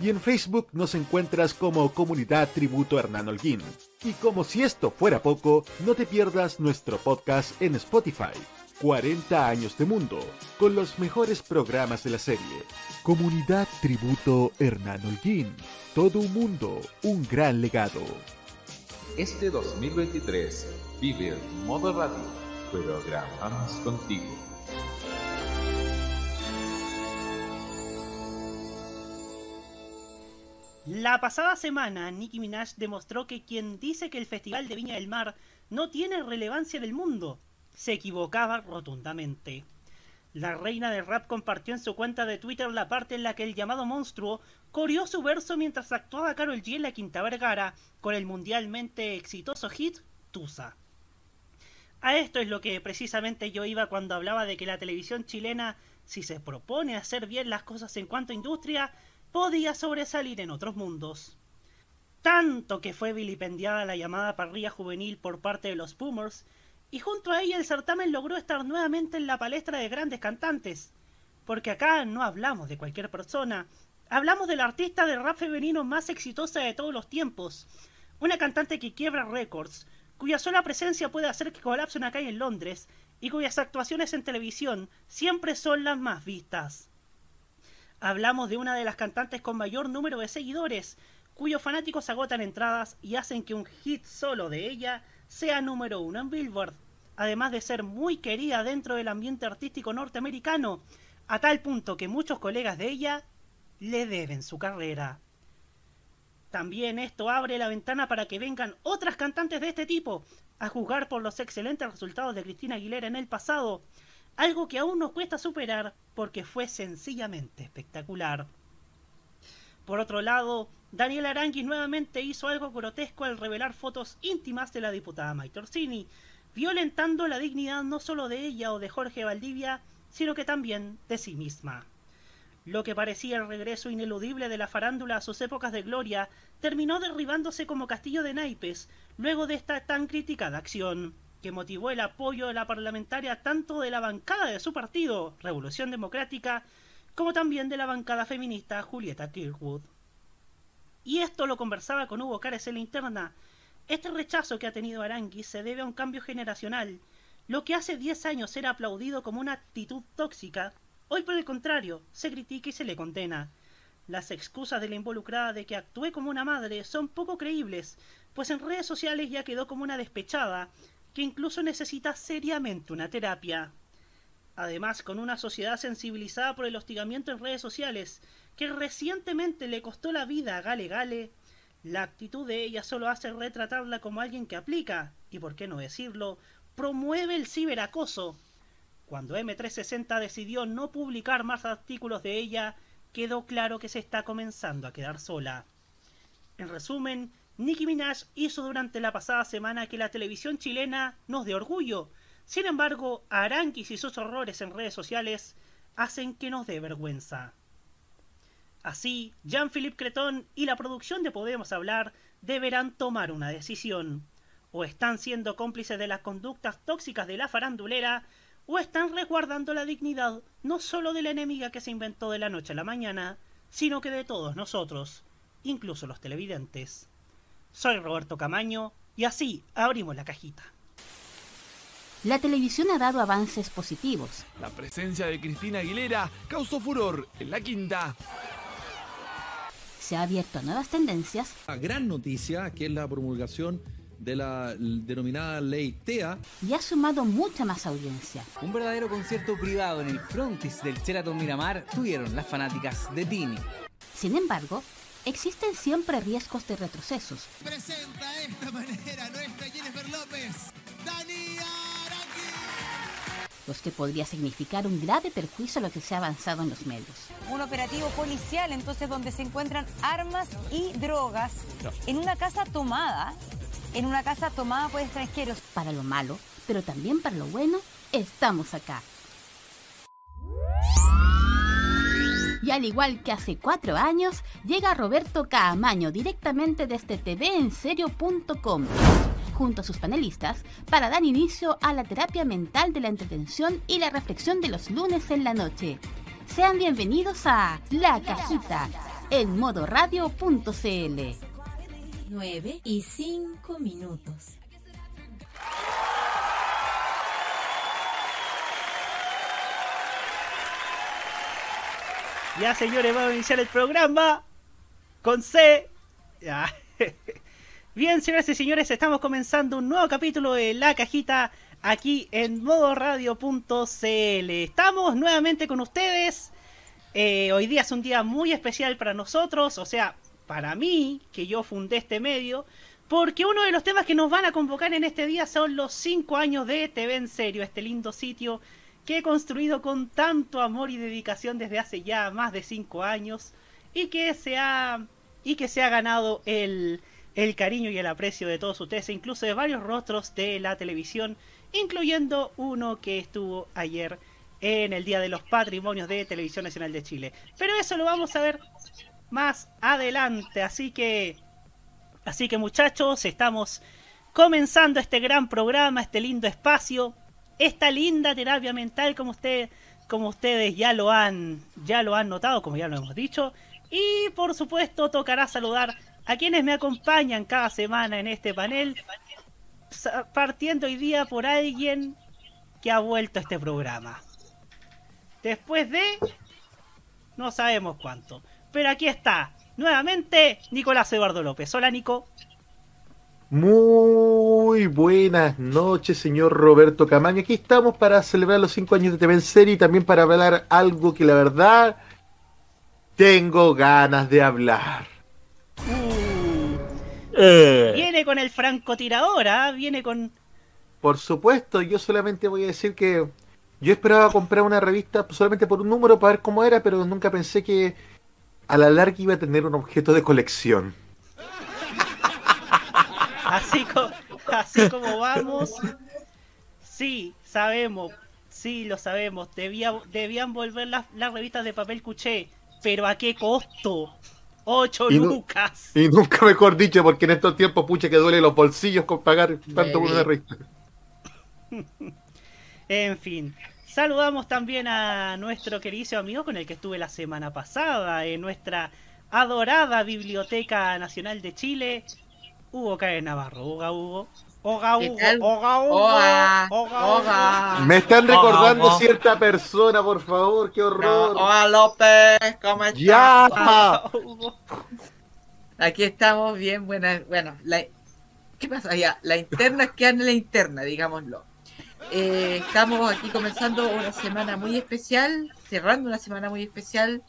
y en Facebook nos encuentras como Comunidad Tributo Hernán Holguín. Y como si esto fuera poco, no te pierdas nuestro podcast en Spotify. 40 años de mundo, con los mejores programas de la serie. Comunidad Tributo Hernán Holguín. Todo un mundo, un gran legado. Este 2023 vive en modo radio. Programamos contigo. La pasada semana, Nicki Minaj demostró que quien dice que el Festival de Viña del Mar no tiene relevancia en el mundo, se equivocaba rotundamente. La reina del rap compartió en su cuenta de Twitter la parte en la que el llamado monstruo coreó su verso mientras actuaba Carol G en la Quinta Vergara con el mundialmente exitoso hit Tusa. A esto es lo que precisamente yo iba cuando hablaba de que la televisión chilena, si se propone hacer bien las cosas en cuanto a industria, podía sobresalir en otros mundos. Tanto que fue vilipendiada la llamada parrilla juvenil por parte de los boomers, y junto a ella el certamen logró estar nuevamente en la palestra de grandes cantantes. Porque acá no hablamos de cualquier persona, hablamos de la artista de rap femenino más exitosa de todos los tiempos, una cantante que quiebra récords, cuya sola presencia puede hacer que colapse una calle en Londres y cuyas actuaciones en televisión siempre son las más vistas. Hablamos de una de las cantantes con mayor número de seguidores, cuyos fanáticos agotan entradas y hacen que un hit solo de ella sea número uno en Billboard, además de ser muy querida dentro del ambiente artístico norteamericano, a tal punto que muchos colegas de ella le deben su carrera. También esto abre la ventana para que vengan otras cantantes de este tipo, a juzgar por los excelentes resultados de Cristina Aguilera en el pasado, algo que aún nos cuesta superar porque fue sencillamente espectacular. Por otro lado, Daniel Aranguis nuevamente hizo algo grotesco al revelar fotos íntimas de la diputada Maite Orsini, violentando la dignidad no solo de ella o de Jorge Valdivia, sino que también de sí misma. Lo que parecía el regreso ineludible de la farándula a sus épocas de gloria terminó derribándose como castillo de naipes luego de esta tan criticada acción que motivó el apoyo de la parlamentaria tanto de la bancada de su partido, Revolución Democrática, como también de la bancada feminista Julieta Kirkwood. Y esto lo conversaba con Hugo Cárez en la interna. Este rechazo que ha tenido Aranguis se debe a un cambio generacional. Lo que hace 10 años era aplaudido como una actitud tóxica, hoy por el contrario, se critica y se le condena. Las excusas de la involucrada de que actúe como una madre son poco creíbles, pues en redes sociales ya quedó como una despechada, que incluso necesita seriamente una terapia. Además, con una sociedad sensibilizada por el hostigamiento en redes sociales, que recientemente le costó la vida a Gale Gale, la actitud de ella solo hace retratarla como alguien que aplica, y por qué no decirlo, promueve el ciberacoso. Cuando M360 decidió no publicar más artículos de ella, quedó claro que se está comenzando a quedar sola. En resumen, Nicki Minaj hizo durante la pasada semana que la televisión chilena nos dé orgullo. Sin embargo, Aranquis y sus horrores en redes sociales hacen que nos dé vergüenza. Así, Jean-Philippe Creton y la producción de Podemos Hablar deberán tomar una decisión. O están siendo cómplices de las conductas tóxicas de la farandulera, o están resguardando la dignidad no solo de la enemiga que se inventó de la noche a la mañana, sino que de todos nosotros, incluso los televidentes. Soy Roberto Camaño y así abrimos la cajita. La televisión ha dado avances positivos. La presencia de Cristina Aguilera causó furor en la quinta. Se ha abierto a nuevas tendencias. La gran noticia, que es la promulgación de la denominada ley TEA. Y ha sumado mucha más audiencia. Un verdadero concierto privado en el frontis del Sheraton Miramar tuvieron las fanáticas de Tini. Sin embargo, existen siempre riesgos de retrocesos. Presenta de esta manera nuestra Jennifer López, Dani los que podría significar un grave perjuicio a lo que se ha avanzado en los medios. Un operativo policial, entonces, donde se encuentran armas y drogas en una casa tomada, en una casa tomada por extranjeros. Para lo malo, pero también para lo bueno, estamos acá. Y al igual que hace cuatro años, llega Roberto Caamaño directamente desde tvenserio.com junto a sus panelistas para dar inicio a la terapia mental de la entretención y la reflexión de los lunes en la noche. Sean bienvenidos a La Cajita en modoradio.cl. 9 y 5 minutos. Ya, señores, vamos a iniciar el programa con C. Ya. Bien, señoras y señores, estamos comenzando un nuevo capítulo de La Cajita aquí en modoradio.cl. Estamos nuevamente con ustedes. Eh, hoy día es un día muy especial para nosotros, o sea, para mí, que yo fundé este medio, porque uno de los temas que nos van a convocar en este día son los 5 años de TV en serio, este lindo sitio que he construido con tanto amor y dedicación desde hace ya más de 5 años y que se ha, y que se ha ganado el, el cariño y el aprecio de todos ustedes, e incluso de varios rostros de la televisión, incluyendo uno que estuvo ayer en el Día de los Patrimonios de Televisión Nacional de Chile. Pero eso lo vamos a ver más adelante, así que así que muchachos, estamos comenzando este gran programa, este lindo espacio esta linda terapia mental como usted como ustedes ya lo han ya lo han notado, como ya lo hemos dicho, y por supuesto tocará saludar a quienes me acompañan cada semana en este panel, partiendo hoy día por alguien que ha vuelto a este programa. Después de no sabemos cuánto, pero aquí está, nuevamente Nicolás Eduardo López. Hola Nico. Muy buenas noches, señor Roberto Camaño. Aquí estamos para celebrar los cinco años de TV en serie y también para hablar algo que la verdad tengo ganas de hablar. Uh, eh. Viene con el francotirador, ¿ah? Viene con... Por supuesto, yo solamente voy a decir que yo esperaba comprar una revista solamente por un número para ver cómo era, pero nunca pensé que a la larga iba a tener un objeto de colección. Así, así como vamos, sí, sabemos, sí, lo sabemos, debía, debían volver las, revistas de papel cuché, pero ¿a qué costo? 8 lucas. y nunca mejor dicho, porque en estos tiempos, pucha, que duele los bolsillos con pagar tanto por una revista. en fin. Saludamos también a nuestro querido amigo con el que estuve la semana pasada en nuestra adorada Biblioteca Nacional de Chile, Hugo Cae Navarro. Hola, Hugo. Hola, Hugo. Hola, Hugo. Hola, Me están recordando cierta persona, por favor. Qué horror. hola, López. ¿Cómo estás? Ya. Aquí estamos bien. Buenas. Bueno, la... ¿qué pasa? Ya, la interna es que en la interna, digámoslo. Eh, estamos aquí comenzando una semana muy especial, cerrando una semana muy especial,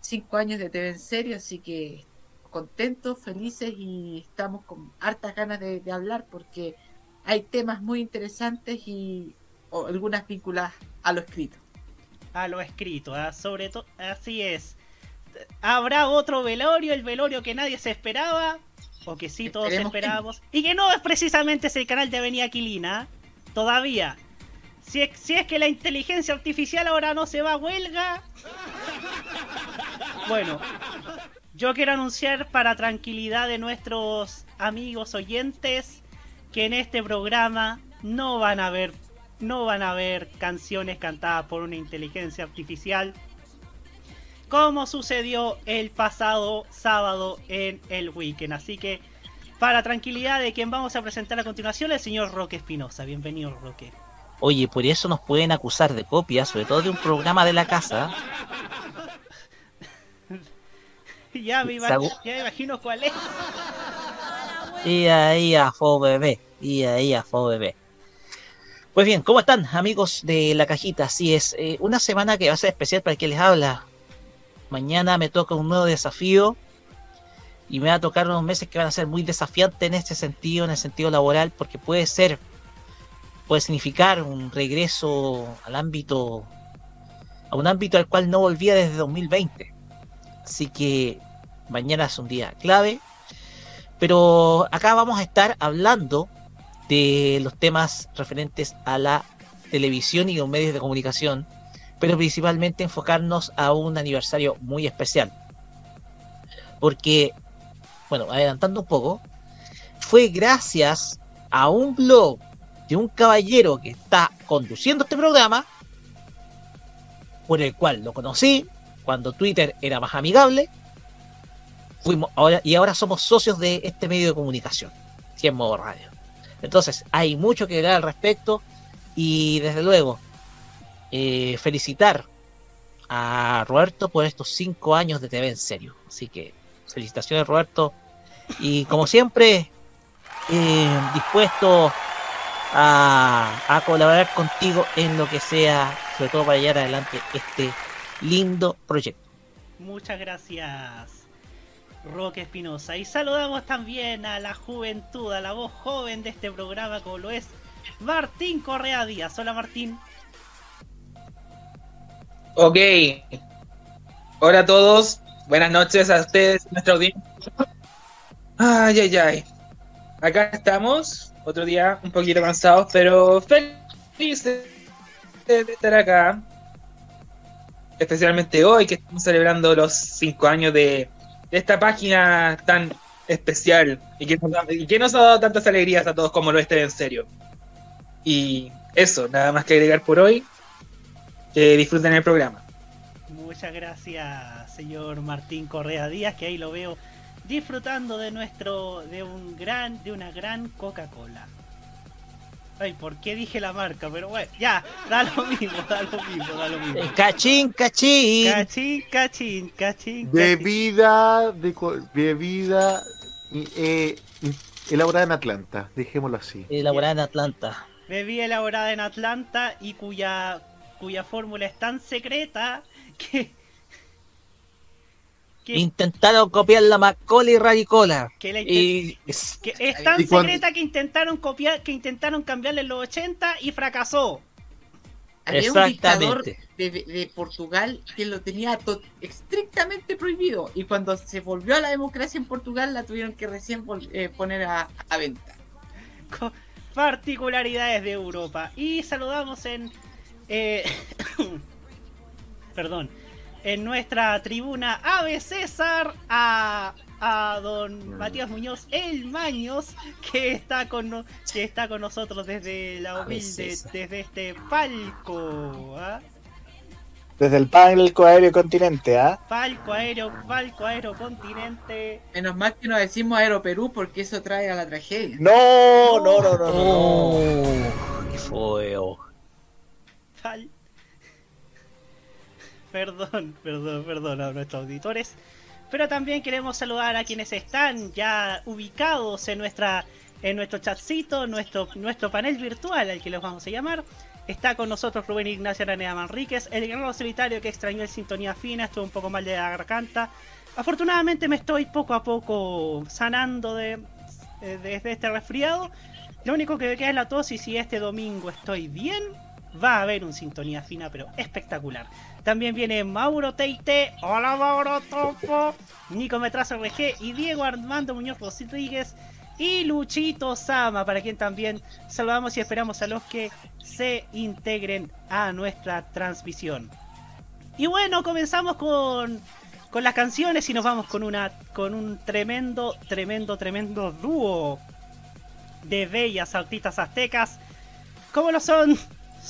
cinco años de TV en serio, así que contentos, felices y estamos con hartas ganas de, hablar porque hay temas muy interesantes y algunas vinculadas a lo escrito. A lo escrito, ¿ah? sobre todo, así es. Habrá otro velorio, el velorio que nadie se esperaba, o que sí todos esperábamos, y que no es precisamente ese canal de Avenida Aquilina, ¿ah? todavía. Si es, si es que la inteligencia artificial ahora no se va a huelga. Bueno, yo quiero anunciar para tranquilidad de nuestros amigos oyentes que en este programa no van a ver no van a ver canciones cantadas por una inteligencia artificial como sucedió el pasado sábado en el weekend. Así que para tranquilidad de quien vamos a presentar a continuación, el señor Roque Espinosa. Bienvenido, Roque. Oye, por eso nos pueden acusar de copia, sobre todo de un programa de la casa. ya, me imagino, ya me imagino cuál es. Y ahí a fo bebé, y ahí a fo bebé. Pues bien, ¿cómo están amigos de la cajita? Así es, eh, una semana que va a ser especial para el que les habla. Mañana me toca un nuevo desafío y me va a tocar unos meses que van a ser muy desafiantes en este sentido, en el sentido laboral, porque puede ser puede significar un regreso al ámbito, a un ámbito al cual no volvía desde 2020. Así que mañana es un día clave. Pero acá vamos a estar hablando de los temas referentes a la televisión y los medios de comunicación, pero principalmente enfocarnos a un aniversario muy especial. Porque, bueno, adelantando un poco, fue gracias a un blog de un caballero que está conduciendo este programa, por el cual lo conocí cuando Twitter era más amigable, fuimos ahora, y ahora somos socios de este medio de comunicación, 100 modo radio. Entonces, hay mucho que dar al respecto y desde luego, eh, felicitar a Roberto por estos cinco años de TV en serio. Así que felicitaciones Roberto. Y como siempre, eh, dispuesto a, a, colaborar contigo en lo que sea, sobre todo para llevar adelante este lindo proyecto. Muchas gracias, Roque Espinosa. Y saludamos también a la juventud, a la voz joven de este programa, como lo es Martín Correa Díaz. Hola Martín. Ok. Hola a todos. Buenas noches a ustedes, nuestra audiencia. Ay, ay, ay. Acá estamos. Otro día un poquito cansados, pero feliz de estar acá. Especialmente hoy que estamos celebrando los cinco años de, esta página tan especial y que, nos, y que, nos, ha dado tantas alegrías a todos como lo esté en serio. Y eso, nada más que agregar por hoy. Que disfruten el programa. Muchas gracias, señor Martín Correa Díaz, que ahí lo veo disfrutando de nuestro, de un gran, de una gran Coca-Cola. Ay, ¿por qué dije la marca? Pero bueno, ya, da lo mismo, da lo mismo, da lo mismo. Cachín, cachín. Cachín, cachín, cachín. Bebida, de, bebida eh, elaborada en Atlanta, dejémoslo así. Elaborada en Atlanta. Bebida elaborada en Atlanta y cuya cuya fórmula es tan secreta que, que intentaron copiar la Macaulay Radicola. Que, la y que es tan secreta que intentaron copiar que intentaron cambiarle en los 80 y fracasó. Había un dictador de, de, Portugal que lo tenía estrictamente prohibido. Y cuando se volvió a la democracia en Portugal la tuvieron que recién eh, poner a, a venta. Con particularidades de Europa. Y saludamos en eh, perdón, en nuestra tribuna Ave César a, a don Matías Muñoz El Maños que está con que está con nosotros desde la humilde, desde este palco. ¿ah? Desde el palco aéreo continente, ¿ah? Palco aéreo, palco aéreo continente. Menos mal que no decimos aero Perú porque eso trae a la tragedia. No, no, no, no, no. Oh, qué feo. Pal... Perdón, perdón, perdón a nuestros auditores. Pero también queremos saludar a quienes están ya ubicados en nuestra en nuestro chatcito, nuestro, nuestro panel virtual al que los vamos a llamar. Está con nosotros Rubén Ignacio Aranea Manríquez, el guerrero solitario que extrañó el sintonía fina, estuvo un poco mal de la garganta. Afortunadamente me estoy poco a poco sanando de, de, de este resfriado. Lo único que me queda es la tos y si este domingo estoy bien, va a haber un sintonía fina, pero espectacular. También viene Mauro Teite, hola Mauro Topo, Nico Metrazo RG y Diego Armando Muñoz Rodríguez y Luchito Sama, para quien también saludamos y esperamos a los que se integren a nuestra transmisión. Y bueno, comenzamos con, con las canciones y nos vamos con una con un tremendo, tremendo, tremendo dúo de bellas artistas aztecas, como lo son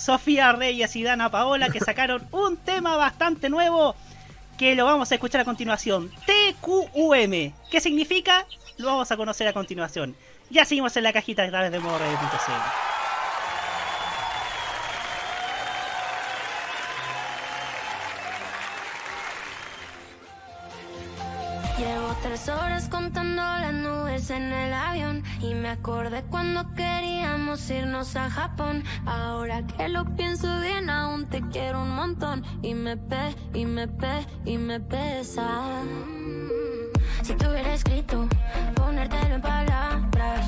Sofía Reyes y Dana Paola, que sacaron un tema bastante nuevo que lo vamos a escuchar a continuación. TQUM. ¿Qué significa? Lo vamos a conocer a continuación. Ya seguimos en la cajita a través de modoradio.cl. Llevo tres horas contando las nubes en el avión y me acordé cuando queríamos irnos a Japón. Ahora que lo pienso bien, aún te quiero un montón y me pe y me pe y me pesa. Si te hubiera escrito, ponértelo en palabras,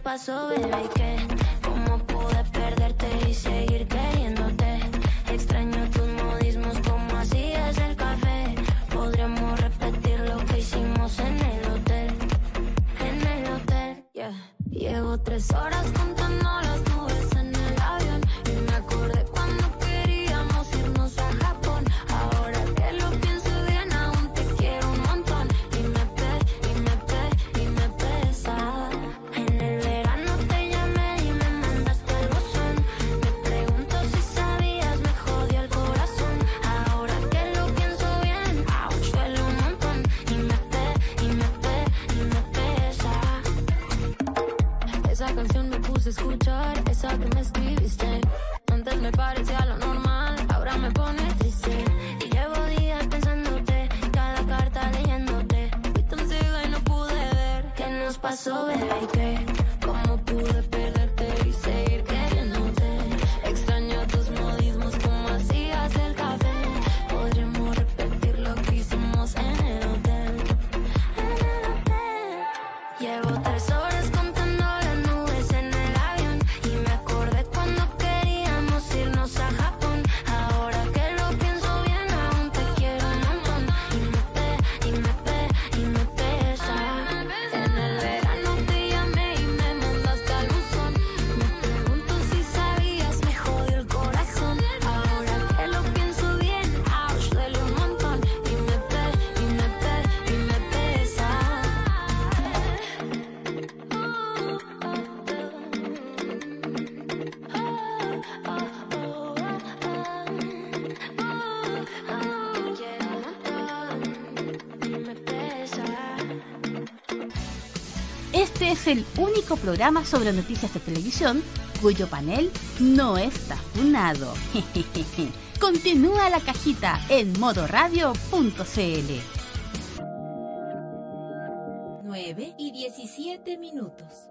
pasó, bebé? ¿Qué? ¿Cómo pude perderte y seguir queriéndote? Extraño tus modismos, como hacías el café. Podríamos repetir lo que hicimos en el hotel. En el hotel, yeah. Llevo tres horas contando que me escribiste. Antes me parecía lo normal, ahora me pone triste. Y llevo días pensándote, cada carta leyéndote. Fui tan ciega y no pude ver qué nos pasó, bebé. y qué, Este es el único programa sobre noticias de televisión cuyo panel no está funado. Continúa la cajita en modoradio.cl. 9 y 17 minutos.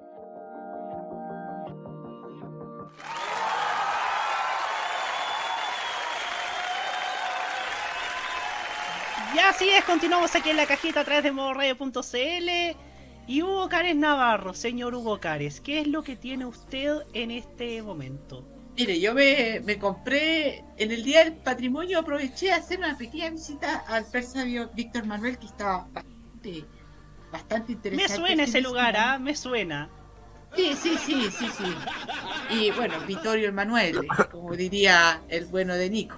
Y así es, continuamos aquí en la cajita a través de modoradio.cl. Y Hugo Cares Navarro, señor Hugo Cares, ¿qué es lo que tiene usted en este momento? Mire, yo me, me compré en el Día del Patrimonio, aproveché a hacer una pequeña visita al persabio Víctor Manuel, que estaba bastante, bastante Me interesante. suena el ese lugar. ¿ah? Me suena. Sí, sí, sí, sí, sí. Y bueno, Vittorio Emanuele, como diría el bueno de Nico.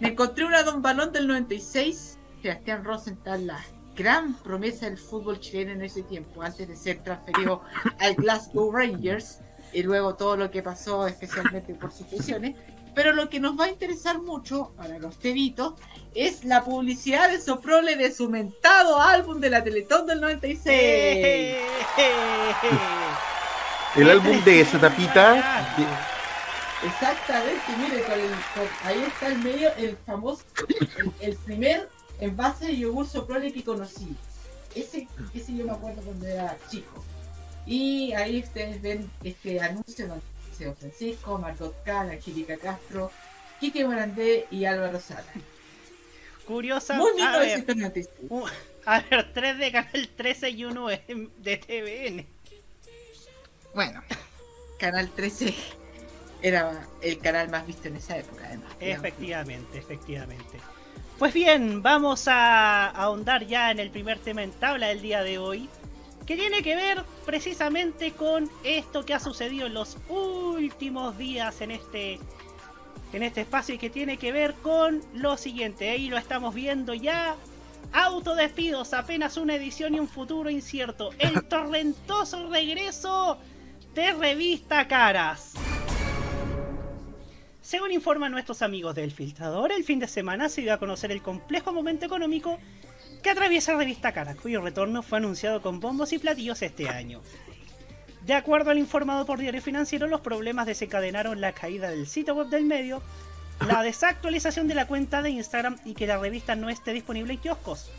Me encontré una Don Balón del 96, Sebastián Rosenthal, la gran promesa del fútbol chileno en ese tiempo, antes de ser transferido al Glasgow Rangers, y luego todo lo que pasó, especialmente por sus lesiones. Pero lo que nos va a interesar mucho para los tebitos es la publicidad de Soprole de su mentado álbum de la Teletón del 96. El álbum de esa tapita. Exactamente, mire, con el- con- ahí está el medio, el famoso, el, el primer envase de yogur soprole que conocí. Ese, ese yo me acuerdo cuando era chico. Y ahí ustedes ven este anuncio donde Don Francisco, Margot Kahn, Angélica Castro, Quique Morandé y Álvaro Sala. Curiosa. Muy a ver, 1996. u- a ver, 3 de Canal 13 y 1 de TVN. Bueno, Canal 13 era el canal más visto en esa época, además. Efectivamente, efectivamente. Pues bien, vamos a ahondar ya en el primer tema en tabla del día de hoy, que tiene que ver precisamente con esto que ha sucedido en los últimos días en este en este espacio y que tiene que ver con lo siguiente. Ahí lo estamos viendo ya. Autodespidos, apenas una edición y un futuro incierto. El torrentoso regreso de Revista Caras. Según informan nuestros amigos del Filtrador, el fin de semana se dio a conocer el complejo momento económico que atraviesa Revista Caras, cuyo retorno fue anunciado con bombos y platillos este año. De acuerdo al informado por Diario Financiero, los problemas desencadenaron la caída del sitio web del medio, la desactualización de la cuenta de Instagram y que la revista no esté disponible en kioscos.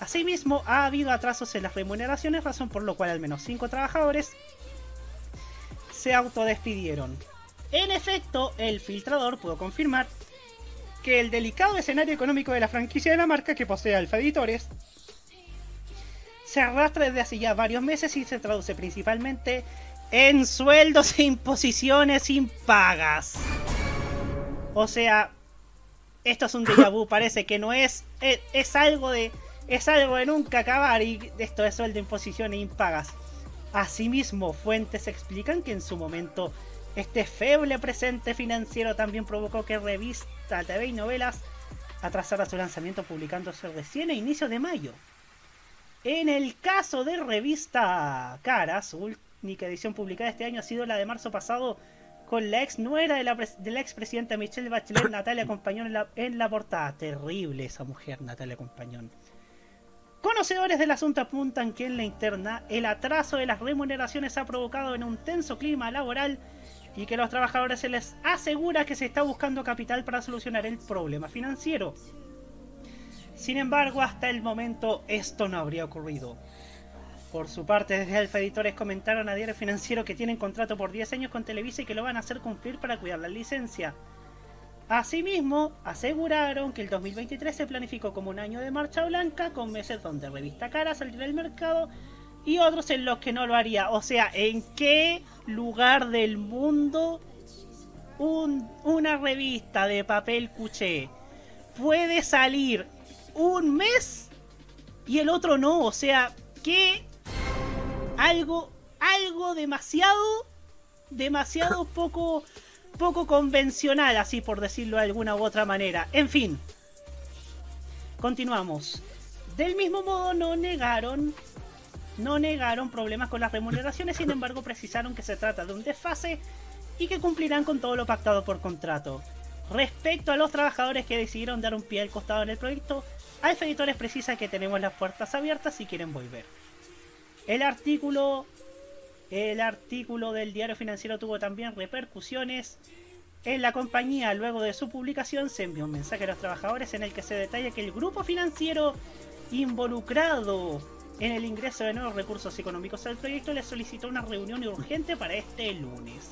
Asimismo, ha habido atrasos en las remuneraciones, razón por lo cual al menos 5 trabajadores se autodespidieron. En efecto, el filtrador pudo confirmar que el delicado escenario económico de la franquicia de la marca que posee Alfa Editores se arrastra desde hace ya varios meses y se traduce principalmente en sueldos e imposiciones impagas. O sea, esto es un déjà parece que no es, es, es algo de es algo de nunca acabar y esto de sueldo, imposiciones e impagas. Asimismo, fuentes explican que en su momento este feble presente financiero también provocó que revista TV y novelas atrasara su lanzamiento publicándose recién a inicios de mayo. En el caso de revista Cara, su única edición publicada este año ha sido la de marzo pasado con la ex nuera de la, de la expresidenta Michelle Bachelet, Natalia Compañón, en la, en la portada. Terrible esa mujer, Natalia Compañón. Conocedores del asunto apuntan que en la interna el atraso de las remuneraciones ha provocado en un tenso clima laboral y que los trabajadores se les asegura que se está buscando capital para solucionar el problema financiero. Sin embargo, hasta el momento esto no habría ocurrido. Por su parte, desde Alfa Editores comentaron a Diario Financiero que tienen contrato por 10 años con Televisa y que lo van a hacer cumplir para cuidar la licencia. Asimismo, aseguraron que el 2023 se planificó como un año de marcha blanca, con meses donde Revista Cara saldría del mercado y otros en los que no lo haría. O sea, ¿en qué lugar del mundo un, una revista de papel cuché puede salir un mes y el otro no? O sea, que algo, algo demasiado, demasiado poco, poco convencional, así por decirlo de alguna u otra manera. En fin, continuamos. Del mismo modo no negaron, no negaron problemas con las remuneraciones, sin embargo precisaron que se trata de un desfase y que cumplirán con todo lo pactado por contrato. Respecto a los trabajadores que decidieron dar un pie al costado en el proyecto, Alfa Editores precisa que tenemos las puertas abiertas si quieren volver. El artículo, el artículo del diario financiero tuvo también repercusiones en la compañía. Luego de su publicación se envió un mensaje a los trabajadores en el que se detalla que el grupo financiero involucrado en el ingreso de nuevos recursos económicos al proyecto le solicitó una reunión urgente para este lunes.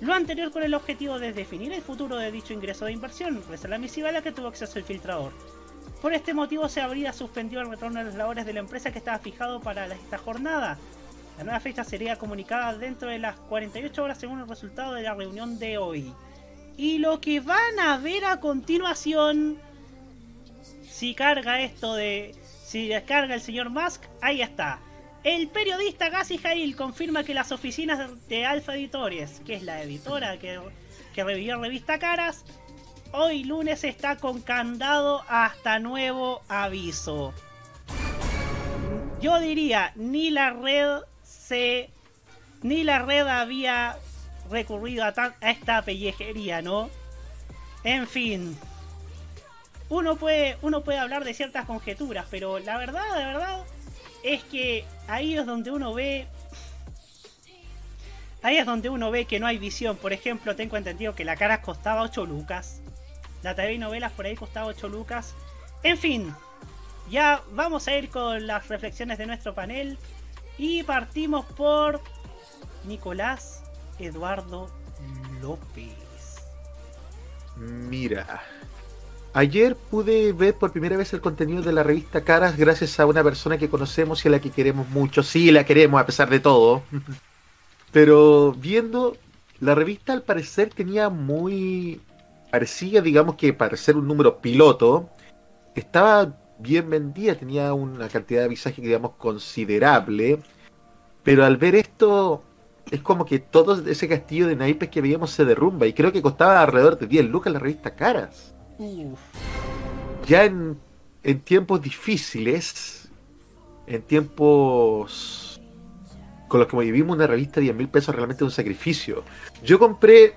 Lo anterior con el objetivo de definir el futuro de dicho ingreso de inversión, reza la misiva a la que tuvo acceso el filtrador. Por este motivo se habría suspendido el retorno de las labores de la empresa que estaba fijado para esta jornada. La nueva fecha sería comunicada dentro de las 48 horas según el resultado de la reunión de hoy. Y lo que van a ver a continuación, si carga esto de... Si descarga el señor Musk, ahí está. El periodista Gassi Jail confirma que las oficinas de Alfa Editores, que es la editora que, que revivió Revista Caras, hoy lunes está con candado hasta nuevo aviso. Yo diría, ni la red se. Ni la red había recurrido a, a esta pellejería, ¿no? En fin. Uno puede, uno puede hablar de ciertas conjeturas, pero la verdad, la verdad, es que ahí es donde uno ve. Ahí es donde uno ve que no hay visión. Por ejemplo, tengo entendido que la cara costaba 8 lucas. La TV y novelas por ahí costaba 8 lucas. En fin, ya vamos a ir con las reflexiones de nuestro panel. Y partimos por Nicolás Eduardo López. Mira, ayer pude ver por primera vez el contenido de la revista Caras gracias a una persona que conocemos y a la que queremos mucho. Sí, la queremos a pesar de todo. Pero viendo, la revista al parecer tenía muy parecía, digamos que para ser un número piloto, estaba bien vendida, tenía una cantidad de visaje, digamos, considerable. Pero al ver esto, es como que todo ese castillo de naipes que veíamos se derrumba. Y creo que costaba alrededor de 10 lucas la revista Caras. Ya en, tiempos difíciles, en tiempos con los que vivimos una revista de 10 mil pesos realmente es un sacrificio. Yo compré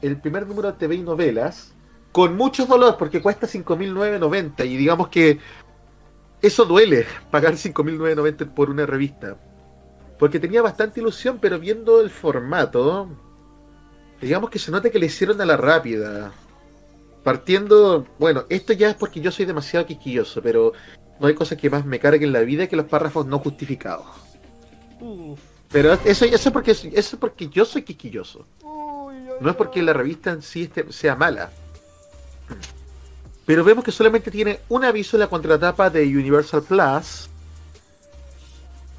el primer número de TV y novelas con muchos dolores porque cuesta 5.990 y digamos que eso duele, pagar 5.990 por una revista. Porque tenía bastante ilusión, pero viendo el formato, digamos que se nota que le hicieron a la rápida. Partiendo, bueno, esto ya es porque yo soy demasiado quisquilloso, pero no hay cosa que más me cargue en la vida que los párrafos no justificados. Pero eso, eso, es porque, eso es porque yo soy quisquilloso. No es porque la revista en sí este, sea mala. Pero vemos que solamente tiene un aviso en la contratapa de Universal Plus.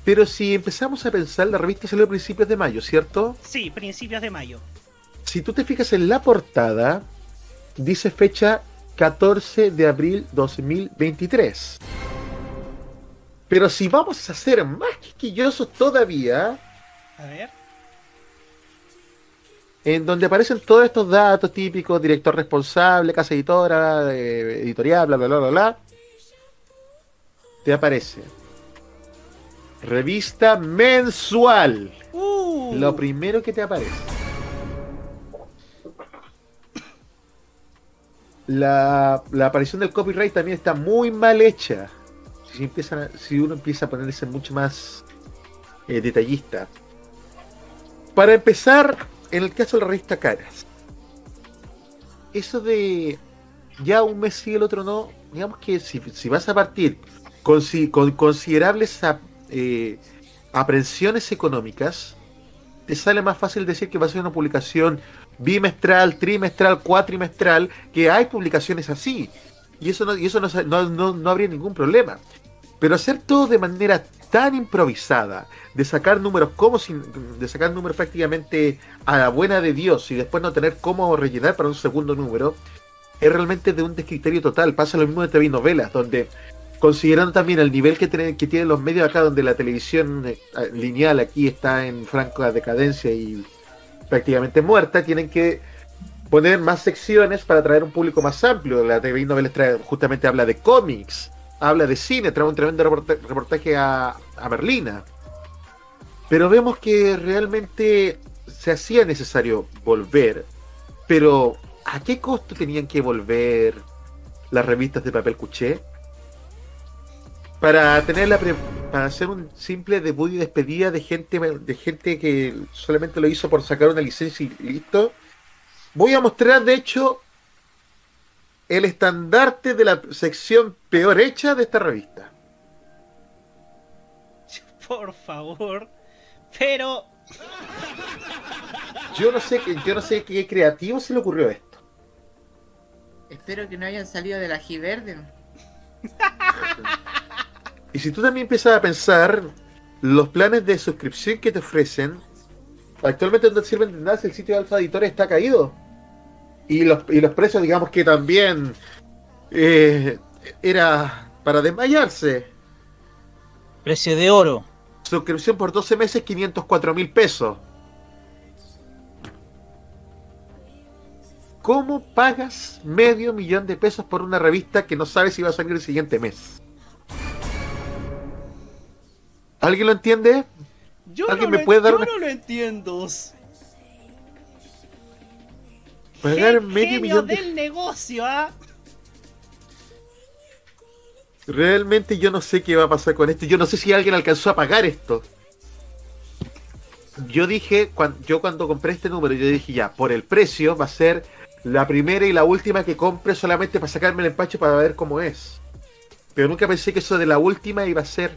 Pero si empezamos a pensar, la revista salió a principios de mayo, ¿cierto? Sí, principios de mayo. Si tú te fijas en la portada, dice fecha 14 de abril 2023. Pero si vamos a ser más quisquillosos todavía, A ver. en donde aparecen todos estos datos típicos, director responsable, casa editora, eh, editorial, bla, bla, bla, bla, bla, te aparece revista mensual. Uh. Lo primero que te aparece. La, la aparición del copyright también está muy mal hecha. Si, empiezan si uno empieza a ponerse mucho más eh, detallista. Para empezar, en el caso de la revista Caras, eso de ya un mes sí, el otro no, digamos que si, vas a partir con, con considerables eh, aprensiones económicas, te sale más fácil decir que va a ser una publicación bimestral, trimestral, cuatrimestral, que hay publicaciones así. Y eso no, y eso no, no, no- no habría ningún problema. Pero hacer todo de manera tan improvisada, de sacar números como sin, de sacar números prácticamente a la buena de Dios y después no tener cómo rellenar para un segundo número, es realmente de un descriterio total. Pasa lo mismo de TV novelas, donde considerando también el nivel que, tienen- que tienen los medios acá, donde la televisión eh, lineal aquí está en franca decadencia y prácticamente muerta, tienen que poner más secciones para atraer un público más amplio. La TV novelas trae- justamente habla de cómics, habla de cine, trae un tremendo reporta- reportaje a, a Merlina. Pero vemos que realmente se hacía necesario volver. Pero, ¿a qué costo tenían que volver las revistas de papel cuché? Para tener la pre- para hacer un simple debut y despedida de gente de gente que solamente lo hizo por sacar una licencia y listo. Voy a mostrar, de hecho, el estandarte de la sección peor hecha de esta revista. Por favor. Pero. Yo no sé qué, yo no sé qué creativo se le ocurrió esto. Espero que no hayan salido de la Giverde. Y si tú también empiezas a pensar, los planes de suscripción que te ofrecen, actualmente no te sirven de nada si el sitio de Alfa Editores está caído. Y los, y los precios, digamos que también eh, era para desmayarse. Precio de oro. Suscripción por 12 meses, 504 mil pesos. ¿Cómo pagas medio millón de pesos por una revista que no sabes si va a salir el siguiente mes? ¿Alguien lo entiende? Yo, ¿Alguien no, me lo, puede dar yo una- no lo entiendo. Pagar medio millón de... del negocio, ¿ah? Realmente yo no sé qué va a pasar con esto. Yo no sé si alguien alcanzó a pagar esto. Yo dije, yo cuando compré este número, yo dije ya, por el precio va a ser la primera y la última que compre solamente para sacarme el empache para ver cómo es. Pero nunca pensé que eso de la última iba a ser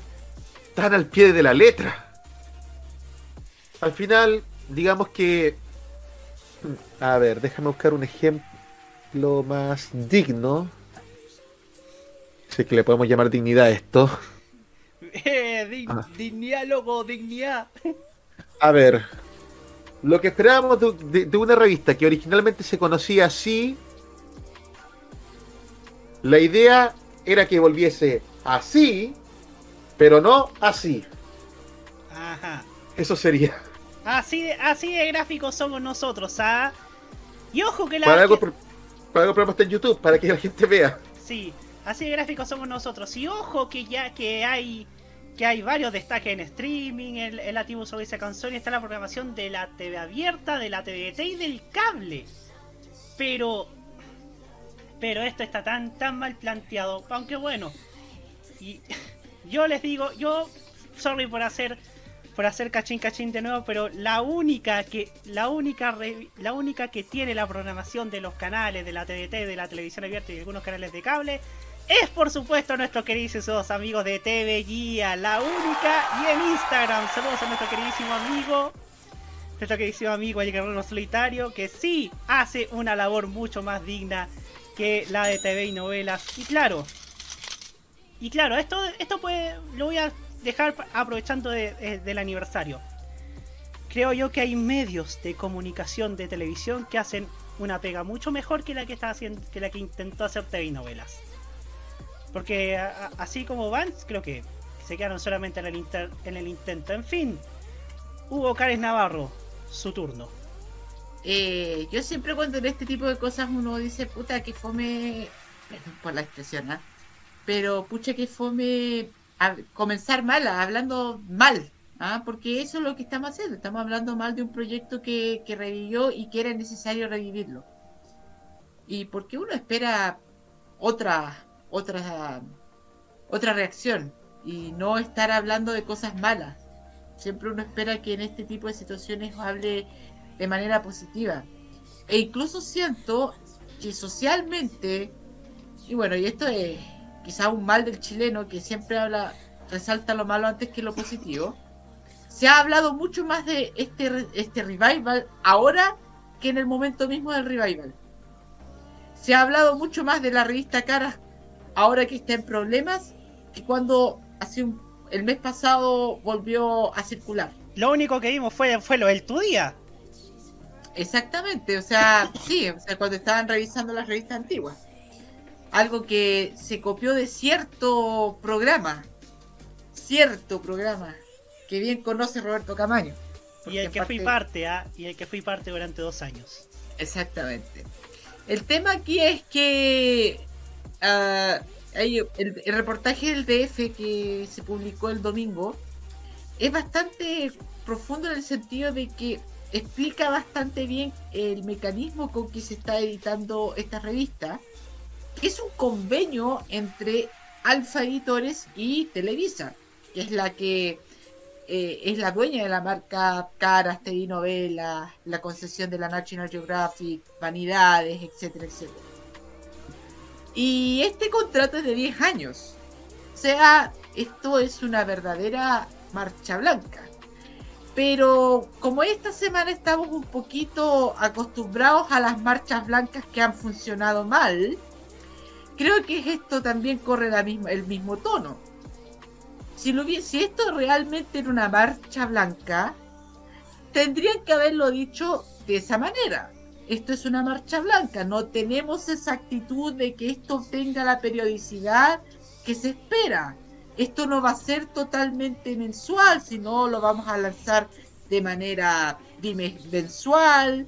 tan al pie de la letra. Al final, digamos que... A ver, déjame buscar un ejemplo más digno. Es que le podemos llamar dignidad a esto. Eh, dig- Ah. Dignidad, loco, dignidad. A ver, lo que esperábamos de, de- de una revista que originalmente se conocía así, la idea era que volviese así, pero no así. Ajá. Eso sería. Así de, así de gráficos somos nosotros, ¿ah? Y ojo que la. Para algo, que- para algo programa está en YouTube, para que la gente vea. Sí, así de gráficos somos nosotros. Y ojo que ya que hay que hay varios destaques en streaming, el, el activo sobre esa canción y está la programación de la TV abierta, de la TVT y del cable. Pero pero esto está tan tan mal planteado, aunque bueno. Y yo les digo, yo sorry por hacer por hacer cachín cachín de nuevo, pero la única que la única la única que tiene la programación de los canales de la TDT, de la televisión abierta y algunos canales de cable es por supuesto nuestros queridísimos amigos de TV Guía, la única y en Instagram. Saludos a nuestro queridísimo amigo, nuestro queridísimo amigo el guerrero solitario que sí hace una labor mucho más digna que la de TV y novelas. Y claro, y claro, esto, esto puede, lo voy a dejar aprovechando de- de- del aniversario. Creo yo que hay medios de comunicación de televisión que hacen una pega mucho mejor que la que está haciendo, que la que intentó hacer TV novelas. Porque así como van, creo que se quedaron solamente en el, intento. En fin, Hugo Cárez Navarro, su turno. Eh, yo siempre cuando en este tipo de cosas uno dice, puta, que fome, por la expresión, ¿ah? Pero pucha que fome comenzar mal, hablando mal, ¿ah? porque eso es lo que estamos haciendo, estamos hablando mal de un proyecto que, que revivió y que era necesario revivirlo. Y porque uno espera otra, otra, otra reacción y no estar hablando de cosas malas. Siempre uno espera que en este tipo de situaciones hable de manera positiva. E incluso siento que socialmente, y bueno, y esto es quizá un mal del chileno que siempre habla, resalta lo malo antes que lo positivo, se ha hablado mucho más de este, este revival ahora que en el momento mismo del revival. Se ha hablado mucho más de la revista Caras ahora que está en problemas que cuando hace un, el mes pasado volvió a circular. Lo único que vimos fue, fue lo del tu día. Exactamente, o sea, sí, o sea, cuando estaban revisando las revistas antiguas. Algo que se copió de cierto programa, cierto programa, que bien conoce Roberto Camaño. Y el que fui parte- ¿ah? Y el que fui parte durante dos años. Exactamente. El tema aquí es que ah, el, el reportaje del DF que se publicó el domingo es bastante profundo en el sentido de que explica bastante bien el mecanismo con que se está editando esta revista, es un convenio entre Alfa Editores y Televisa, que es la que eh, es la dueña de la marca Caras, TV Novelas, la concesión de la National Geographic, Vanidades, etcétera, etcétera. Y este contrato es de 10 años. O sea, esto es una verdadera marcha blanca. Pero como esta semana estamos un poquito acostumbrados a las marchas blancas que han funcionado mal, creo que esto también corre el mismo tono. Si, esto realmente era una marcha blanca, tendrían que haberlo dicho de esa manera. Esto es una marcha blanca, no tenemos esa actitud de que esto tenga la periodicidad que se espera. Esto no va a ser totalmente mensual, sino lo vamos a lanzar de manera mensual,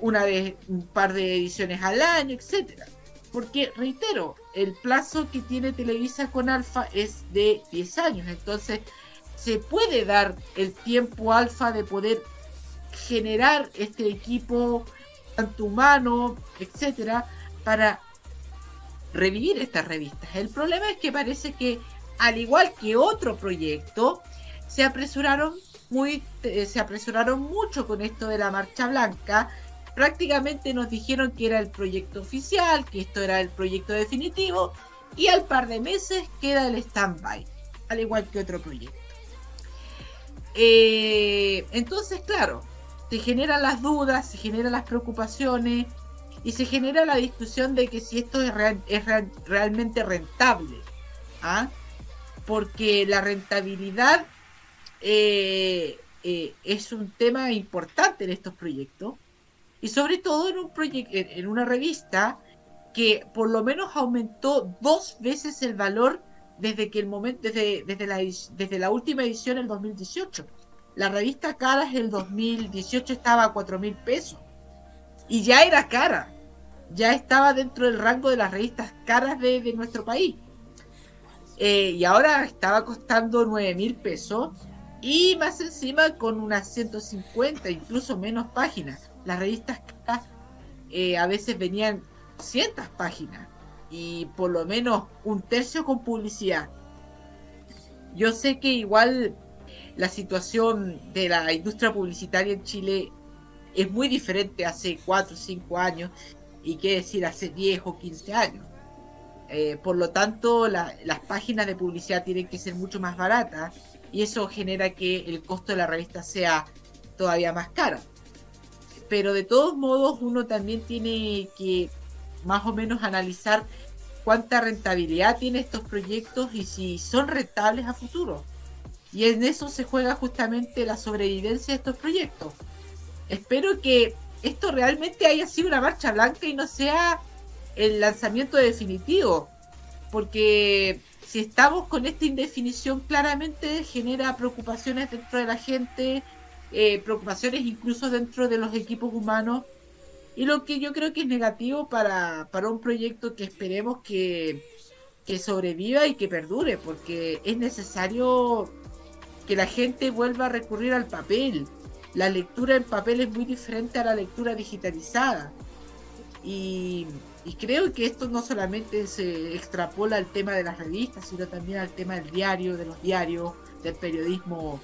una vez, un par de ediciones al año, etcétera. Porque, reitero, el plazo que tiene Televisa con Alfa es de 10 años. Entonces, se puede dar el tiempo Alfa de poder generar este equipo, tanto humano, etcétera, para revivir estas revistas. El problema es que parece que, al igual que otro proyecto, se apresuraron muy, eh, se apresuraron mucho con esto de la marcha blanca. Prácticamente nos dijeron que era el proyecto oficial, que esto era el proyecto definitivo, y al par de meses queda el stand-by, al igual que otro proyecto. Eh, entonces, claro, se generan las dudas, se generan las preocupaciones y se genera la discusión de que si esto es, real- es real- realmente rentable. ¿ah? Porque la rentabilidad eh, eh, es un tema importante en estos proyectos y sobre todo en, un proyec- en, una revista que por lo menos aumentó dos veces el valor desde que el momento desde, desde, la, desde la última edición el 2018 la revista Caras el 2018 estaba a 4 mil pesos y ya era cara ya estaba dentro del rango de las revistas caras de, de nuestro país. Eh, y ahora estaba costando 9 mil pesos y más encima con unas 150 incluso menos páginas las revistas eh, a veces venían cientas páginas y por lo menos un tercio con publicidad. Yo sé que igual la situación de la industria publicitaria en Chile es muy diferente hace 4 o 5 años y qué decir hace 10 o 15 años. Eh, por lo tanto, la- las páginas de publicidad tienen que ser mucho más baratas y eso genera que el costo de la revista sea todavía más cara. Pero de todos modos, uno también tiene que más o menos analizar cuánta rentabilidad tienen estos proyectos y si son rentables a futuro. Y en eso se juega justamente la sobrevivencia de estos proyectos. Espero que esto realmente haya sido una marcha blanca y no sea el lanzamiento definitivo. Porque si estamos con esta indefinición, claramente genera preocupaciones dentro de la gente, eh, preocupaciones incluso dentro de los equipos humanos. Y lo que yo creo que es negativo para, para un proyecto que esperemos que, que sobreviva y que perdure, porque es necesario que la gente vuelva a recurrir al papel. La lectura en papel es muy diferente a la lectura digitalizada. Y, creo que esto no solamente se extrapola al tema de las revistas, sino también al tema del diario, de los diarios, del periodismo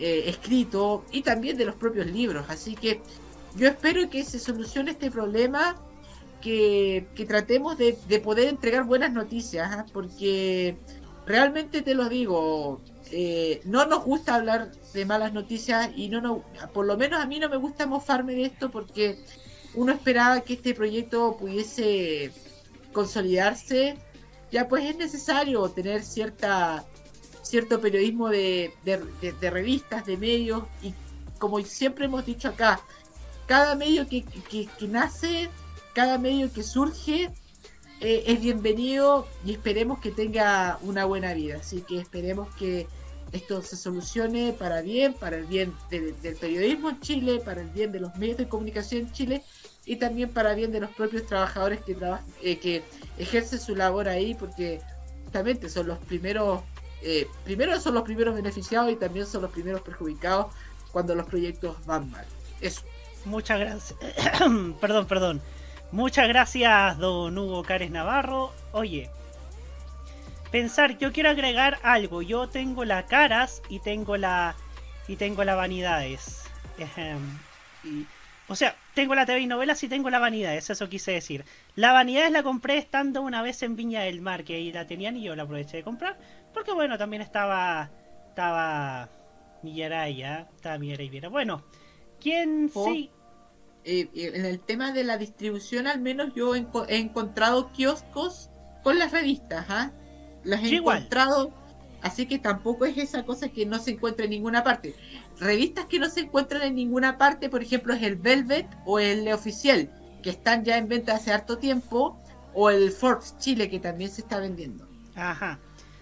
eh, escrito y también de los propios libros. Así que yo espero que se solucione este problema, que, tratemos de, poder entregar buenas noticias, ¿ah? porque realmente te lo digo, eh, no nos gusta hablar de malas noticias y no, no, por lo menos a mí no me gusta mofarme de esto porque uno esperaba que este proyecto pudiese consolidarse. Ya pues es necesario tener cierta cierto periodismo de, de, revistas, de medios y como siempre hemos dicho acá, cada medio que, que, nace, cada medio que surge eh, es bienvenido y esperemos que tenga una buena vida. Así que esperemos que esto se solucione para bien, para el bien del periodismo en Chile, para el bien de los medios de comunicación en Chile y también para bien de los propios trabajadores que, eh, que ejercen su labor ahí, porque justamente son los primeros, eh, primero son los primeros beneficiados y también son los primeros perjudicados cuando los proyectos van mal. Eso. Muchas gracias. perdón, perdón. Muchas gracias, don Hugo Cárez Navarro. Oye, pensar, yo quiero agregar algo. Yo tengo la caras y tengo la y tengo la vanidades. o sea, tengo la TV y novelas y tengo la vanidades, eso quise decir. La vanidades la compré estando una vez en Viña del Mar, que ahí la tenían y yo la aproveché de comprar. Porque bueno, también estaba. Estaba. Millaraya, estaba Millaraya Bueno, ¿quién sí? Eh, eh, en el tema de la distribución, al menos yo he, encontrado kioscos con las revistas, ¿ah? las he encontrado, así que tampoco es esa cosa que no se encuentra en ninguna parte. Revistas que no se encuentran en ninguna parte, por ejemplo, es el Velvet o el Oficial, que están ya en venta hace harto tiempo, o el Forbes Chile, que también se está vendiendo. Ajá.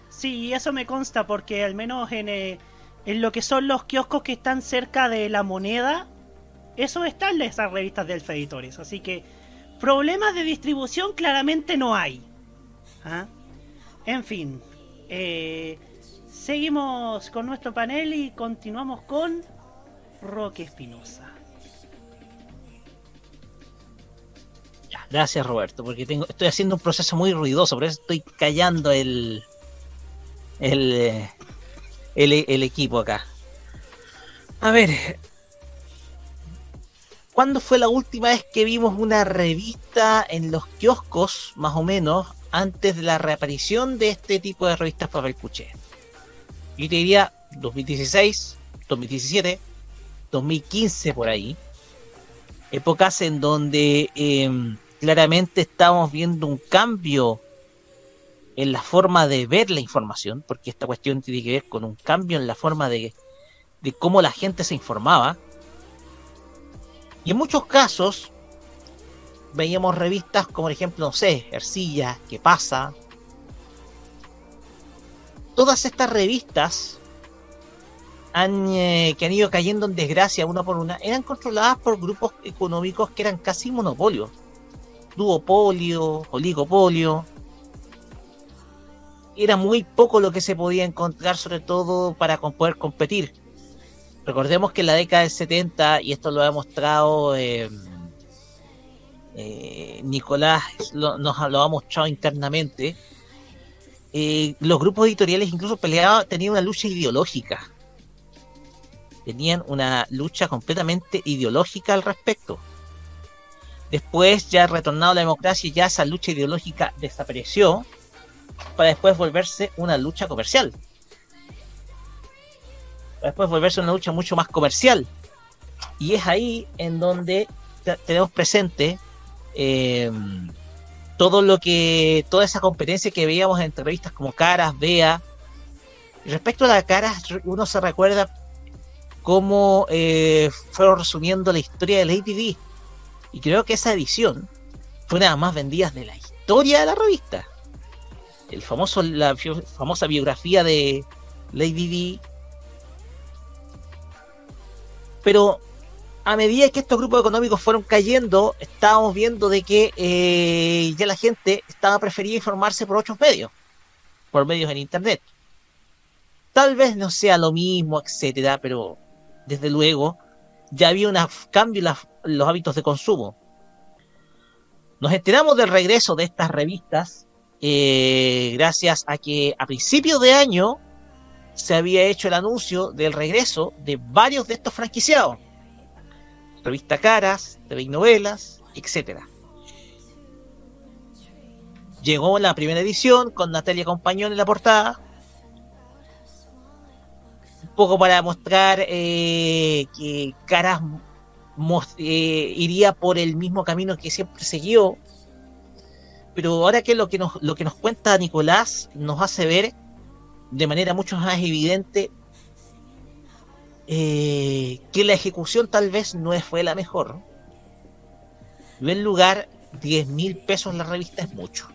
Sí, eso me consta porque al menos en, eh, en lo que son los kioscos que están cerca de la moneda, eso están en esas revistas de Elfa Editores. Así que problemas de distribución claramente no hay. ¿Ah? En fin, eh, seguimos con nuestro panel y continuamos con Roque Espinosa. Gracias Roberto, porque tengo, estoy haciendo un proceso muy ruidoso, por eso estoy callando el, el, el, el equipo acá. A ver, ¿cuándo fue la última vez que vimos una revista en los kioscos, más o menos, antes de la reaparición de este tipo de revistas papel cuché. Yo te diría 2016, 2017, 2015 por ahí. Épocas en donde em, claramente estamos viendo un cambio en la forma de ver la información, porque esta cuestión tiene que ver con un cambio en la forma de, de cómo la gente se informaba. Y en muchos casos, veíamos revistas como por ejemplo, no sé, Ercilla, ¿Qué pasa? Todas estas revistas han, eh, que han ido cayendo en desgracia una por una, eran controladas por grupos económicos que eran casi monopolios. Duopolio, oligopolio. Era muy poco lo que se podía encontrar, sobre todo para poder competir. Recordemos que en la década del 70, y esto lo ha mostrado eh, eh, Nicolás nos lo ha mostrado internamente, eh, los grupos editoriales incluso peleaban, tenían una lucha ideológica. Tenían una lucha completamente ideológica al respecto. Después, ya retornado a la democracia, ya esa lucha ideológica desapareció para después volverse una lucha comercial. Para después volverse una lucha mucho más comercial. Y es ahí en donde tenemos presente eh, todo lo que, toda esa competencia que veíamos entre revistas como Caras, Bea, Y respecto a la cara, uno se recuerda cómo eh, fueron resumiendo la historia de Lady D. Y creo que esa edición fue una de las más vendidas de la historia de la revista. El famoso, la famosa biografía de Lady D. Pero a medida que estos grupos económicos fueron cayendo, estábamos viendo de que eh, ya la gente estaba preferida informarse por otros medios, por medios en internet. Tal vez no sea lo mismo, etcétera, pero desde luego ya había un cambio en los hábitos de consumo. Nos enteramos del regreso de estas revistas eh, gracias a que a principios de año se había hecho el anuncio del regreso de varios de estos franquiciados. Revista Caras, TV Novelas, etc. Llegó la primera edición con Natalia Compañón en la portada. Un poco para mostrar eh, que Caras eh, iría por el mismo camino que siempre siguió. Pero ahora que lo que nos, lo que nos cuenta Nicolás nos hace ver de manera mucho más evidente eh, que la ejecución tal vez no fue la mejor. En lugar, 10 mil pesos la revista es mucho.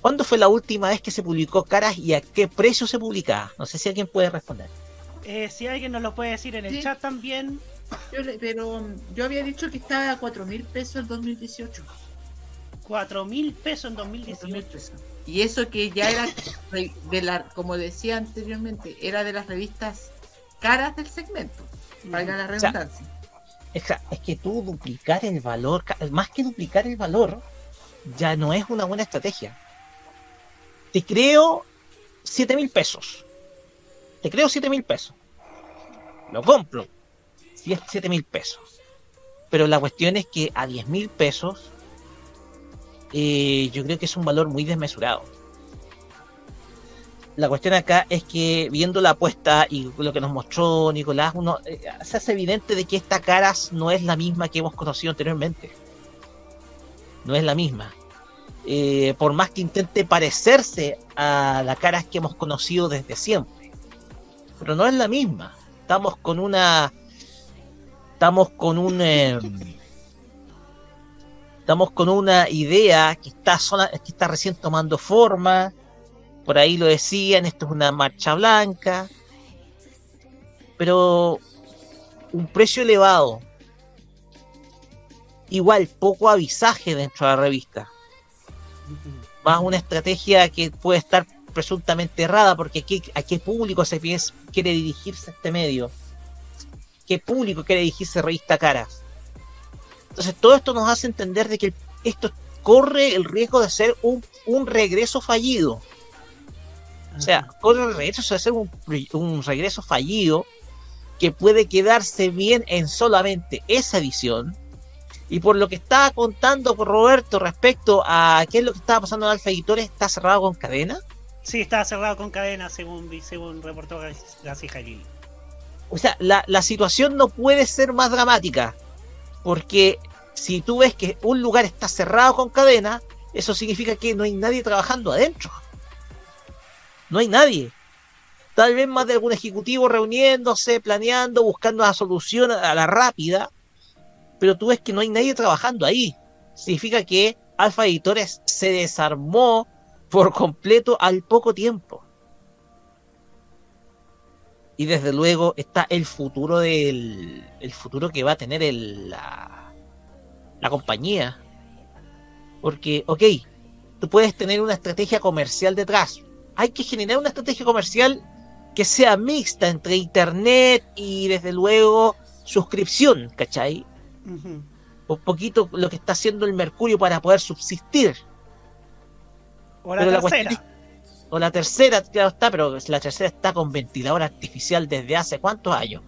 ¿Cuándo fue la última vez que se publicó Caras y a qué precio se publicaba? No sé si alguien puede responder. Eh, si alguien nos lo puede decir en el Sí. chat también. Yo le- pero um, yo había dicho que estaba a 4 mil pesos en 2018. 4 mil pesos en 4 mil 2018. pesos. Y eso que ya era de la, como decía anteriormente, era de las revistas caras del segmento. Valga la O sea, redundancia. Es que, tú duplicar el valor, más que duplicar el valor, ya no es una buena estrategia. Te creo 7 mil pesos. Te creo 7 mil pesos. Lo compro. 7 mil pesos. Pero la cuestión es que a 10 mil pesos, eh, yo creo que es un valor muy desmesurado. La cuestión acá es que viendo la apuesta y lo que nos mostró Nicolás, uno eh, se hace evidente de que esta caras no es la misma que hemos conocido anteriormente. No es la misma. Eh, por más que intente parecerse a la caras que hemos conocido desde siempre. Pero no es la misma. Estamos con una. Estamos con un. Estamos con una idea que está, sola- que está recién tomando forma. Por ahí lo decían, esto es una marcha blanca. Pero un precio elevado. Igual, poco avisaje dentro de la revista. Más una estrategia que puede estar presuntamente errada, porque aquí, a qué público se quiere dirigirse este medio. ¿Qué público quiere dirigirse Revista Caras? Entonces, todo esto nos hace entender de que esto corre el riesgo de ser un, un regreso fallido. O sea, corre el regreso de ser un, un regreso fallido que puede quedarse bien en solamente esa edición. Y por lo que estaba contando por Roberto respecto a qué es lo que estaba pasando en Alfa Editores, está cerrado con cadena. Sí, está cerrado con cadena, según, según reportó García Jalil. O sea, la, la situación no puede ser más dramática. Porque si tú ves que un lugar está cerrado con cadena, eso significa que no hay nadie trabajando adentro. No hay nadie. Tal vez más de algún ejecutivo reuniéndose, planeando, buscando una solución a la rápida. Pero tú ves que no hay nadie trabajando ahí. Significa que Alfa Editores se desarmó por completo al poco tiempo. Y desde luego está el futuro del el futuro que va a tener el, la, la compañía. Porque, ok, tú puedes tener una estrategia comercial detrás. Hay que generar una estrategia comercial que sea mixta entre internet y desde luego suscripción, ¿cachai? Un poquito lo que está haciendo el Mercurio para poder subsistir. Pero la cuestión O la tercera, claro está, pero la tercera está con ventilador artificial desde hace cuántos años.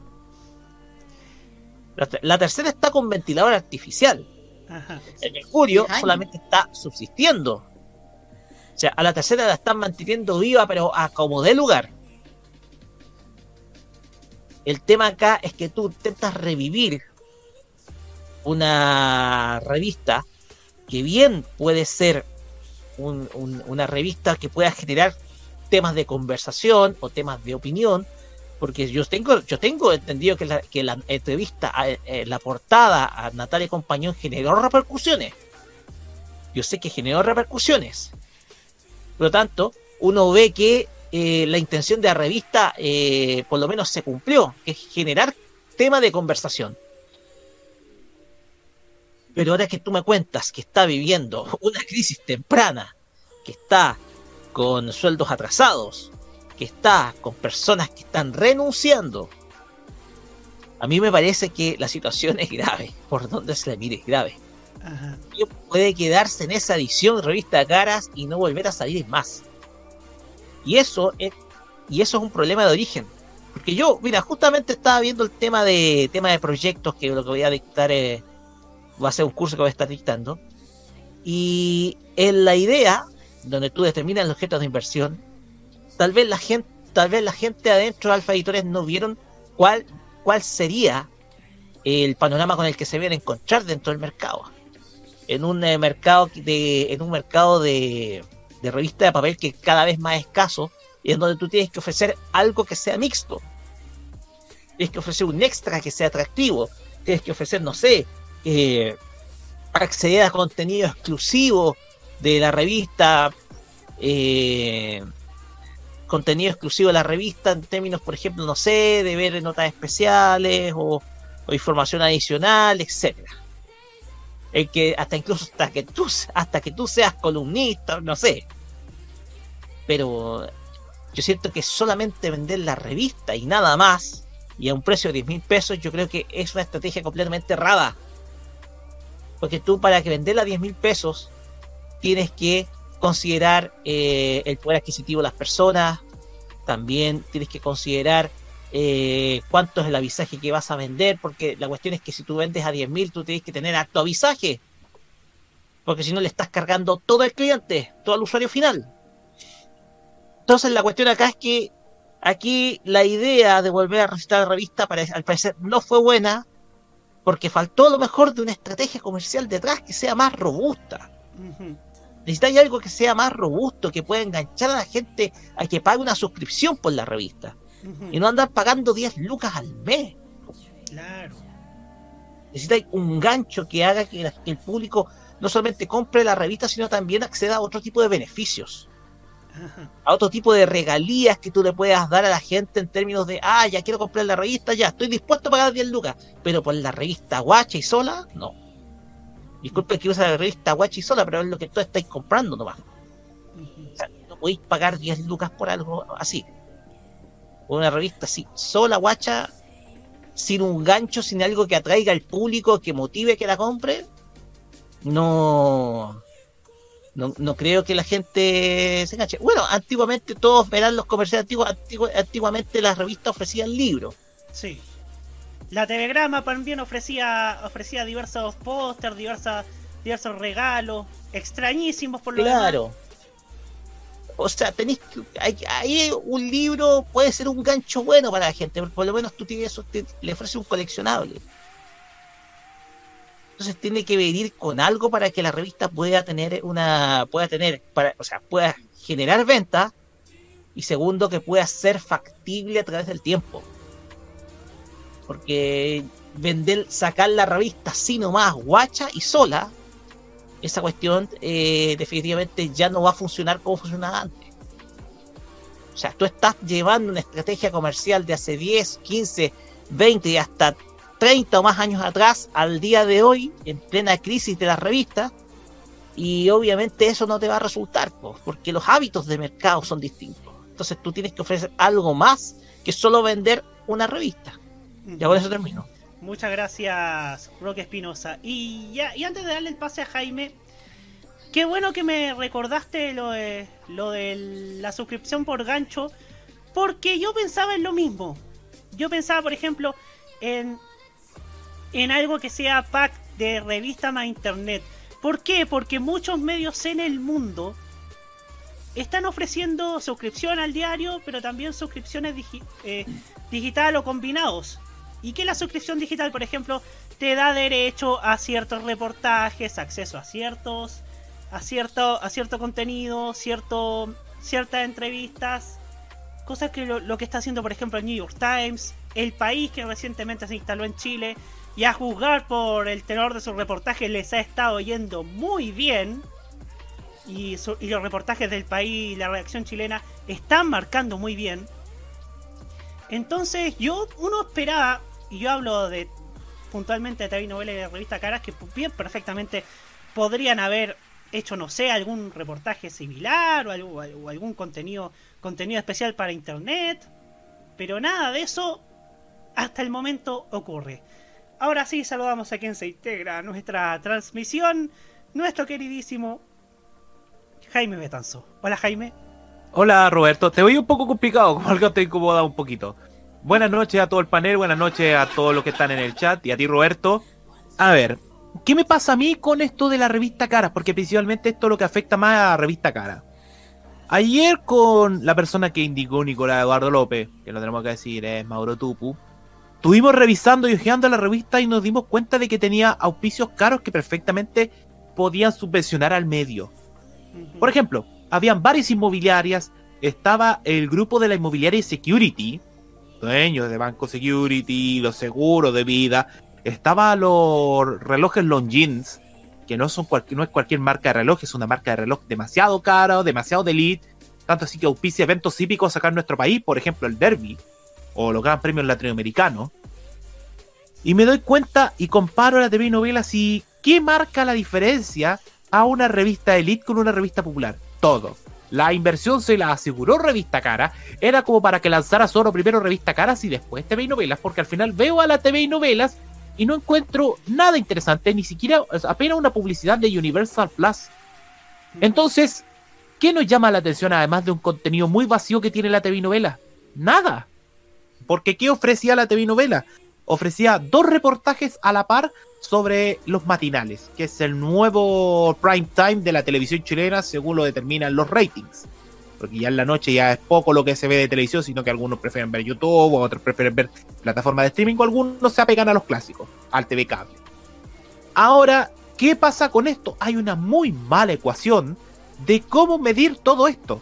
La, te- la tercera está con ventilador artificial. Ajá. El Mercurio solamente está subsistiendo. O sea, a la tercera la están manteniendo viva, pero a como de lugar. El tema acá es que tú intentas revivir una revista que bien puede ser un- un- una revista que pueda generar temas de conversación o temas de opinión, porque yo tengo, yo tengo entendido que la, entrevista, eh, la portada a Natalia Compañón generó repercusiones. Yo sé que generó repercusiones. Por lo tanto, uno ve que eh, la intención de la revista eh, por lo menos se cumplió, que generar tema de conversación. Pero ahora que tú me cuentas que está viviendo una crisis temprana, que está con sueldos atrasados, que está con personas que están renunciando, a mí me parece que la situación es grave, por donde se le mire es grave. Puede quedarse en esa edición revista de caras y no volver a salir más. Y eso es, y eso es un problema de origen. Porque yo, mira, justamente estaba viendo el tema de tema de proyectos que lo que voy a dictar es, va a ser un curso que voy a estar dictando. Y en la idea, donde tú determinas los objetos de inversión, tal vez la gente, tal vez la gente adentro de Alfa Editores no vieron cuál, cuál sería el panorama con el que se viene a encontrar dentro del mercado. En un eh, mercado de, en un mercado de, revista de papel que cada vez más escaso y en donde tú tienes que ofrecer algo que sea mixto. Tienes que ofrecer un extra que sea atractivo. Tienes que ofrecer, no sé, eh, acceder a contenido exclusivo de la revista, eh, contenido exclusivo de la revista en términos, por ejemplo, no sé, de ver notas especiales o, información adicional, etcétera. El que hasta incluso hasta que tú hasta que tú seas columnista, no sé. Pero yo siento que solamente vender la revista y nada más, y a un precio de 10 mil pesos, yo creo que es una estrategia completamente errada. Porque tú para que venderla a 10 mil pesos tienes que considerar eh, el poder adquisitivo de las personas, también tienes que considerar eh, cuánto es el avisaje que vas a vender, porque la cuestión es que si tú vendes a 10 mil, tú tienes que tener acto avisaje, porque si no le estás cargando todo al cliente, todo al usuario final. Entonces la cuestión acá es que aquí la idea de volver a recitar la revista al parecer no fue buena, porque faltó lo mejor de una estrategia comercial detrás que sea más robusta. Necesitáis algo que sea más robusto, que pueda enganchar a la gente a que pague una suscripción por la revista. Y no andar pagando 10 lucas al mes. Claro. Necesitáis un gancho que haga que, el público no solamente compre la revista, sino también acceda a otro tipo de beneficios. A otro tipo de regalías que tú le puedas dar a la gente en términos de, ah, ya quiero comprar la revista, ya, estoy dispuesto a pagar 10 lucas. Pero por la revista guacha y sola, no. Disculpe que usa la revista Guachi sola, pero es lo que tú estáis comprando nomás. O sea, no podéis pagar 10 lucas por algo así. Por una revista así, sola, guacha, sin un gancho, sin algo que atraiga al público, que motive que la compre. No, no, no creo que la gente se enganche. Bueno, antiguamente todos verán los comerciales antiguos, antiguamente las revistas ofrecían libros. Sí. La Telegrama también ofrecía, ofrecía diversos pósters, diversos regalos, extrañísimos por lo Claro. O sea, tenéis ahí un libro puede ser un gancho bueno para la gente, por lo menos tú tienes eso, le ofreces un coleccionable. Entonces tiene que venir con algo para que la revista pueda tener una, pueda tener, para, o sea, pueda generar ventas y segundo que pueda ser factible a través del tiempo. Porque vender, sacar la revista así nomás, guacha y sola, esa cuestión eh, definitivamente ya no va a funcionar como funcionaba antes. O sea, tú estás llevando una estrategia comercial de hace 10, 15, 20 y hasta 30 o más años atrás al día de hoy, en plena crisis de las revistas, y obviamente eso no te va a resultar, porque los hábitos de mercado son distintos. Entonces tú tienes que ofrecer algo más que solo vender una revista. Ya con eso termino. Muchas gracias, Roque Espinosa. Y ya, y antes de darle el pase a Jaime, qué bueno que me recordaste lo de, lo de la suscripción por gancho, porque yo pensaba en lo mismo. Yo pensaba, por ejemplo, en, en algo que sea pack de revista más internet. ¿Por qué? Porque muchos medios en el mundo están ofreciendo suscripción al diario, pero también suscripciones eh, digital o combinados y que la suscripción digital, por ejemplo, te da derecho a ciertos reportajes, acceso a ciertos, a cierto, a cierto contenido, cierto, ciertas entrevistas, cosas que lo, lo que está haciendo, por ejemplo, el New York Times, el país que recientemente se instaló en Chile, y a juzgar por el tenor de sus reportajes les ha estado yendo muy bien. Y, su- los reportajes del país la reacción chilena están marcando muy bien. Entonces yo, uno esperaba, y yo hablo de puntualmente de TV Novela y de Revista Caras, que bien perfectamente podrían haber hecho, no sé, algún reportaje similar o, algo- o algún contenido, contenido especial para internet. Pero nada de eso hasta el momento ocurre. Ahora sí, saludamos a quien se integra a nuestra transmisión, nuestro queridísimo Jaime Betanzo. Hola Jaime. Hola Roberto, te oí un poco complicado, como algo te incomoda un poquito. Buenas noches a todo el panel, buenas noches a todos los que están en el chat y a ti Roberto. A ver, ¿qué me pasa a mí con esto de la revista Cara? Porque principalmente esto es lo que afecta más a la revista Cara. Ayer con la persona que indicó Nicolás Eduardo López, que lo tenemos que decir es Mauro Tupu, estuvimos revisando y hojeando la revista y nos dimos cuenta de que tenía auspicios caros que perfectamente podían subvencionar al medio. Por ejemplo, habían varias inmobiliarias, estaba el grupo de la inmobiliaria Security, dueños de Banco Security, los seguros de vida, estaba los relojes Longines, que no son cual- no es cualquier marca de reloj, es una marca de reloj demasiado cara, demasiado de elite, tanto así que auspicia eventos hípicos acá en nuestro país, por ejemplo el Derby o los Gran Premios Latinoamericanos. Y me doy cuenta y comparo la TV y novelas y ¿qué marca la diferencia a una revista elite con una revista popular? Todo. La inversión se la aseguró Revista Cara. Era como para que lanzara solo primero Revista Caras y después TV y novelas, porque al final veo a la TV y novelas y no encuentro nada interesante, ni siquiera apenas una publicidad de Universal Plus. Entonces, ¿qué nos llama la atención además de un contenido muy vacío que tiene la TV y novela? Nada. Porque ¿qué ofrecía la TV novela? Ofrecía dos reportajes a la par sobre los matinales, que es el nuevo prime time de la televisión chilena según lo determinan los ratings. Porque ya en la noche ya es poco lo que se ve de televisión, sino que algunos prefieren ver YouTube, otros prefieren ver plataformas de streaming, o algunos se apegan a los clásicos, al TV cable. Ahora, ¿qué pasa con esto? Hay una muy mala ecuación de cómo medir todo esto.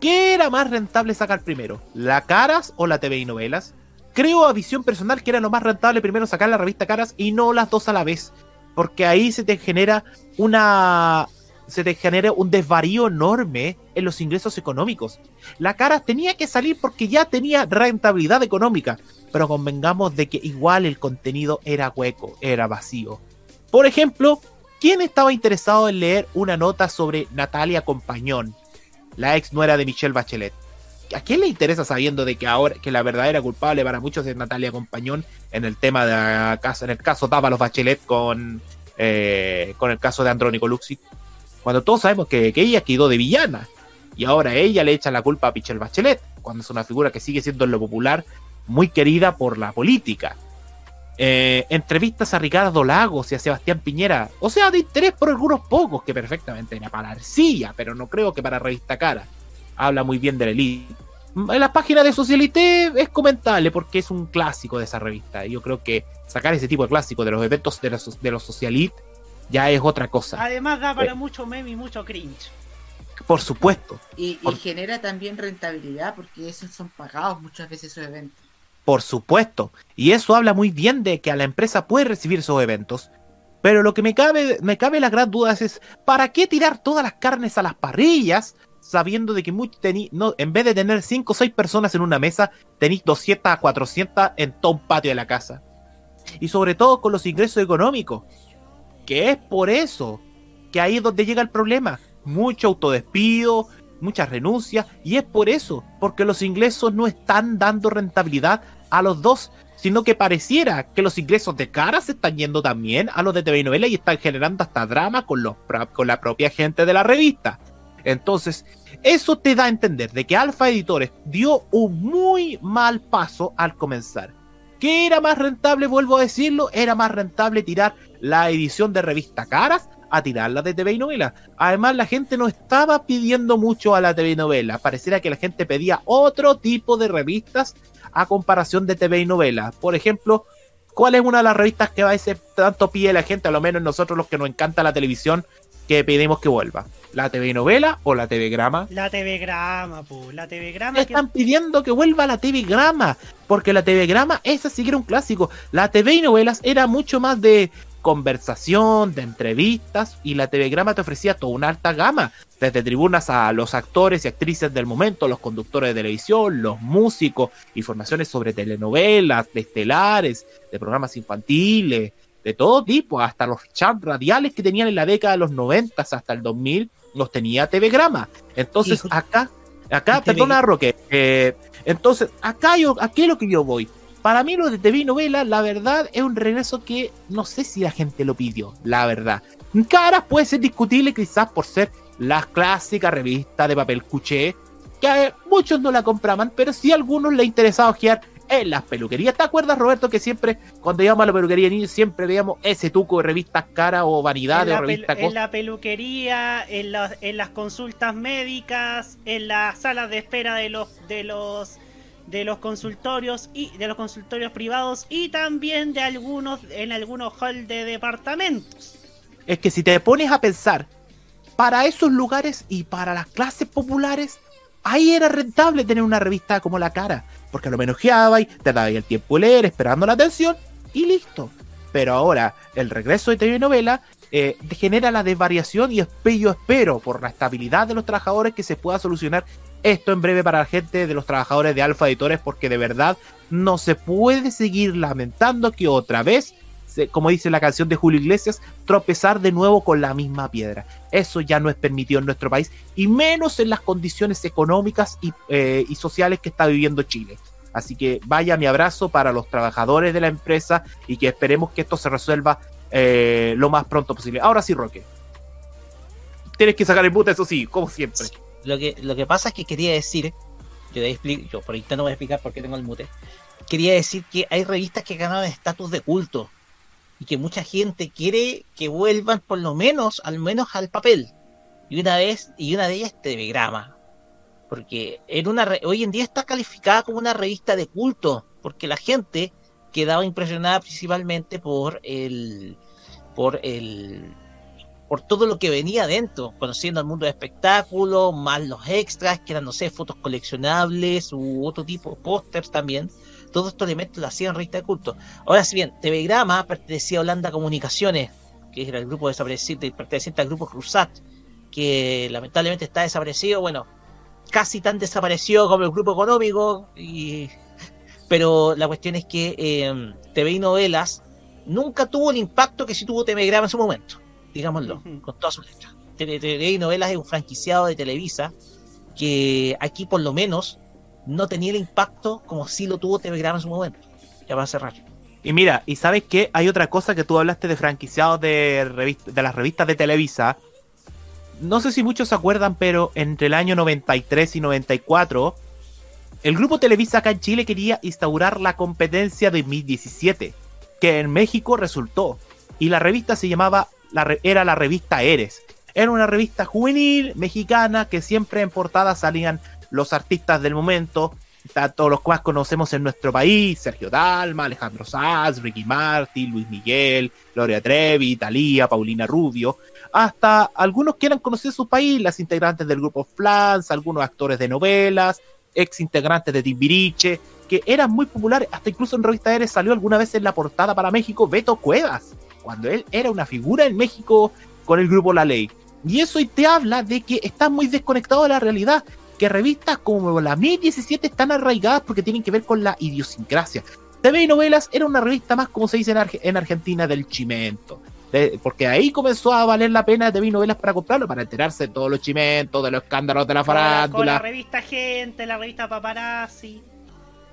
¿Qué era más rentable sacar primero? ¿La Caras o la TV y novelas? Creo a visión personal que era lo más rentable primero sacar la revista Caras y no las dos a la vez. Porque ahí se te genera una. Se te genera un desvarío enorme en los ingresos económicos. La Caras tenía que salir porque ya tenía rentabilidad económica. Pero convengamos de que igual el contenido era hueco, era vacío. Por ejemplo, ¿quién estaba interesado en leer una nota sobre Natalia Compañón, la ex nuera de Michelle Bachelet? ¿A quién le interesa sabiendo de que ahora que la verdadera culpable para muchos es Natalia Compañón en el tema de la casa, en el caso Dávalos Bachelet con, eh, con el caso de Andrónico Luxi? Cuando todos sabemos que, que ella quedó de villana y ahora ella le echa la culpa a Michelle Bachelet, cuando es una figura que sigue siendo en lo popular muy querida por la política. Eh, entrevistas a Ricardo Lagos y a Sebastián Piñera, o sea, de interés por algunos pocos, que perfectamente era para Arcilla, pero no creo que para Revista Cara. Habla muy bien de la elite. En la página de Socialité es comentable porque es un clásico de esa revista. Y yo creo que sacar ese tipo de clásico de los eventos de los, de los Socialit ya es otra cosa. Además da para Eh. mucho meme y mucho cringe. Por supuesto. Y, y Por- genera también rentabilidad porque esos son pagados muchas veces esos eventos. Por supuesto. Y eso habla muy bien de que a la empresa puede recibir esos eventos. Pero lo que me cabe, me cabe la gran duda es, ¿para qué tirar todas las carnes a las parrillas sabiendo de que tení- no, en vez de tener 5 o 6 personas en una mesa, tenéis 200 a 400 en todo un patio de la casa? Y sobre todo con los ingresos económicos. Que es por eso que ahí es donde llega el problema. Mucho autodespido, muchas renuncias, y es por eso, porque los ingresos no están dando rentabilidad a los dos, sino que pareciera que los ingresos de cara se están yendo también a los de TV y novela y están generando hasta drama con, los, con la propia gente de la revista. Entonces, eso te da a entender de que Alfa Editores dio un muy mal paso al comenzar. ¿Qué era más rentable? Vuelvo a decirlo, era más rentable tirar la edición de revista Caras a tirarla de TV y novela. Además, la gente no estaba pidiendo mucho a la TV y novela. Pareciera que la gente pedía otro tipo de revistas a comparación de TV y novela. Por ejemplo, ¿cuál es una de las revistas que a veces tanto pide la gente, a lo menos nosotros los que nos encanta la televisión, que pedimos que vuelva? ¿La TV novela o la TV grama? La TV grama, pu, la TV grama. que- Están pidiendo que vuelva la TV grama, porque la TV grama, esa sí que era un clásico. La TV y novelas era mucho más de conversación, de entrevistas, y la TV grama te ofrecía toda una alta gama, desde tribunas a los actores y actrices del momento, los conductores de televisión, los músicos, informaciones sobre telenovelas, de estelares, de programas infantiles, de todo tipo, hasta los chats radiales que tenían en la década de los 90 hasta el 2000, los tenía TV grama. Entonces acá, acá, perdona Roque, eh, entonces acá yo, aquí es lo que yo voy. Para mí lo de TV y novela, la verdad, es un regreso que no sé si la gente lo pidió, la verdad. Caras puede ser discutible quizás por ser la clásica revista de papel cuché, que a muchos no la compraban, pero sí a algunos les interesaba ojear en las peluquerías. ¿Te acuerdas, Roberto, que siempre, cuando íbamos a la peluquería de niños, siempre veíamos ese tuco de revistas cara o o pelu- revistas en la peluquería, en, la- en las consultas médicas, en las salas de espera de los de los de los consultorios y de los consultorios privados y también de algunos en algunos hall de departamentos. es que si te pones a pensar, para esos lugares y para las clases populares, ahí era rentable tener una revista como La Cara, porque lo homenajeaba y te daba ahí el tiempo de leer, esperando la atención y listo. Pero ahora, el regreso de TV novela eh, genera la desvariación y yo espero, por la estabilidad de los trabajadores, que se pueda solucionar esto en breve para la gente de los trabajadores de Alfa Editores, porque de verdad no se puede seguir lamentando que otra vez como dice la canción de Julio Iglesias, tropezar de nuevo con la misma piedra. Eso ya no es permitido en nuestro país, y menos en las condiciones económicas y, eh, sociales que está viviendo Chile. Así que vaya mi abrazo para los trabajadores de la empresa y que esperemos que esto se resuelva eh, lo más pronto posible. Ahora sí, Roque. Tienes que sacar el mute, eso sí, como siempre. Lo que, lo que pasa es que quería decir, yo, de expli- yo por no voy a explicar por qué tengo el mute, quería decir que hay revistas que ganan estatus de culto y que mucha gente quiere que vuelvan por lo menos, al menos al papel. Y una vez, y una de ellas Telegrama. Porque una hoy en día está calificada como una revista de culto, porque la gente quedaba impresionada principalmente por el por el por todo lo que venía adentro, conociendo el mundo de espectáculo, más los extras, que eran, no sé, fotos coleccionables u otro tipo, pósters también. Todos estos elementos lo hacían revista de culto. Ahora, si bien Telegrama pertenecía a Holanda Comunicaciones, que era el grupo desaparecido, perteneciente al grupo Cruzat, que lamentablemente está desaparecido, bueno, casi tan desaparecido como el grupo económico, y... pero la cuestión es que eh, TV y novelas nunca tuvo el impacto que sí tuvo Telegrama en su momento, digámoslo, con todas sus letras. Tele- TV y novelas es un franquiciado de Televisa que aquí por lo menos no tenía el impacto como sí lo tuvo Telegrama en su momento. Ya va a cerrar. Y mira, y sabes qué, hay otra cosa que tú hablaste de franquiciados de, de las revistas de Televisa. No sé si muchos se acuerdan, pero entre el año 93 y 94, el grupo Televisa acá en Chile quería instaurar la competencia de 2017, que en México resultó. Y la revista se llamaba, la era la revista Eres. Era una revista juvenil mexicana que siempre en portada salían los artistas del momento, tanto los cuales conocemos en nuestro país, Sergio Dalma, Alejandro Sanz, Ricky Martin, Luis Miguel, Gloria Trevi, Talía, Paulina Rubio, hasta algunos que eran conocidos en su país, las integrantes del grupo Flans, algunos actores de novelas, ex integrantes de Timbiriche, que eran muy populares, hasta incluso en Revista Eres salió alguna vez en la portada para México Beto Cuevas, cuando él era una figura en México con el grupo La Ley. Y eso te habla de que está muy desconectado de la realidad, que revistas como la 1017 están arraigadas porque tienen que ver con la idiosincrasia. TV y Novelas era una revista más, como se dice en, Arge- en Argentina, del chimento. De- porque ahí comenzó a valer la pena TV y Novelas para comprarlo, para enterarse de todos los chimentos, de los escándalos de la Con la, con la farándula. revista Gente, la revista Paparazzi.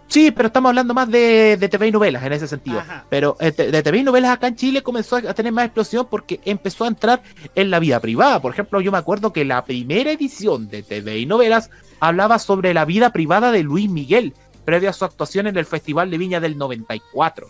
Sí, pero estamos hablando más de, de TV y novelas en ese sentido. Ajá. Pero eh, de TV y novelas acá en Chile comenzó a tener más explosión porque empezó a entrar en la vida privada. Por ejemplo, yo me acuerdo que la primera edición de TV y novelas hablaba sobre la vida privada de Luis Miguel, previa a su actuación en el Festival de Viña del 94.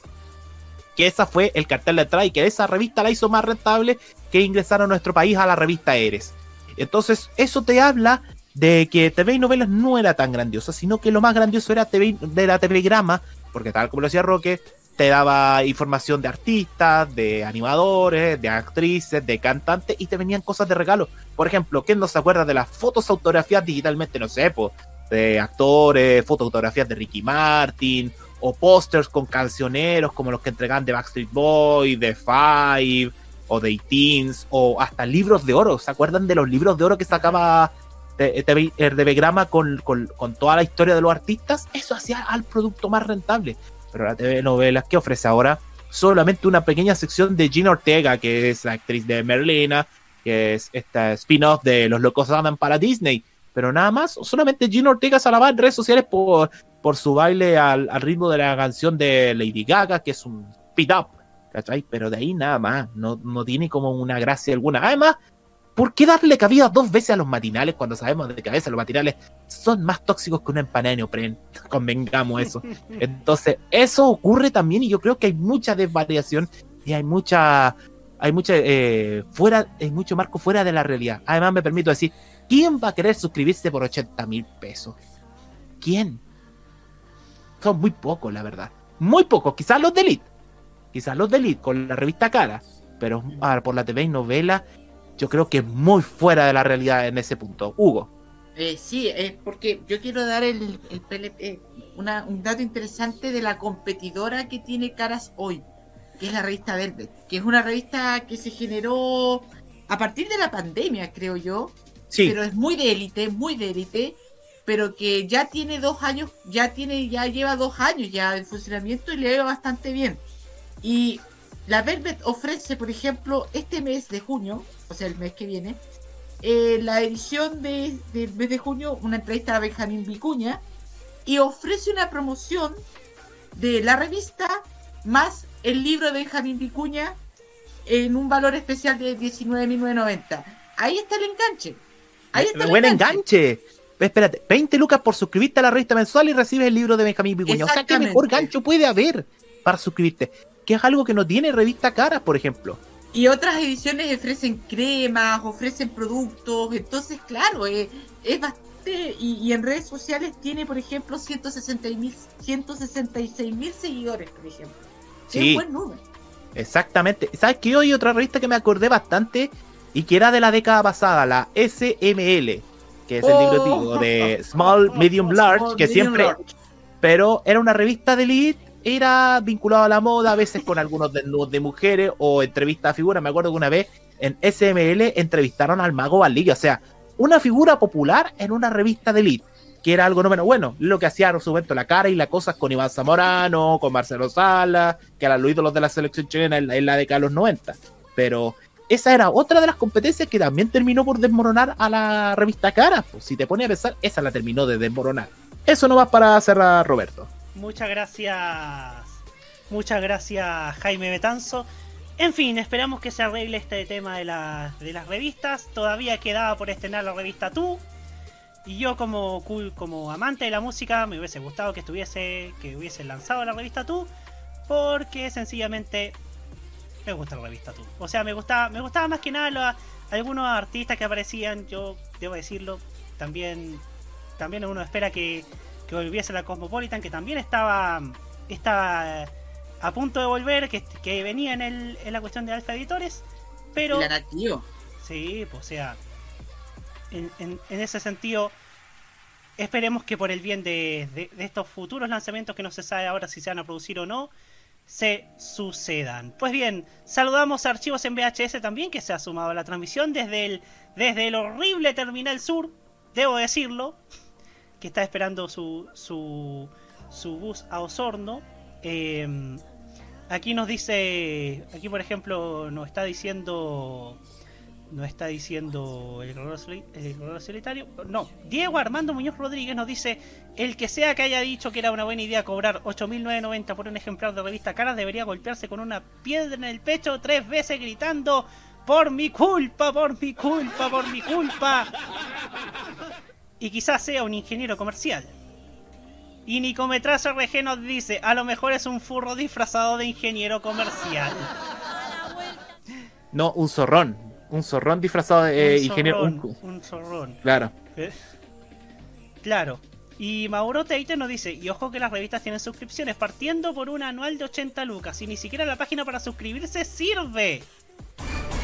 Que esa fue el cartel de entrada y que esa revista la hizo más rentable que ingresar a nuestro país a la revista Eres. Entonces, eso te habla de que TV y novelas no era tan grandiosa, sino que lo más grandioso era TV de la telegrama, porque tal como lo decía Roque, te daba información de artistas, de animadores, de actrices, de cantantes y te venían cosas de regalo. Por ejemplo, ¿quién no se acuerda de las fotos autografiadas digitalmente? No sé, pues, de actores, fotografías de Ricky Martin o pósters con cancioneros como los que entregan de Backstreet Boys, de Five o de Teens o hasta libros de oro. ¿Se acuerdan de los libros de oro que sacaba TV, TV Grama con, con, con toda la historia de los artistas? Eso hacía al producto más rentable pero la TV novelas que ofrece ahora solamente una pequeña sección de Gina Ortega, que es la actriz de Merlina, que es esta spin-off de Los Locos Adam para Disney. Pero nada más, solamente Gina Ortega se alaba en redes sociales por, por su baile al, al, ritmo de la canción de Lady Gaga, que es un speed up, ¿cachai? Pero de ahí nada más, no, no tiene como una gracia alguna. Además, ¿Por qué darle cabida dos veces a los matinales cuando sabemos de que a veces los matinales son más tóxicos que una empanada de neopren? Convengamos eso. Entonces, eso ocurre también y yo creo que hay mucha desvariación y hay mucha hay mucha eh, fuera hay mucho marco fuera de la realidad. Además, me permito decir, ¿quién va a querer suscribirse por 80 mil pesos? ¿Quién? Son muy pocos, la verdad. Muy pocos. Quizás los de Elite. Quizás los de Elite con la revista cara. Pero ahora por la TV y novela yo creo que es muy fuera de la realidad en ese punto. Hugo. Eh, sí, eh, porque yo quiero dar el, el una, un dato interesante de la competidora que tiene caras hoy, que es la revista Velvet, que es una revista que se generó a partir de la pandemia, creo yo. Sí. Pero es muy de élite, muy de élite, pero que ya tiene dos años, ya tiene, ya lleva dos años ya de funcionamiento y le va bastante bien. Y la Velvet ofrece, por ejemplo, este mes de junio, o sea, el mes que viene, eh, la edición de, del mes de junio, una entrevista a Benjamín Vicuña, y ofrece una promoción de la revista más el libro de Benjamín Vicuña en un valor especial de 19.990. Ahí está el enganche. Ahí está el buen enganche. Espérate, 20 lucas por suscribirte a la revista mensual y recibes el libro de Benjamín Vicuña. O sea, ¿qué mejor gancho puede haber para suscribirte? Que es algo que no tiene revista caras, por ejemplo. Y otras ediciones ofrecen cremas, ofrecen productos, entonces claro, eh, es bastante... Y, en redes sociales tiene, por ejemplo, 166 mil seguidores, por ejemplo. Sí. Es un buen número. Exactamente. ¿Sabes qué? Hoy otra revista que me acordé bastante y que era de la década pasada, la SML, que es el libro oh. de Small, Medium, Large, que siempre... Pero era una revista de elite era vinculado a la moda, a veces con algunos desnudos de mujeres o entrevistas a figuras. Me acuerdo que una vez en SML entrevistaron al mago Valdivia, o sea, una figura popular en una revista de elite, que era algo no menos bueno, lo que hacía en su momento la cara y las cosas con Iván Zamorano, con Marcelo Sala, que eran los ídolos de la selección chilena en la, década de los 90. Pero esa era otra de las competencias que también terminó por desmoronar a la revista Cara. Pues, si te pones a pensar, esa la terminó de desmoronar. Eso no va para cerrar, Roberto. Muchas gracias. Muchas gracias, Jaime Betanzo. En fin, esperamos que se arregle este tema de, de las revistas. Todavía quedaba por estrenar la revista Tú. Y yo como, como amante de la música me hubiese gustado que estuviese. que hubiese lanzado la revista Tú. Porque sencillamente me gusta la revista Tú. O sea, me gustaba, me gustaba más que nada algunos artistas que aparecían. Yo debo decirlo. También. También uno espera que que volviese la Cosmopolitan, que también estaba, estaba a punto de volver, que, que venía en, el, en la cuestión de Alfa Editores, pero... La Sí, pues o sea, en, en, ese sentido, esperemos que por el bien de, de, estos futuros lanzamientos que no se sabe ahora si se van a producir o no, se sucedan. Pues bien, saludamos a Archivos en VHS también, que se ha sumado a la transmisión desde el, desde el horrible Terminal Sur, debo decirlo que está esperando su, su, su bus a Osorno. Em, aquí nos dice, aquí por ejemplo nos está diciendo, nos está diciendo el corredor, solitario, no, Diego Armando Muñoz Rodríguez nos dice, el que sea que haya dicho que era una buena idea cobrar 8.990 por un ejemplar de revista Caras debería golpearse con una piedra en el pecho tres veces gritando, por mi culpa, por mi culpa, por mi culpa y quizás sea un ingeniero comercial. Y Nicometrazo RG nos dice, a lo mejor es un furro disfrazado de ingeniero comercial. No, un zorrón. Un zorrón disfrazado de eh, ingeniero. un... zorrón. Claro. Claro. Y Mauro Teite nos dice, y ojo que las revistas tienen suscripciones, partiendo por un anual de 80 lucas, y ni siquiera la página para suscribirse sirve.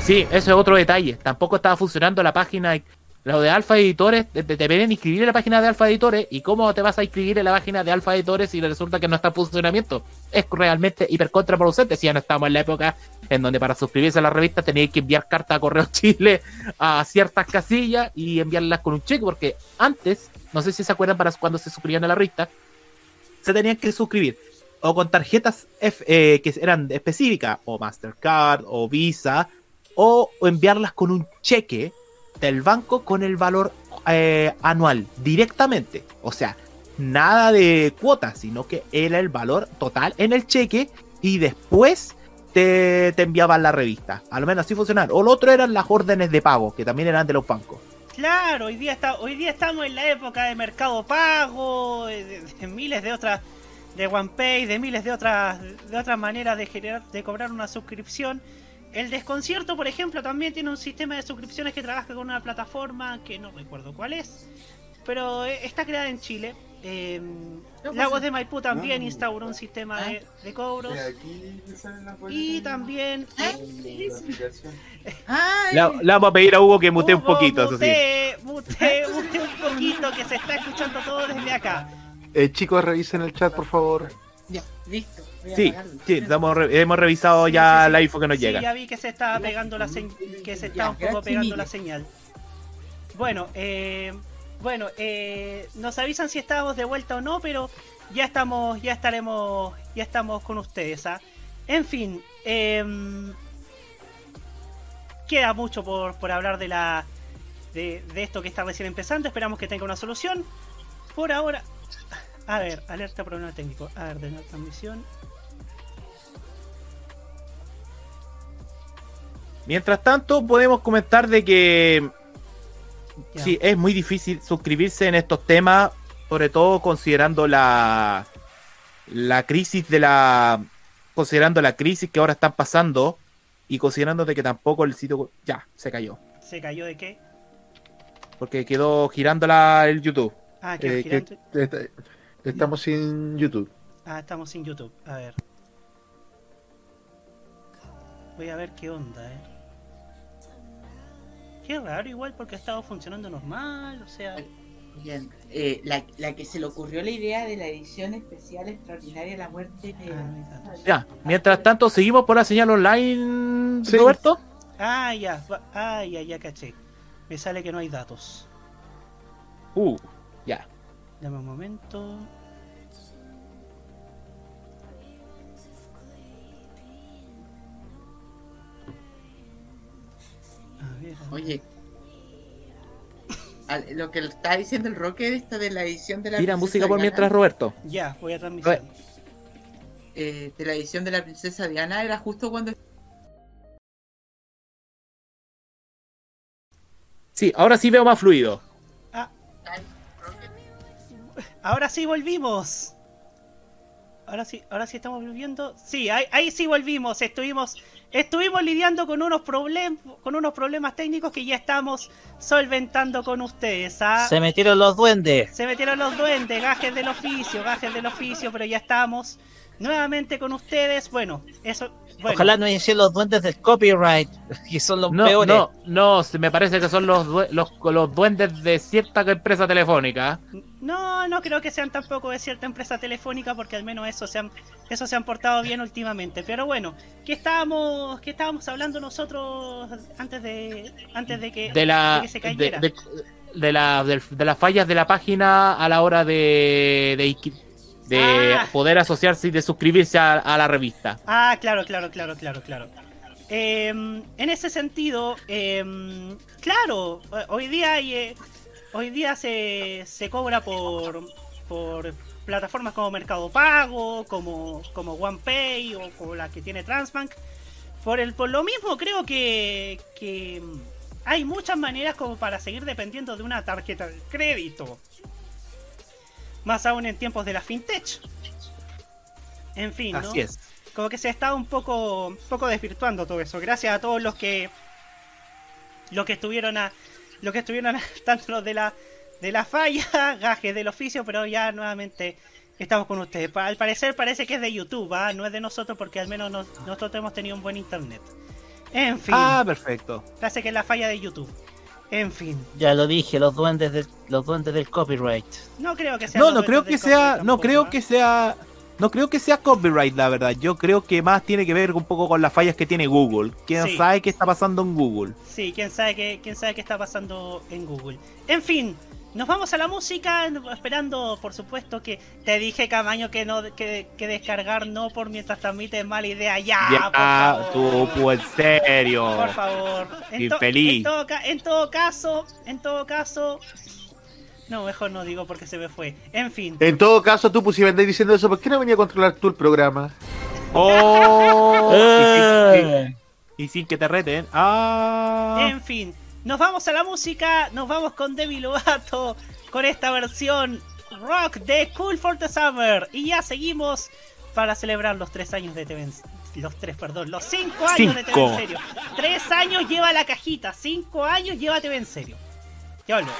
Sí, eso es otro detalle. Tampoco estaba funcionando la página. Lo de Alfa Editores, te, te piden inscribir en la página de Alfa Editores. ¿Y cómo te vas a inscribir en la página de Alfa Editores si resulta que no está en funcionamiento? Es realmente hiper contraproducente si ya no estamos en la época en donde para suscribirse a la revista teníais que enviar carta a Correo Chile a ciertas casillas y enviarlas con un cheque. Porque antes, no sé si se acuerdan para cuando se suscribían a la revista, se tenían que suscribir o con tarjetas eh, que eran específicas, o Mastercard, o Visa, o enviarlas con un cheque del banco con el valor eh, anual directamente. O sea, nada de cuotas, sino que era el valor total en el cheque y después te, te enviaban la revista. A lo menos así funcionaba. O lo otro eran las órdenes de pago, que también eran de los bancos. Claro, hoy día, está, hoy día estamos en la época de mercado pago, de, de- de miles de otras, de OnePay, de miles de otras, de otras maneras de generar, de cobrar una suscripción. El desconcierto, por ejemplo, también tiene un sistema de suscripciones que trabaja con una plataforma que no recuerdo cuál es, pero eh, está creada en Chile. Eh, pues, Lagos de Maipú también no. instauró un sistema Ah. de, de cobros. aquí Y también... la aplicación. Ay, Le, le vamos a pedir a Hugo que mutee un poquito, eso sí. Mute, mute, mute un poquito que se está escuchando todo desde acá. Eh, chicos, revisen el chat, por favor. ya, listo. Sí, sí, re- hemos revisado ya la info que nos Sí, llega. ya vi que se estaba pegando la que se un poco gracias, pegando la señal. Bueno, eh, bueno, eh, nos avisan si estábamos de vuelta o no, pero ya estamos, ya estaremos, ya estamos con ustedes. ¿ah? En fin, em, queda mucho por, por hablar de la de, de esto que está recién empezando. Esperamos que tenga una solución. Por ahora, a ver, alerta problema técnico. A ver, de la transmisión. Mientras tanto, podemos comentar de que Ya. sí, es muy difícil suscribirse en estos temas, sobre todo considerando la la crisis de la considerando la crisis que ahora están pasando y considerando de que tampoco el sitio ya se cayó, ¿Se cayó de qué? porque quedó girando la, el YouTube. Ah, que Eh, que- est- estamos sin YouTube. Ah, estamos sin YouTube. A ver. Voy a ver qué onda, eh. Qué raro igual porque ha estado funcionando normal, o sea... Bien, eh, la, la que se le ocurrió la idea de la edición especial extraordinaria La Muerte de... Ya, mientras tanto seguimos por la señal online, Roberto. Ah, ya, ah, ya, ya caché. Me sale que no hay datos. Uh, ya. Dame un momento. A ver, a ver. Oye, al- lo que está diciendo el Roque de esta de la edición de la Tira música por Diana, mientras, Roberto. Ya, voy a transmitir. eh, de la edición de la princesa Diana era justo cuando Sí, ahora sí veo más fluido. Ahora sí volvimos. Ahora sí, ahora sí estamos volviendo. Sí, ahí, ahí sí volvimos. Estuvimos, estuvimos lidiando con unos problemas, con unos problemas técnicos que ya estamos solventando con ustedes. ¿ah? Se metieron los duendes. Se metieron los duendes, gajes del oficio, gajes del oficio, pero ya estamos nuevamente con ustedes. Bueno, eso. Bueno, Ojalá no hayan sido los duendes del copyright, que son los No, peores. no, no, se me parece que son los, los, los duendes de cierta empresa telefónica. No, no creo que sean tampoco de cierta empresa telefónica porque al menos eso se han, eso se han portado bien últimamente. Pero bueno, ¿qué estábamos, qué estábamos hablando nosotros antes de, antes de que, De la, de que se cayera? de- de la, de las fallas de la página a la hora de, de Ah. poder asociarse y de suscribirse a, a la revista. Ah, claro, claro, claro, claro, claro. Em, en ese sentido, em, claro, hoy día hay, eh, hoy día se, se cobra por, por plataformas como Mercado Pago, como, como OnePay o como la que tiene Transbank. Por, el, por lo mismo creo que, que hay muchas maneras como para seguir dependiendo de una tarjeta de crédito. Más aún en tiempos de la fintech. En fin, ¿no? Así es. como que se está un poco, un poco desvirtuando todo eso. Gracias a todos los que los que estuvieron a los que estuvieron a- tanto los de la de la falla, gajes del oficio, pero ya nuevamente estamos con ustedes. Al parecer parece que es de YouTube, ¿ah? no es de nosotros porque al menos nos- nosotros hemos tenido un buen internet. En fin, Ah, perfecto. parece que es la falla de YouTube. En fin, Ya lo dije, los duendes del, los duendes del copyright. no creo que sea... No, no creo que sea, copyright no creo que sea, no creo que sea copyright, la verdad. Yo creo que más tiene que ver un poco con las fallas que tiene Google. ¿Quién Sí. sabe qué está pasando en Google? Sí, quién sabe qué, quién sabe qué está pasando en Google. En fin, nos vamos a la música, esperando, por supuesto, que te dije, Camaño, que no que, que descargar no por mientras transmites mala idea. Ya, Ya, Ah, por favor. tú, pues, en serio. Por favor. En, to- Infeliz. en todo, ca- en todo caso, en todo caso. No, mejor no digo porque se me fue. En fin. En todo caso, tú pues si diciendo eso, ¿por qué no venía a controlar tú el programa? Oh, y, sin, Eh. y- y sin que te reten. Ah. En fin, nos vamos a la música, nos vamos con Demi Lovato con esta versión rock de Cool for the Summer y ya seguimos para celebrar los tres años de TV los tres, perdón, los cinco años de TV en serio. Tres años lleva la cajita, cinco años lleva TV en serio. Ya volvemos.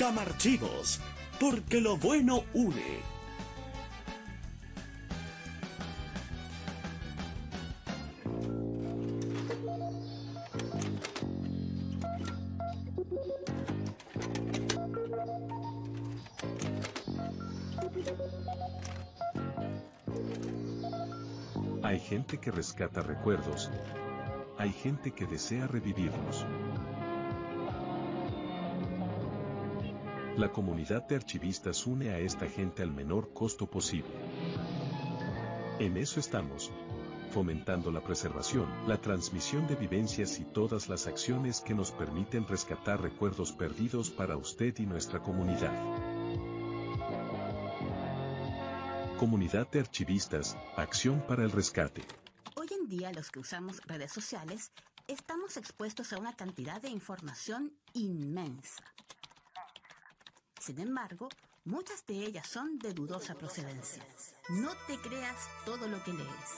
Camarchivos, porque lo bueno une. Hay gente que rescata recuerdos. Hay gente que desea revivirlos. La comunidad de archivistas une a esta gente al menor costo posible. En eso estamos. Fomentando la preservación, la transmisión de vivencias y todas las acciones que nos permiten rescatar recuerdos perdidos para usted y nuestra comunidad. Comunidad de Archivistas, Acción para el Rescate. Hoy en día los que usamos redes sociales estamos expuestos a una cantidad de información inmensa. Sin embargo, muchas de ellas son de dudosa procedencia. No te creas todo lo que lees.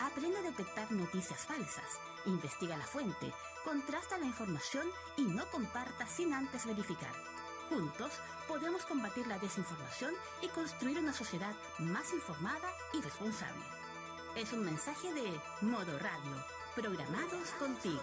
Aprende a detectar noticias falsas, investiga la fuente, contrasta la información y no comparta sin antes verificar. Juntos podemos combatir la desinformación y construir una sociedad más informada y responsable. Es un mensaje de Modo Radio, programados contigo.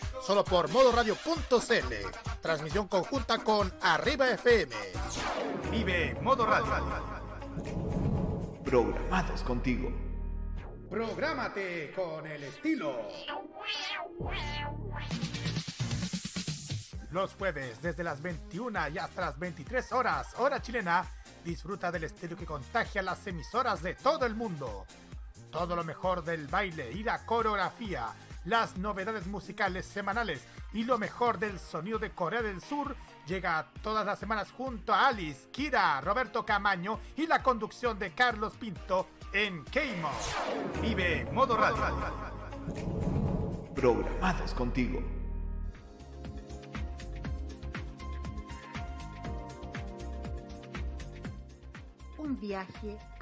Solo por modoradio.cl. Transmisión conjunta con Arriba FM. Vive Modo Radio. Programados contigo. Prográmate con el estilo. Los jueves, desde las 21 y hasta las 23 horas, hora chilena, disfruta del estilo que contagia las emisoras de todo el mundo. Todo lo mejor del baile y la coreografía, las novedades musicales semanales y lo mejor del sonido de Corea del Sur llega todas las semanas junto a Alice, Kira, Roberto Camaño y la conducción de Carlos Pinto en Keimo. Vive Modo Radio. Programados contigo. Un viaje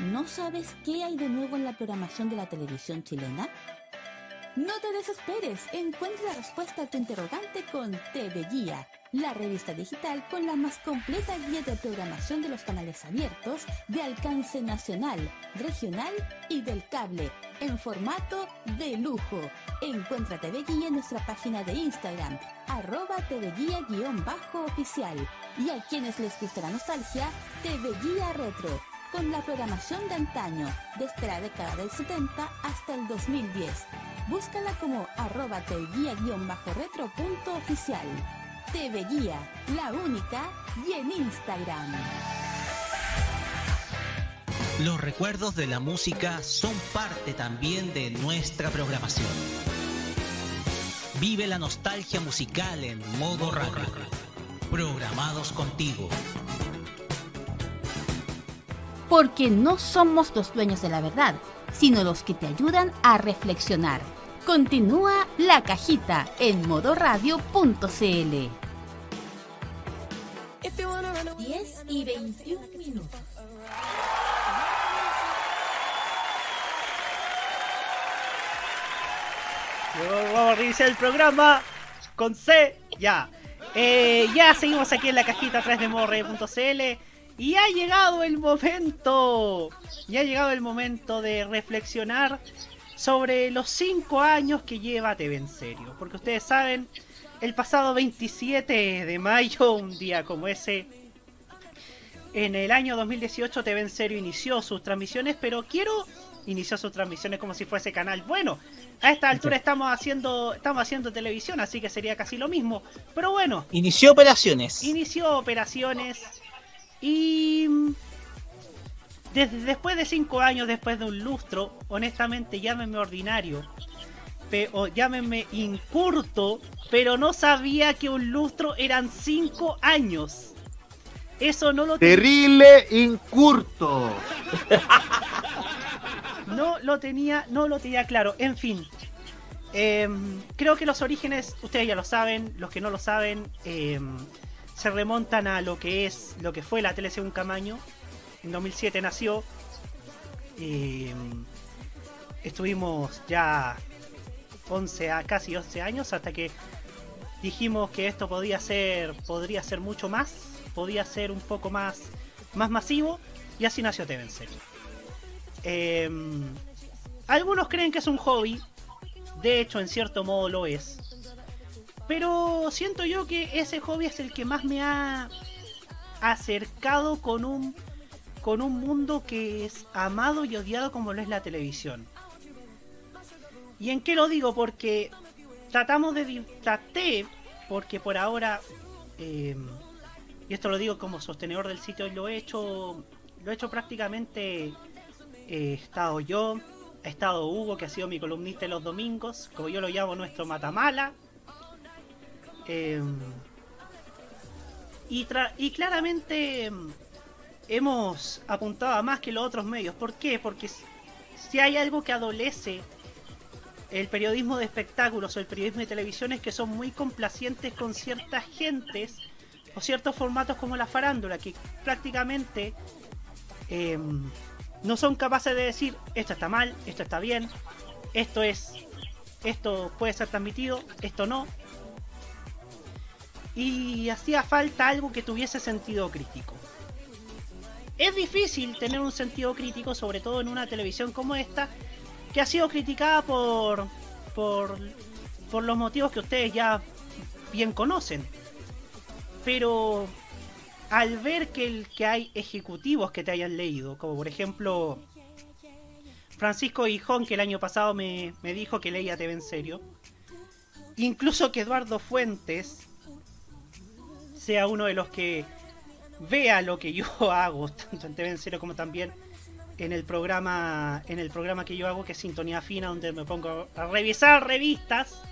¿No sabes qué hay de nuevo en la programación de la televisión chilena? No te desesperes, encuentra la respuesta a tu interrogante con TV Guía, la revista digital con la más completa guía de programación de los canales abiertos de alcance nacional, regional y del cable, en formato de lujo. Encuentra TV en nuestra página de Instagram, arroba TV Guía-oficial. Y a quienes les gusta la nostalgia, TV Guía Retro con la programación de antaño, desde la década del 70 hasta el 2010. Búscala como arroba tguía-retro.oficial. TV Guía, la única, y en Instagram. Los recuerdos de la música son parte también de nuestra programación. Vive la nostalgia musical en modo radio. Programados contigo. Porque no somos los dueños de la verdad, sino los que te ayudan a reflexionar. Continúa la cajita en modoradio.cl. 10 y 21 minutos. Vamos a reiniciar el programa con C. Ya. Eh, ya seguimos aquí en la cajita 3 de morre.cl. Y ha llegado el momento. Y ha llegado el momento de reflexionar sobre los 5 años que lleva TV en serio. Porque ustedes saben, el pasado 27 de mayo, un día como ese, en el año 2018 TV en serio inició sus transmisiones, pero quiero inició sus transmisiones como si fuese canal. Bueno, a esta altura estamos haciendo estamos haciendo televisión, así que sería casi lo mismo. Pero bueno, Inició operaciones. inició operaciones y mm, desde después de cinco años, después de un lustro, honestamente llámenme ordinario, o llámenme incurto, pero no sabía que un lustro eran cinco años. Eso no lo tenía. Terrible incurto. No lo tenía, no lo tenía claro. En fin. em, creo que los orígenes, ustedes ya lo saben, los que no lo saben, em, se remontan a lo que es, lo que fue la tele según Camaño. En 2007 nació. em, estuvimos ya 11 a casi 11 años hasta que dijimos que esto podía ser, podría ser mucho más, podía ser un poco más, más masivo y así nació TV en serio. Em, algunos creen que es un hobby, de hecho en cierto modo lo es, pero siento yo que ese hobby es el que más me ha acercado con un con un mundo que es amado y odiado como lo es la televisión. ¿Y en qué lo digo? Porque tratamos de traté porque por ahora eh, y esto lo digo como sostenedor del sitio lo he hecho lo he hecho prácticamente eh, estado yo ha estado Hugo que ha sido mi columnista en los domingos como yo lo llamo nuestro matamala Eh, y, claramente em, hemos apuntado a más que los otros medios ¿por qué? porque si- hay algo que adolece el periodismo de espectáculos o el periodismo de televisión es que son muy complacientes con ciertas gentes o ciertos formatos como la farándula que prácticamente eh, no son capaces de decir esto está mal, esto está bien, esto es esto puede ser transmitido, esto no. Y hacía falta algo que tuviese sentido crítico. Es difícil tener un sentido crítico, sobre todo en una televisión como esta, que ha sido criticada por, por, por los motivos que ustedes ya bien conocen. Pero al ver que, el, que hay ejecutivos que te hayan leído, como por ejemplo Francisco Hijón, que el año pasado me, me dijo que leía TV en serio, incluso que Eduardo Fuentes sea uno de los que vea lo que yo hago, tanto en TV en serio como también en el programa en el programa que yo hago que es Sintonía Fina donde me pongo a revisar revistas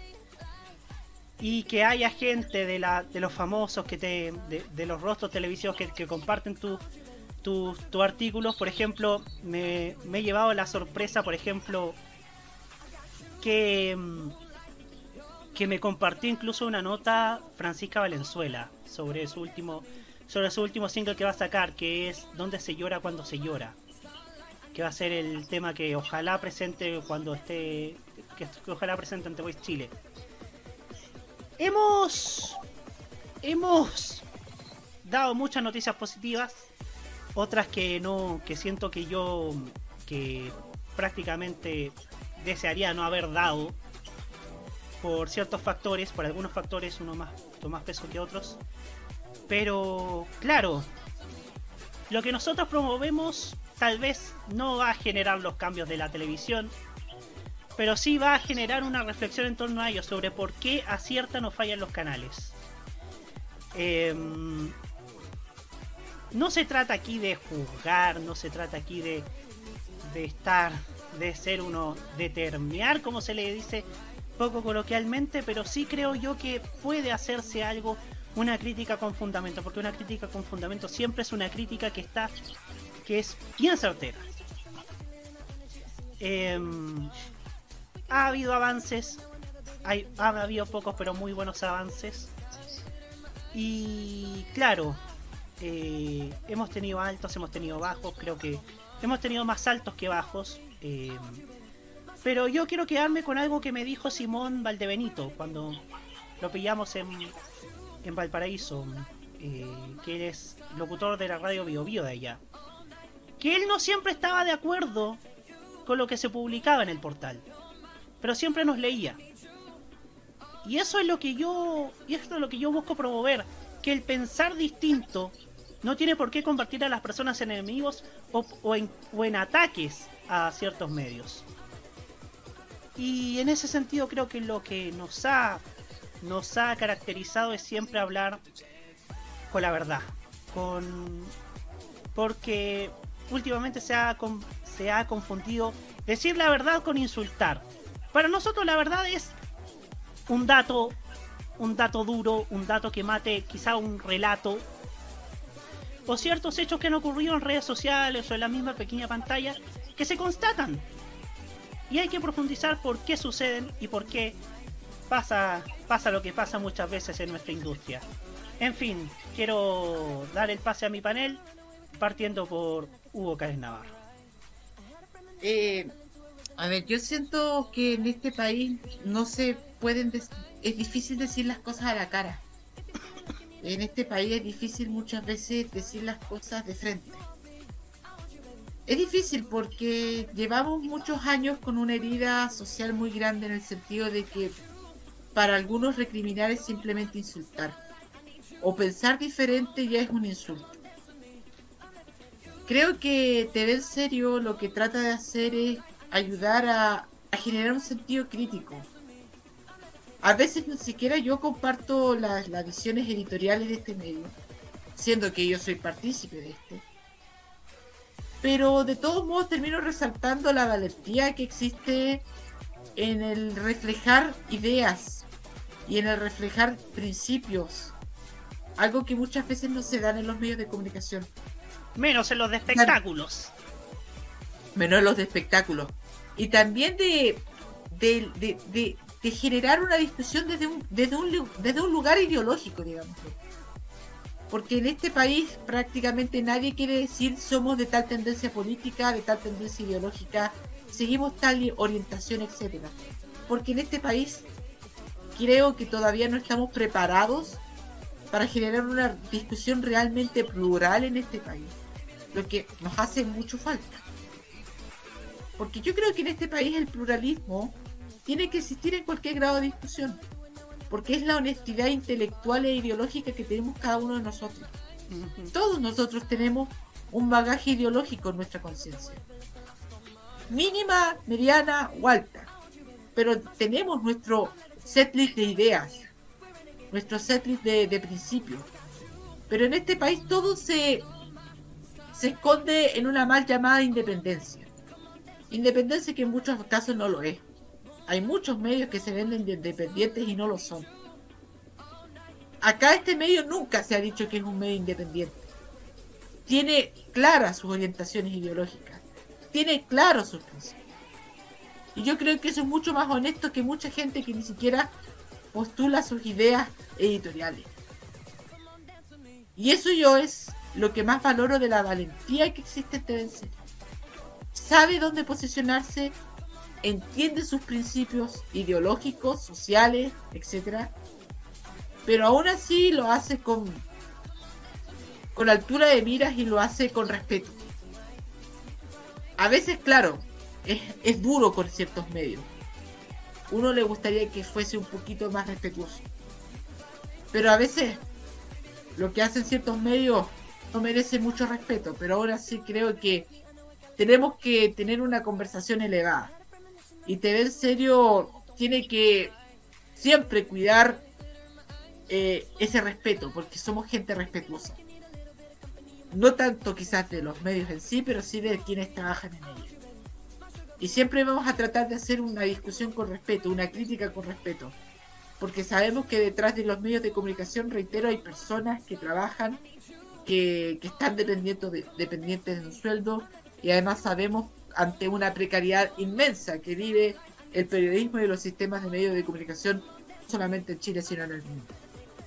y que haya gente de la de los famosos que te de, los rostros televisivos que, comparten tu tus tu artículos. Por ejemplo me, me he llevado la sorpresa por ejemplo que mm, que me compartió incluso una nota Francisca Valenzuela sobre su último sobre su último single que va a sacar que es Donde se llora cuando se llora que va a ser el tema que ojalá presente cuando esté que, ojalá presente ante Voice Chile. Hemos hemos dado muchas noticias positivas otras que no que siento que yo que prácticamente desearía no haber dado por ciertos factores por algunos factores uno más con más peso que otros pero claro lo que nosotros promovemos tal vez no va a generar los cambios de la televisión pero sí va a generar una reflexión en torno a ello sobre por qué aciertan o fallan los canales. Eh, no se trata aquí de juzgar, no se trata aquí de, de estar, de ser uno, determinar, como se le dice poco coloquialmente, pero sí creo yo que puede hacerse algo, una crítica con fundamento, porque una crítica con fundamento siempre es una crítica que está, que es bien certera. Eh, ha habido avances, hay, ha habido pocos pero muy buenos avances. Y claro, eh, hemos tenido altos, hemos tenido bajos, creo que hemos tenido más altos que bajos. Eh, pero yo quiero quedarme con algo que me dijo Simón Valdebenito cuando lo pillamos en, en Valparaíso, eh, que es locutor de la radio Bio Bio de allá. Que él no siempre estaba de acuerdo con lo que se publicaba en el portal pero siempre nos leía. Y eso es lo que yo, y esto es lo que yo busco promover, que el pensar distinto no tiene por qué convertir a las personas en enemigos o, o, en, o en ataques a ciertos medios. Y en ese sentido creo que lo que nos ha nos ha caracterizado es siempre hablar con la verdad, con porque últimamente se ha, se ha confundido decir la verdad con insultar. Para nosotros la verdad es un dato, un dato duro, un dato que mate quizá un relato o ciertos hechos que han ocurrido en redes sociales o en la misma pequeña pantalla que se constatan. Y hay que profundizar por qué suceden y por qué pasa, pasa lo que pasa muchas veces en nuestra industria. En fin, quiero dar el pase a mi panel partiendo por Hugo Cáez Navarro. Eh, a ver, yo siento que en este país no se pueden... Es difícil decir las cosas a la cara. En este país es difícil muchas veces decir las cosas de frente. Es difícil porque llevamos muchos años con una herida social muy grande en el sentido de que para algunos recriminar es simplemente insultar. O pensar diferente ya es un insulto. Creo que TV en serio lo que trata de hacer es ayudar a, generar un sentido crítico. A veces ni siquiera yo comparto las, las visiones editoriales de este medio, siendo que yo soy partícipe de este. Pero de todos modos termino resaltando la valentía que existe en el reflejar ideas y en el reflejar principios. Algo que muchas veces no se dan en los medios de comunicación. Menos en los de espectáculos. Menos en los de espectáculos. Y también de, de, de, de, de generar una discusión desde un, desde, un, desde un lugar ideológico, digamos. Porque en este país prácticamente nadie quiere decir somos de tal tendencia política, de tal tendencia ideológica, seguimos tal orientación, etcétera. Porque en este país creo que todavía no estamos preparados para generar una discusión realmente plural en este país, lo que nos hace mucho falta. Porque yo creo que en este país el pluralismo tiene que existir en cualquier grado de discusión. Porque es la honestidad intelectual e ideológica que tenemos cada uno de nosotros. Todos nosotros tenemos un bagaje ideológico en nuestra conciencia. Mínima, mediana o alta. Pero tenemos nuestro setlist de ideas, nuestro setlist de, de principios. Pero en este país todo se, se esconde en una mal llamada independencia. Independencia que en muchos casos no lo es. Hay muchos medios que se venden de independientes y no lo son. Acá este medio nunca se ha dicho que es un medio independiente. Tiene claras sus orientaciones ideológicas. Tiene claros sus principios. Y yo creo que eso es mucho más honesto que mucha gente que ni siquiera postula sus ideas editoriales. Y eso yo es lo que más valoro de la valentía que existe en TV Sabe dónde posicionarse, entiende sus principios ideológicos, sociales, etc. Pero aún así lo hace con, con altura de miras y lo hace con respeto. A veces, claro, es, es duro con ciertos medios. Uno le gustaría que fuese un poquito más respetuoso. Pero a veces lo que hacen ciertos medios no merece mucho respeto, pero ahora sí creo que tenemos que tener una conversación elevada. Y TV en serio tiene que siempre cuidar eh, ese respeto, porque somos gente respetuosa. No tanto quizás de los medios en sí, pero sí de quienes trabajan en ellos. Y siempre vamos a tratar de hacer una discusión con respeto, una crítica con respeto. Porque sabemos que detrás de los medios de comunicación, reitero, hay personas que trabajan, que, que están dependiendo de, dependientes de un sueldo. Y además sabemos ante una precariedad inmensa que vive el periodismo y los sistemas de medios de comunicación, solamente en Chile, sino en el mundo.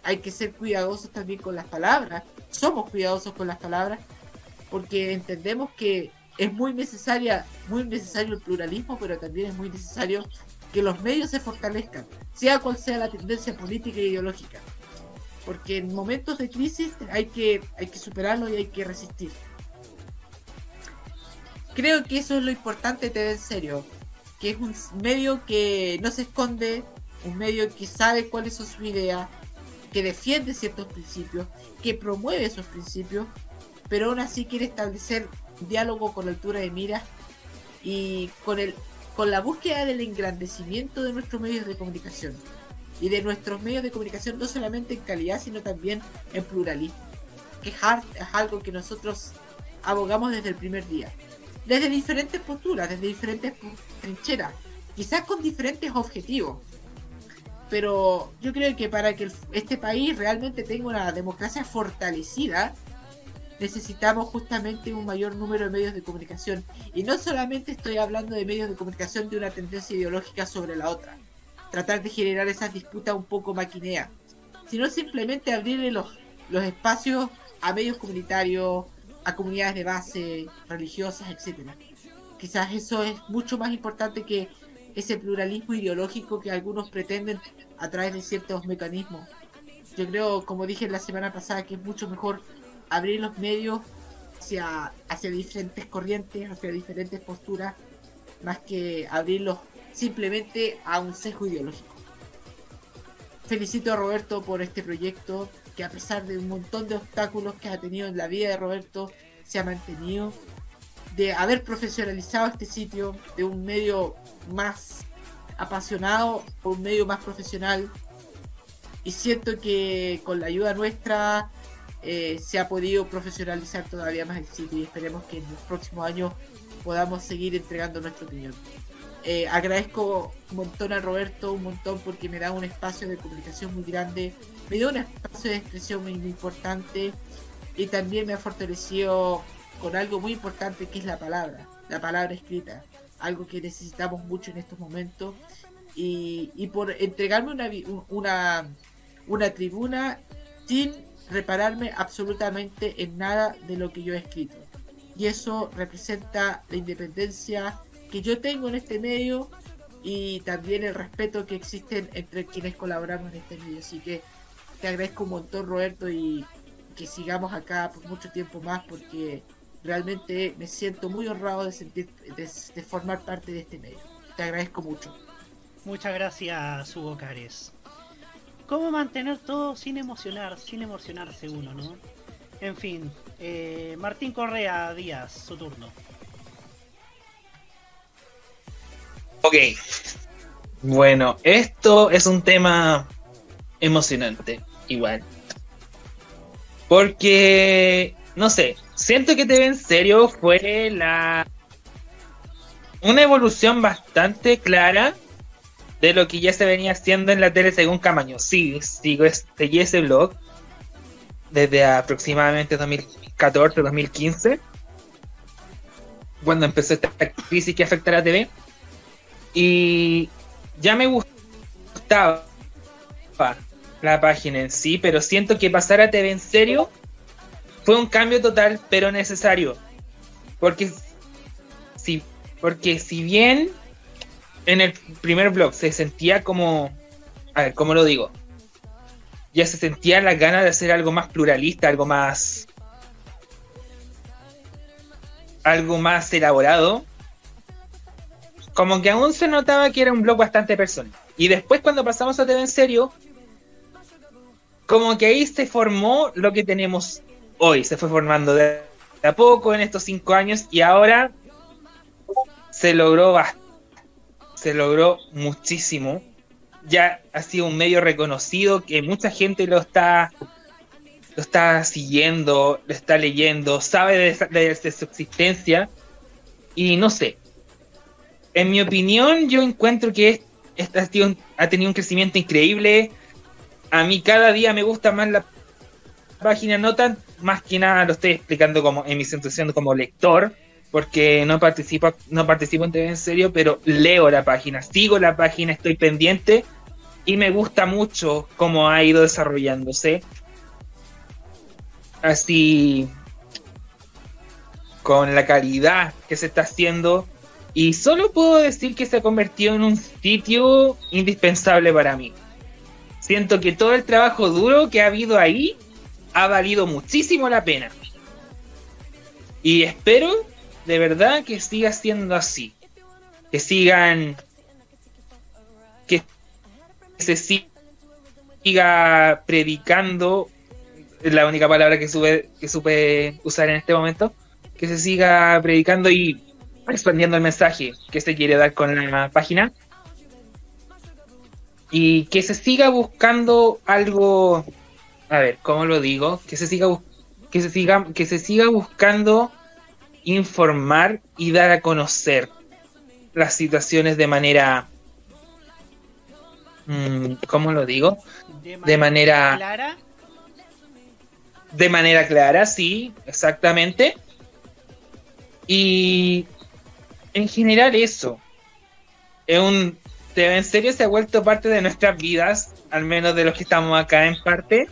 Hay que ser cuidadosos también con las palabras. Somos cuidadosos con las palabras porque entendemos que es muy necesaria, muy necesario el pluralismo, pero también es muy necesario que los medios se fortalezcan, sea cual sea la tendencia política e ideológica. Porque en momentos de crisis hay que, hay que superarlo y hay que resistir. Creo que eso es lo importante de TV en serio, que es un medio que no se esconde, un medio que sabe cuáles son sus ideas, que defiende ciertos principios, que promueve esos principios, pero aún así quiere establecer diálogo con altura de mira y con el con la búsqueda del engrandecimiento de nuestros medios de comunicación. Y de nuestros medios de comunicación no solamente en calidad sino también en pluralismo que es algo que nosotros abogamos desde el primer día desde diferentes posturas desde diferentes trincheras quizás con diferentes objetivos pero yo creo que para que este país realmente tenga una democracia fortalecida necesitamos justamente un mayor número de medios de comunicación. Y no solamente estoy hablando de medios de comunicación de una tendencia ideológica sobre la otra, tratar de generar esas disputas un poco maquineas, sino simplemente abrirle los, los espacios a medios comunitarios, a comunidades de base, religiosas, etcétera. Quizás eso es mucho más importante que ese pluralismo ideológico que algunos pretenden a través de ciertos mecanismos. Yo creo, como dije la semana pasada, que es mucho mejor abrir los medios hacia, hacia diferentes corrientes, hacia diferentes posturas, más que abrirlos simplemente a un sesgo ideológico. Felicito a Roberto por este proyecto, que a pesar de un montón de obstáculos que ha tenido en la vida de Roberto, se ha mantenido, de haber profesionalizado este sitio, de un medio más apasionado por un medio más profesional. Y siento que con la ayuda nuestra eh, se ha podido profesionalizar todavía más el sitio y esperemos que en los próximos años podamos seguir entregando nuestra opinión. Eh, agradezco un montón a Roberto, un montón porque me da un espacio de comunicación muy grande, me da un espacio de expresión muy, muy importante y también me ha fortalecido con algo muy importante que es la palabra, la palabra escrita, algo que necesitamos mucho en estos momentos y, y por entregarme una, una, una tribuna sin repararme absolutamente en nada de lo que yo he escrito. Y eso representa la independencia que yo tengo en este medio y también el respeto que existe entre quienes colaboramos en este medio. Así que te agradezco un montón Roberto y que sigamos acá por mucho tiempo más porque realmente me siento muy honrado de sentir de, de formar parte de este medio. Te agradezco mucho. Muchas gracias, Hugo Cares. ¿Cómo mantener todo sin emocionar, sin emocionarse uno, no? En fin, eh, Martín Correa Díaz, su turno. Ok. Bueno, esto es un tema emocionante, igual. Porque, no sé, siento que TV en serio fue la... Una evolución bastante clara de lo que ya se venía haciendo en la tele según Camaño. Sí, sigo, seguí ese blog desde aproximadamente 2014, 2015, cuando empezó esta crisis que afecta a la TV. Y ya me gustaba la página en sí, pero siento que pasar a TV en serio fue un cambio total, pero necesario. Porque si, porque si bien en el primer blog se sentía como, a ver, ¿cómo lo digo? Ya se sentía la ganas de hacer algo más pluralista, algo más, algo más elaborado. Como que aún se notaba que era un blog bastante personal. Y después cuando pasamos a TV en serio, como que ahí se formó lo que tenemos hoy. Se fue formando de a poco en estos cinco años y ahora se logró se logró muchísimo. Ya ha sido un medio reconocido que mucha gente lo está lo está siguiendo, lo está leyendo, sabe de, de, su existencia y no sé. En mi opinión, yo encuentro que esta ha tenido un crecimiento increíble. A mí cada día me gusta más la página, no tan más que nada lo estoy explicando como en mi situación como lector, porque no participo, no participo en TV en serio, pero leo la página, sigo la página, estoy pendiente y me gusta mucho cómo ha ido desarrollándose. Así con la calidad que se está haciendo y solo puedo decir que se ha convertido en un sitio indispensable para mí. Siento que todo el trabajo duro que ha habido ahí ha valido muchísimo la pena. Y espero de verdad que siga siendo así. Que sigan. Que se siga predicando. Es la única palabra que, sube, que supe usar en este momento. Que se siga predicando y expandiendo el mensaje que se quiere dar con la página. Y que se siga buscando algo a ver, ¿cómo lo digo? Que se siga que se siga que se siga buscando informar y dar a conocer las situaciones de manera mmm, ¿cómo lo digo? De manera, de manera clara. De manera clara, sí, exactamente. Y en general eso. Es un en serio se ha vuelto parte de nuestras vidas, al menos de los que estamos acá en parte.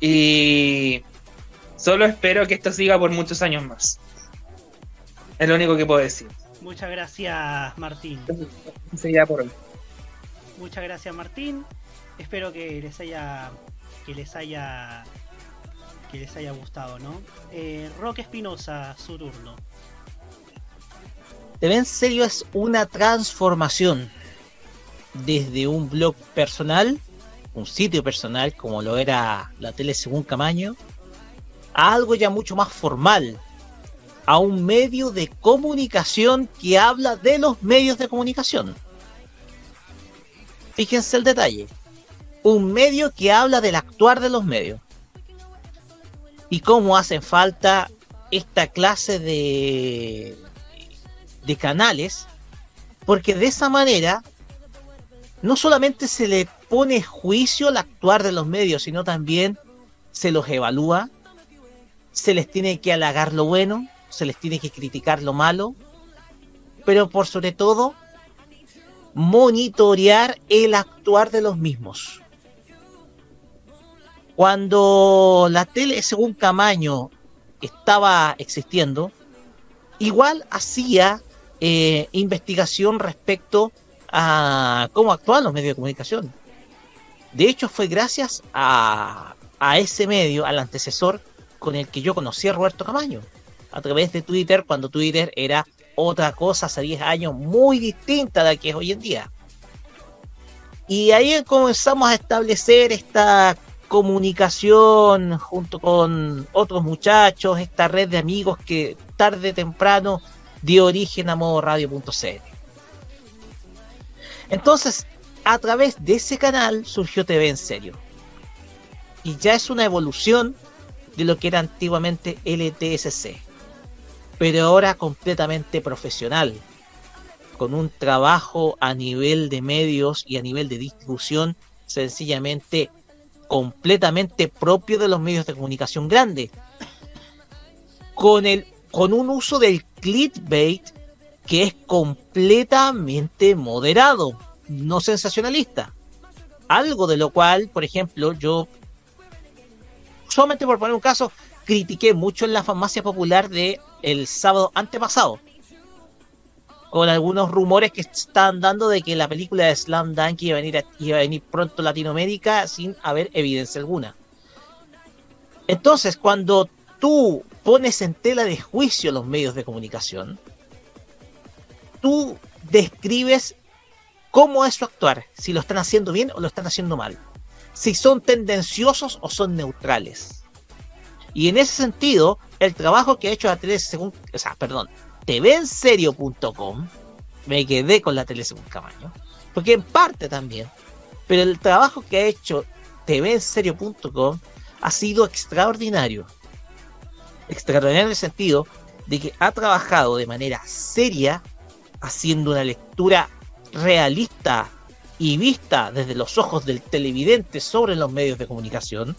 Y solo espero que esto siga por muchos años más. Es lo único que puedo decir. Muchas gracias, Martín. ya por hoy. Muchas gracias, Martín. Espero que les haya que les haya que les haya gustado, ¿no? Eh, Roque Espinosa, su turno. TV en serio es una transformación desde un blog personal un sitio personal como lo era la tele según Camaño, a algo ya mucho más formal, a un medio de comunicación que habla de los medios de comunicación. Fíjense el detalle, un medio que habla del actuar de los medios y cómo hacen falta esta clase de, de canales, porque de esa manera no solamente se le pone juicio al actuar de los medios, sino también se los evalúa, se les tiene que halagar lo bueno, se les tiene que criticar lo malo, pero por sobre todo monitorear el actuar de los mismos. Cuando la tele, según Camaño, estaba existiendo, igual hacía eh, investigación respecto a cómo actúan los medios de comunicación. De hecho, fue gracias a, ese medio, al antecesor, con el que yo conocí a Roberto Camaño, a través de Twitter, cuando Twitter era otra cosa hace 10 años muy distinta de la que es hoy en día. Y ahí comenzamos a establecer esta comunicación junto con otros muchachos, esta red de amigos que tarde o temprano dio origen a modo radio.cl. Entonces, a través de ese canal surgió TV en serio. Y ya es una evolución de lo que era antiguamente LTSC. Pero ahora completamente profesional. Con un trabajo a nivel de medios y a nivel de distribución sencillamente completamente propio de los medios de comunicación grandes. Con, con un uso del clickbait que es completamente moderado, no sensacionalista. Algo de lo cual, por ejemplo, yo, solamente por poner un caso, critiqué mucho en la farmacia popular de el sábado antepasado. Con algunos rumores que están dando de que la película de Slam Dunk iba a venir, iba a venir pronto a Latinoamérica sin haber evidencia alguna. Entonces, cuando tú pones en tela de juicio los medios de comunicación, tú describes cómo es su actuar, si lo están haciendo bien o lo están haciendo mal, si son tendenciosos o son neutrales. Y en ese sentido, el trabajo que ha hecho la tele según, o sea, perdón, tvenserio.com, me quedé con la tele según Camaño, porque en parte también, pero el trabajo que ha hecho tvenserio.com ha sido extraordinario. Extraordinario en el sentido de que ha trabajado de manera seria, haciendo una lectura realista y vista desde los ojos del televidente sobre los medios de comunicación,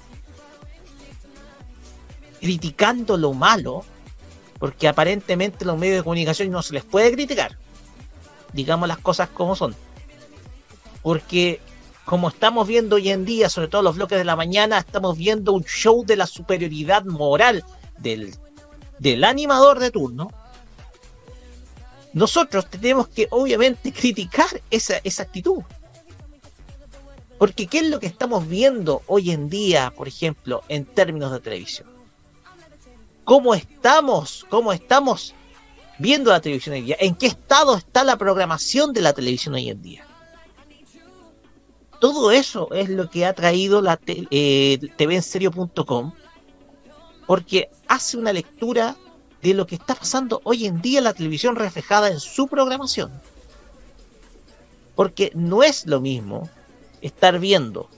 criticando lo malo, porque aparentemente los medios de comunicación no se les puede criticar. Digamos las cosas como son. Porque como estamos viendo hoy en día, sobre todo los bloques de la mañana, estamos viendo un show de la superioridad moral del, del animador de turno. Nosotros tenemos que obviamente criticar esa, esa actitud. Porque ¿qué es lo que estamos viendo hoy en día, por ejemplo, en términos de televisión? cómo estamos, cómo estamos viendo la televisión hoy en día, en qué estado está la programación de la televisión hoy en día. Todo eso es lo que ha traído la eh, tvenserio.com, porque hace una lectura de lo que está pasando hoy en día en la televisión reflejada en su programación. Porque no es lo mismo estar viendo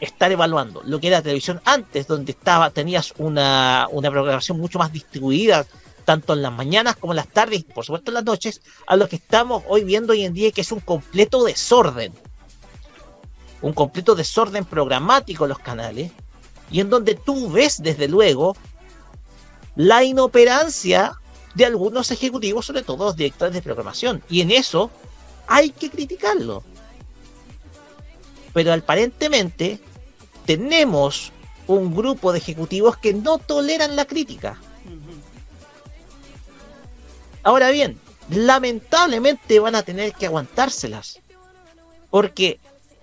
estar evaluando lo que era televisión antes, donde estaba, tenías una, una programación mucho más distribuida, tanto en las mañanas como en las tardes y por supuesto en las noches, a lo que estamos hoy viendo hoy en día, que es un completo desorden. Un completo desorden programático en los canales, y en donde tú ves desde luego la inoperancia de algunos ejecutivos, sobre todo los directores de programación. Y en eso hay que criticarlo. Pero aparentemente tenemos un grupo de ejecutivos que no toleran la crítica. Ahora bien, lamentablemente van a tener que aguantárselas. Porque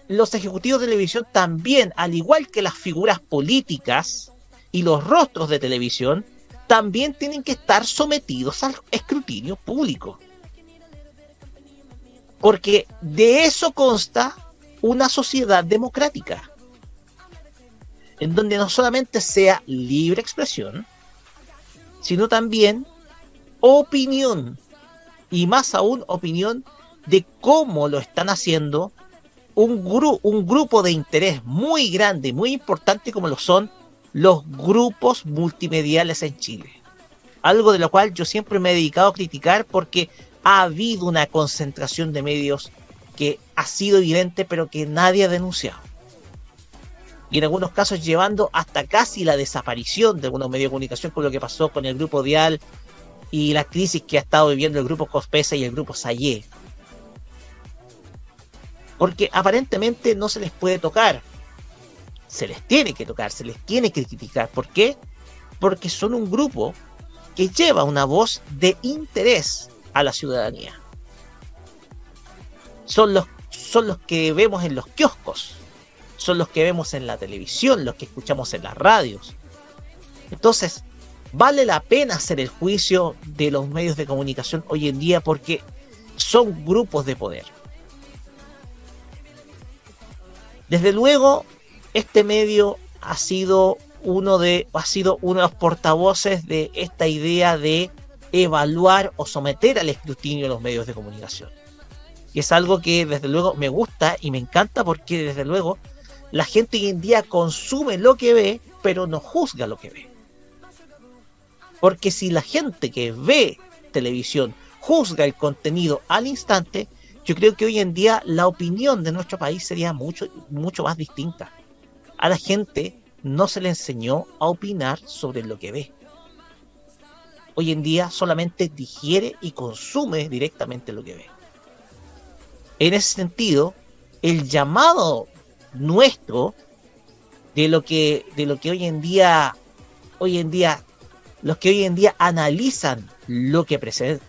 los ejecutivos de televisión también, al igual que las figuras políticas y los rostros de televisión, también tienen que estar sometidos al escrutinio público. Porque de eso consta una sociedad democrática en donde no solamente sea libre expresión, sino también opinión, y más aún opinión de cómo lo están haciendo un, un grupo de interés muy grande, muy importante como lo son los grupos multimediales en Chile. Algo de lo cual yo siempre me he dedicado a criticar porque ha habido una concentración de medios que ha sido evidente pero que nadie ha denunciado y en algunos casos llevando hasta casi la desaparición de algunos medios de comunicación con lo que pasó con el grupo Dial y la crisis que ha estado viviendo el grupo Cospesa y el grupo Sayé. Porque aparentemente no se les puede tocar. Se les tiene que tocar, se les tiene que criticar. ¿Por qué? Porque son un grupo que lleva una voz de interés a la ciudadanía. Son los, son los que vemos en los kioscos son los que vemos en la televisión, los que escuchamos en las radios. Entonces, vale la pena hacer el juicio de los medios de comunicación hoy en día porque son grupos de poder. Desde luego, este medio ha sido uno de ha sido uno de los portavoces de esta idea de evaluar o someter al escrutinio los medios de comunicación. Y es algo que desde luego me gusta y me encanta porque desde luego la gente hoy en día consume lo que ve, pero no juzga lo que ve. Porque si la gente que ve televisión juzga el contenido al instante, yo creo que hoy en día la opinión de nuestro país sería mucho, mucho más distinta. A la gente no se le enseñó a opinar sobre lo que ve. Hoy en día solamente digiere y consume directamente lo que ve. En ese sentido, el llamado nuestro de lo que, de lo que hoy en día, hoy en día, los que hoy en día analizan lo que,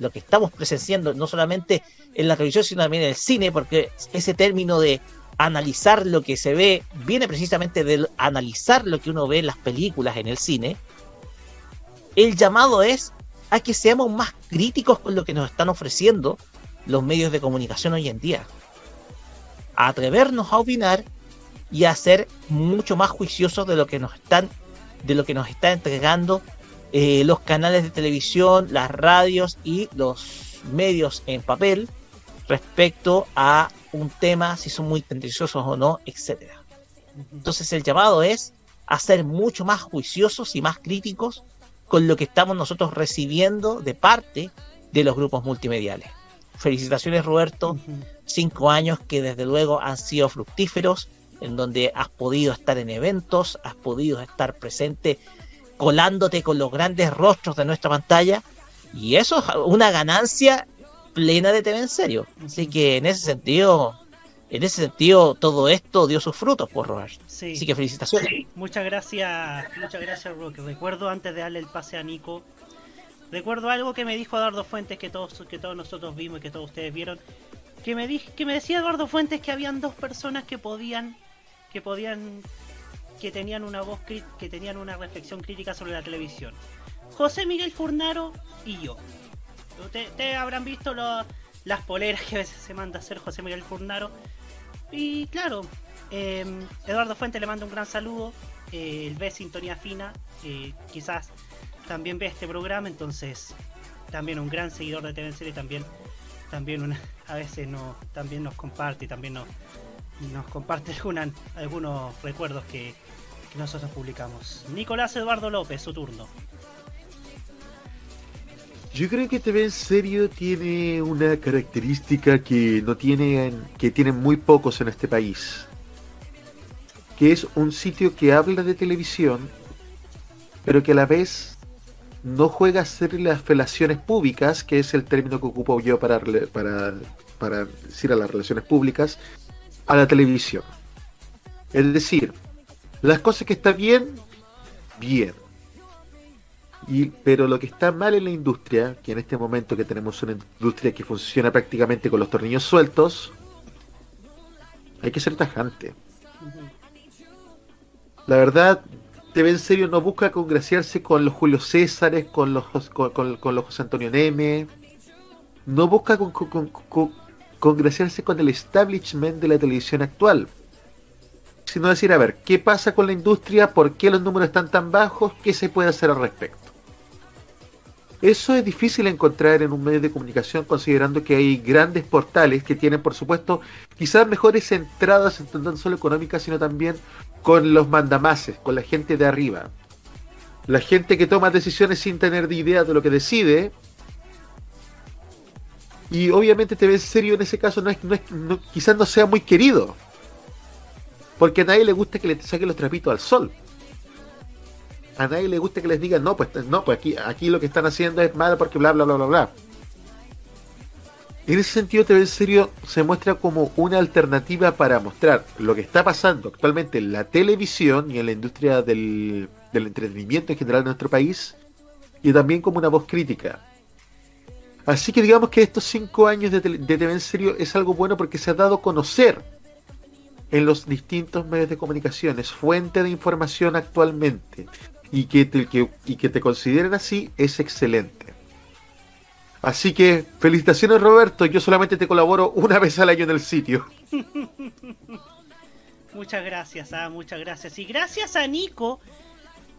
lo que estamos presenciando, no solamente en la televisión, sino también en el cine, porque ese término de analizar lo que se ve viene precisamente de analizar lo que uno ve en las películas, en el cine. El llamado es a que seamos más críticos con lo que nos están ofreciendo los medios de comunicación hoy en día. A atrevernos a opinar y a ser mucho más juiciosos de lo que nos están, de lo que nos está entregando eh, los canales de televisión, las radios y los medios en papel respecto a un tema, si son muy tendenciosos o no, etcétera. Entonces el llamado es a ser mucho más juiciosos y más críticos con lo que estamos nosotros recibiendo de parte de los grupos multimediales. Felicitaciones Roberto, cinco años que desde luego han sido fructíferos, en donde has podido estar en eventos, has podido estar presente colándote con los grandes rostros de nuestra pantalla, y eso es una ganancia plena de TV en serio. Así que en ese sentido, en ese sentido, todo esto dio sus frutos, por Roberto. Así que felicitaciones. Muchas gracias, muchas gracias, Roque. Recuerdo antes de darle el pase a Nico, recuerdo algo que me dijo Eduardo Fuentes que todos, que todos nosotros vimos y que todos ustedes vieron. Que me, di, que me decía Eduardo Fuentes que habían dos personas que podían, que podían, que tenían una voz, que tenían una reflexión crítica sobre la televisión. José Miguel Furnaro y yo. Ustedes habrán visto las poleras que a veces se manda a hacer José Miguel Furnaro. Y claro, Em, Eduardo Fuente le manda un gran saludo. Eh, él ve Sintonía Fina. Eh, quizás también ve este programa. Entonces, también un gran seguidor de TV en Serie. También, también a veces no, también nos comparte y también nos, comparte algunos recuerdos que nosotros publicamos. Nicolás Eduardo López, su turno. Yo creo que TV en serio tiene una característica que no tienen, que tienen muy pocos en este país que es un sitio que habla de televisión, pero que a la vez no juega a hacer las felaciones públicas, que es el término que ocupo yo para, para, para decir a las relaciones públicas, a la televisión. Es decir, las cosas que están bien, bien. Y, pero lo que está mal en la industria, que en este momento que tenemos una industria que funciona prácticamente con los tornillos sueltos, hay que ser tajante. La verdad, TV en serio no busca congraciarse con los Julio Césares, con los, con, los José Antonio Neme. No busca congraciarse con el establishment de la televisión actual. Sino decir, a ver, ¿qué pasa con la industria? ¿Por qué los números están tan bajos? ¿Qué se puede hacer al respecto? Eso es difícil encontrar en un medio de comunicación considerando que hay grandes portales que tienen, por supuesto, quizás mejores entradas, no solo económicas, sino también con los mandamases, con la gente de arriba. La gente que toma decisiones sin tener idea de lo que decide. Y obviamente te ves serio en ese caso, no es, quizás no sea muy querido. Porque a nadie le gusta que le saquen los trapitos al sol. A nadie le gusta que les digan, no, pues no, pues aquí, aquí lo que están haciendo es malo porque bla bla bla bla bla. En ese sentido, TV en serio se muestra como una alternativa para mostrar lo que está pasando actualmente en la televisión y en la industria del, entretenimiento en general de nuestro país, y también como una voz crítica. Así que digamos que estos cinco años de, de TV en serio es algo bueno porque se ha dado a conocer en los distintos medios de comunicación, es fuente de información actualmente, y que te, que, y que te consideren así es excelente. Así que felicitaciones Roberto, yo solamente te colaboro una vez al año en el sitio. muchas gracias, ah, muchas gracias. Y gracias a Nico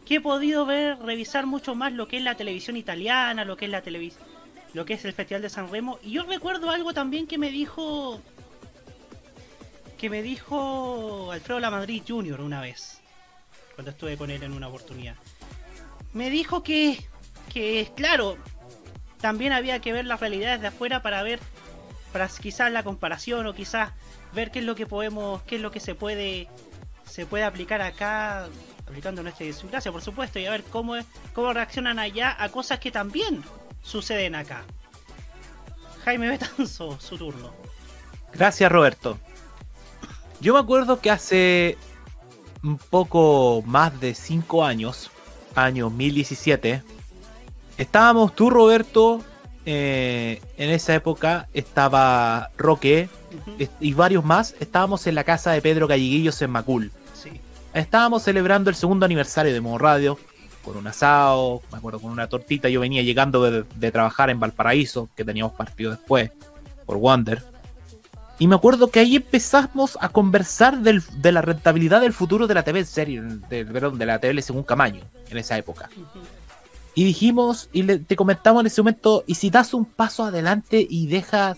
que he podido ver, revisar mucho más lo que es la televisión italiana, lo que es la televisión, lo que es el Festival de San Remo. Y yo recuerdo algo también que me dijo, que me dijo Alfredo Lamadrid Jr. una vez, cuando estuve con él en una oportunidad. Me dijo que, que claro, también había que ver las realidades de afuera para ver, para quizás la comparación o quizás ver qué es lo que podemos, qué es lo que se puede, se puede aplicar acá aplicando nuestra idiosincrasia, por supuesto, y a ver cómo, cómo reaccionan allá a cosas que también suceden acá. Jaime Betanzo, su turno. Gracias, Roberto. Yo me acuerdo que hace un poco más de 5 años, año 2017, estábamos tú, Roberto, eh, en esa época estaba Roque y varios más, estábamos en la casa de Pedro Galleguillos en Macul estábamos celebrando el segundo aniversario de Modo Radio con un asado, me acuerdo con una tortita. Yo venía llegando de, trabajar en Valparaíso, que teníamos partido después, por Wonder. Y me acuerdo que ahí empezamos a conversar de la rentabilidad del futuro de la TV serie, de, de la TV según Camaño, en esa época. Y dijimos, y te comentamos en ese momento, ¿y si das un paso adelante y dejas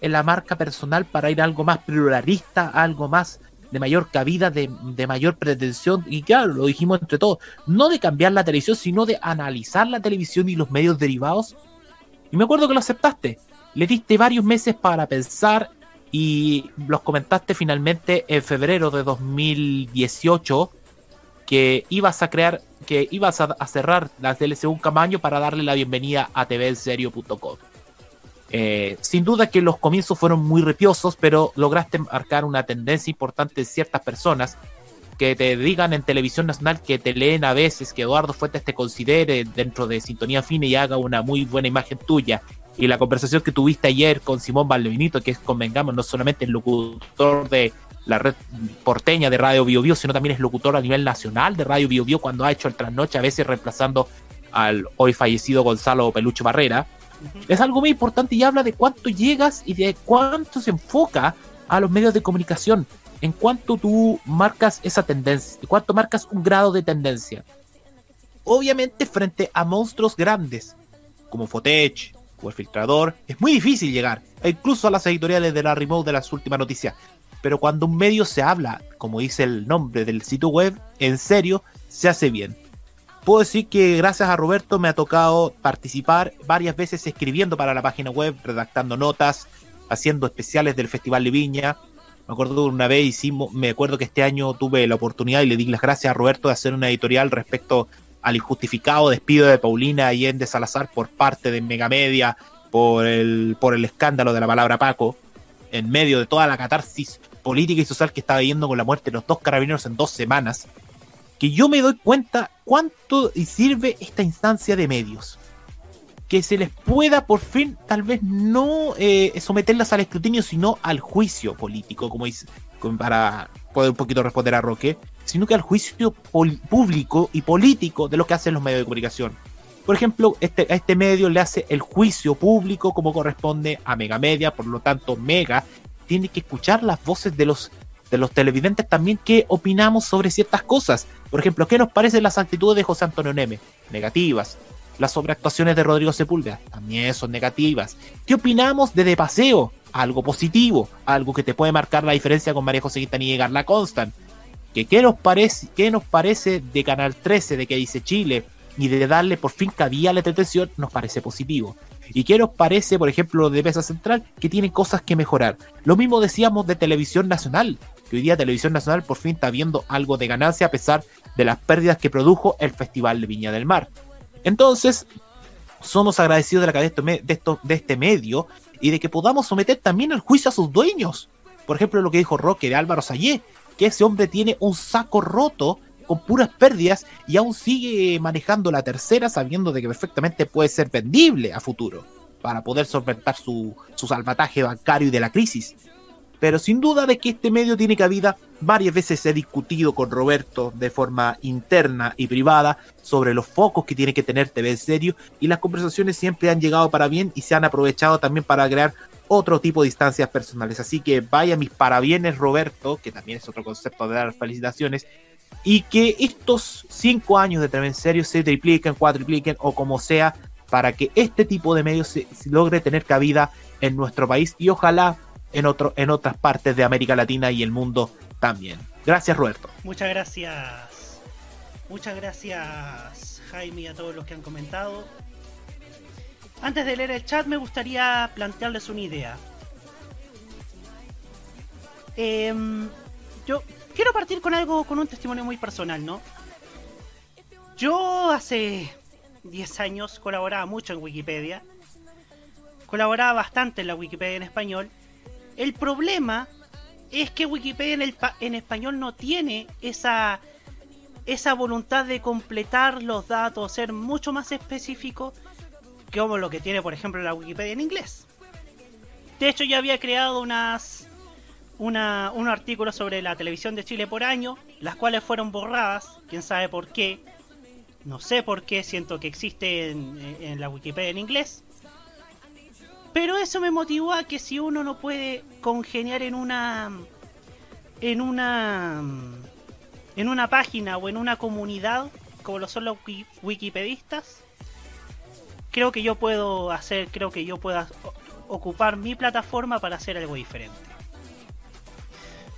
en la marca personal para ir a algo más pluralista, algo más de mayor cabida, de, mayor pretensión, y claro, lo dijimos entre todos, no de cambiar la televisión, sino de analizar la televisión y los medios derivados. Y me acuerdo que lo aceptaste. Le diste varios meses para pensar y los comentaste finalmente en febrero de 2018 que ibas a crear, que ibas a, cerrar la DLC un Camaño para darle la bienvenida a tvenserio.com. Eh, sin duda que los comienzos fueron muy repiosos, pero lograste marcar una tendencia importante en ciertas personas que te digan en televisión nacional que te leen a veces, que Eduardo Fuentes te considere dentro de Sintonía Fina y haga una muy buena imagen tuya. Y la conversación que tuviste ayer con Simón Valdevinito, que es, convengamos, no solamente el locutor de la red porteña de Radio Bio, Bio sino también es locutor a nivel nacional de Radio Bio, Bio cuando ha hecho el trasnoche, a veces reemplazando al hoy fallecido Gonzalo Pelucho Barrera es algo muy importante y habla de cuánto llegas y de cuánto se enfoca a los medios de comunicación, en cuánto tú marcas esa tendencia, en cuánto marcas un grado de tendencia. Obviamente frente a monstruos grandes, como Fotech o El Filtrador, es muy difícil llegar, incluso a las editoriales de la Remote de las últimas noticias. Pero cuando un medio se habla, como dice el nombre del sitio web, en serio, se hace bien puedo decir que gracias a Roberto me ha tocado participar varias veces escribiendo para la página web, redactando notas, haciendo especiales del Festival de Viña. Me acuerdo una vez hicimos, me acuerdo que este año tuve la oportunidad y le di las gracias a Roberto de hacer una editorial respecto al injustificado despido de Paulina Allende Salazar por parte de Megamedia por el, por el escándalo de la palabra Paco, en medio de toda la catarsis política y social que estaba viviendo con la muerte de los dos carabineros en dos semanas que yo me doy cuenta cuánto sirve esta instancia de medios. Que se les pueda por fin, tal vez no eh, someterlas al escrutinio, sino al juicio político, como dice, para poder un poquito responder a Roque, sino que al juicio público y político de lo que hacen los medios de comunicación. Por ejemplo, este, a este medio le hace el juicio público como corresponde a Mega Media, por lo tanto Mega tiene que escuchar las voces de los de los televidentes también qué opinamos sobre ciertas cosas. Por ejemplo, ¿qué nos parecen las actitudes de José Antonio Neme? Negativas. Las sobreactuaciones de Rodrigo Sepúlveda también son negativas. ¿Qué opinamos de De Paseo? Algo positivo, algo que te puede marcar la diferencia con María José Quintanilla y Garla Constant. ¿Qué, qué, nos parece, ¿Qué nos parece de Canal 13, de que dice Chile, y de darle por fin cabida a la detención? Nos parece positivo. ¿Y qué nos parece, por ejemplo, de Pesa Central? Que tiene cosas que mejorar. Lo mismo decíamos de Televisión Nacional que hoy día Televisión Nacional por fin está viendo algo de ganancia a pesar de las pérdidas que produjo el Festival de Viña del Mar. Entonces, somos agradecidos de la cabeza de, de este medio y de que podamos someter también al juicio a sus dueños. Por ejemplo, lo que dijo Roque de Álvaro Sayé, que ese hombre tiene un saco roto con puras pérdidas y aún sigue manejando la tercera sabiendo de que perfectamente puede ser vendible a futuro para poder solventar su, su salvataje bancario y de la crisis. pero sin duda de que este medio tiene cabida, varias veces he discutido con Roberto de forma interna y privada sobre los focos que tiene que tener TV en serio y las conversaciones siempre han llegado para bien y se han aprovechado también para crear otro tipo de instancias personales. Así que vaya mis parabienes Roberto, que también es otro concepto de dar felicitaciones, y que estos cinco años de TV en serio se tripliquen, cuatripliquen o como sea para que este tipo de medios se, se logre tener cabida en nuestro país y ojalá en, otro, en otras partes de América Latina y el mundo también. Gracias, Roberto. Muchas gracias. Muchas gracias, Jaime, y a todos los que han comentado. Antes de leer el chat, me gustaría plantearles una idea. Em, yo quiero partir con algo, con un testimonio muy personal, ¿no? Yo hace 10 años colaboraba mucho en Wikipedia. Colaboraba bastante en la Wikipedia en español. El problema es que Wikipedia en, el en español no tiene esa, esa voluntad de completar los datos, ser mucho más específico como lo que tiene, por ejemplo, la Wikipedia en inglés. De hecho, ya había creado unas una, un artículo sobre la televisión de Chile por año, las cuales fueron borradas, quién sabe por qué. No sé por qué, siento que existe en, en la Wikipedia en inglés. Pero eso me motivó a que si uno no puede congeniar en una en una en una página o en una comunidad como lo son los wikipedistas, creo que yo puedo hacer, creo que yo pueda ocupar mi plataforma para hacer algo diferente.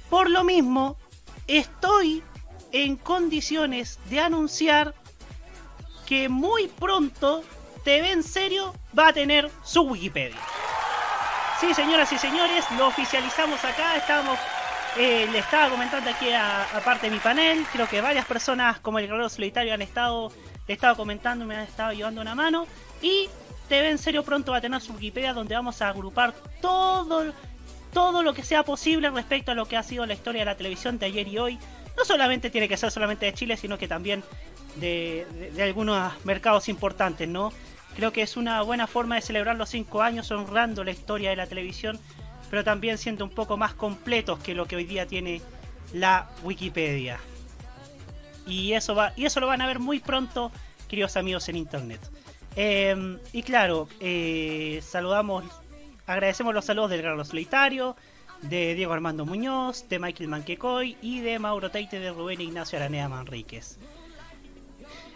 Por lo mismo, estoy en condiciones de anunciar que muy pronto TV en serio va a tener su Wikipedia. Sí, señoras y señores, lo oficializamos acá. Estamos, eh, le estaba comentando aquí aparte de mi panel. Creo que varias personas, como el Guerrero Solitario, han estado, le he estado comentando, me han estado llevando una mano. Y TV en serio pronto va a tener su Wikipedia donde vamos a agrupar todo, todo lo que sea posible respecto a lo que ha sido la historia de la televisión de ayer y hoy. No solamente tiene que ser solamente de Chile, sino que también de, algunos mercados importantes, ¿no? Creo que es una buena forma de celebrar los 5 años honrando la historia de la televisión, pero también siendo un poco más completos que lo que hoy día tiene la Wikipedia. Y eso, va, y eso lo van a ver muy pronto, queridos amigos en internet. Eh, y claro, eh, saludamos, agradecemos los saludos del Carlos Solitario, de Diego Armando Muñoz, de Michael Manquecoy y de Mauro Teite de Rubén Ignacio Aranea Manríquez.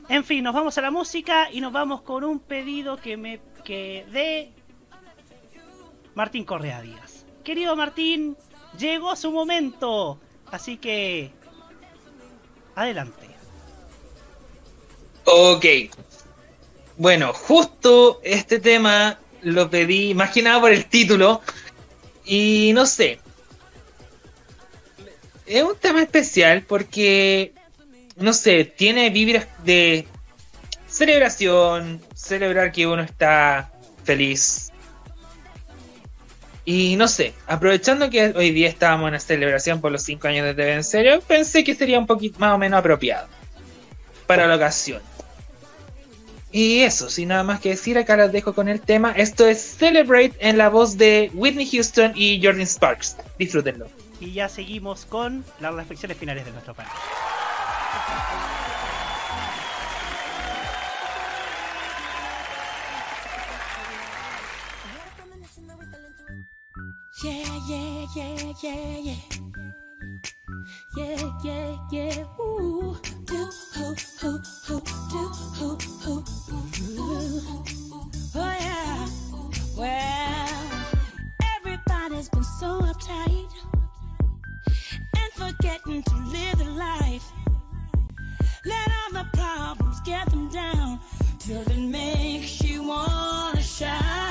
En fin, nos vamos a la música y nos vamos con un pedido que me que de Martín Correa Díaz. Querido Martín, llegó su momento, así que adelante. Ok. Bueno, justo este tema lo pedí más que nada por el título y no sé. Es un tema especial porque no sé, tiene vibras de celebración, celebrar que uno está feliz. Y no sé, aprovechando que hoy día estábamos en la celebración por los 5 años de TV en serio, pensé que sería un poquito más o menos apropiado para la ocasión. Y eso, sin nada más que decir, acá las dejo con el tema. Esto es Celebrate en la voz de Whitney Houston y Jordan Sparks. Disfrútenlo. Y ya seguimos con las reflexiones finales de nuestro panel. Yeah, yeah, yeah, yeah, yeah. Yeah. Ooh. Do, do. Ooh. Mm-hmm. Oh, yeah. Well, everybody's been so uptight and forgetting to live their life. Let all the problems get them down till it makes you wanna shout.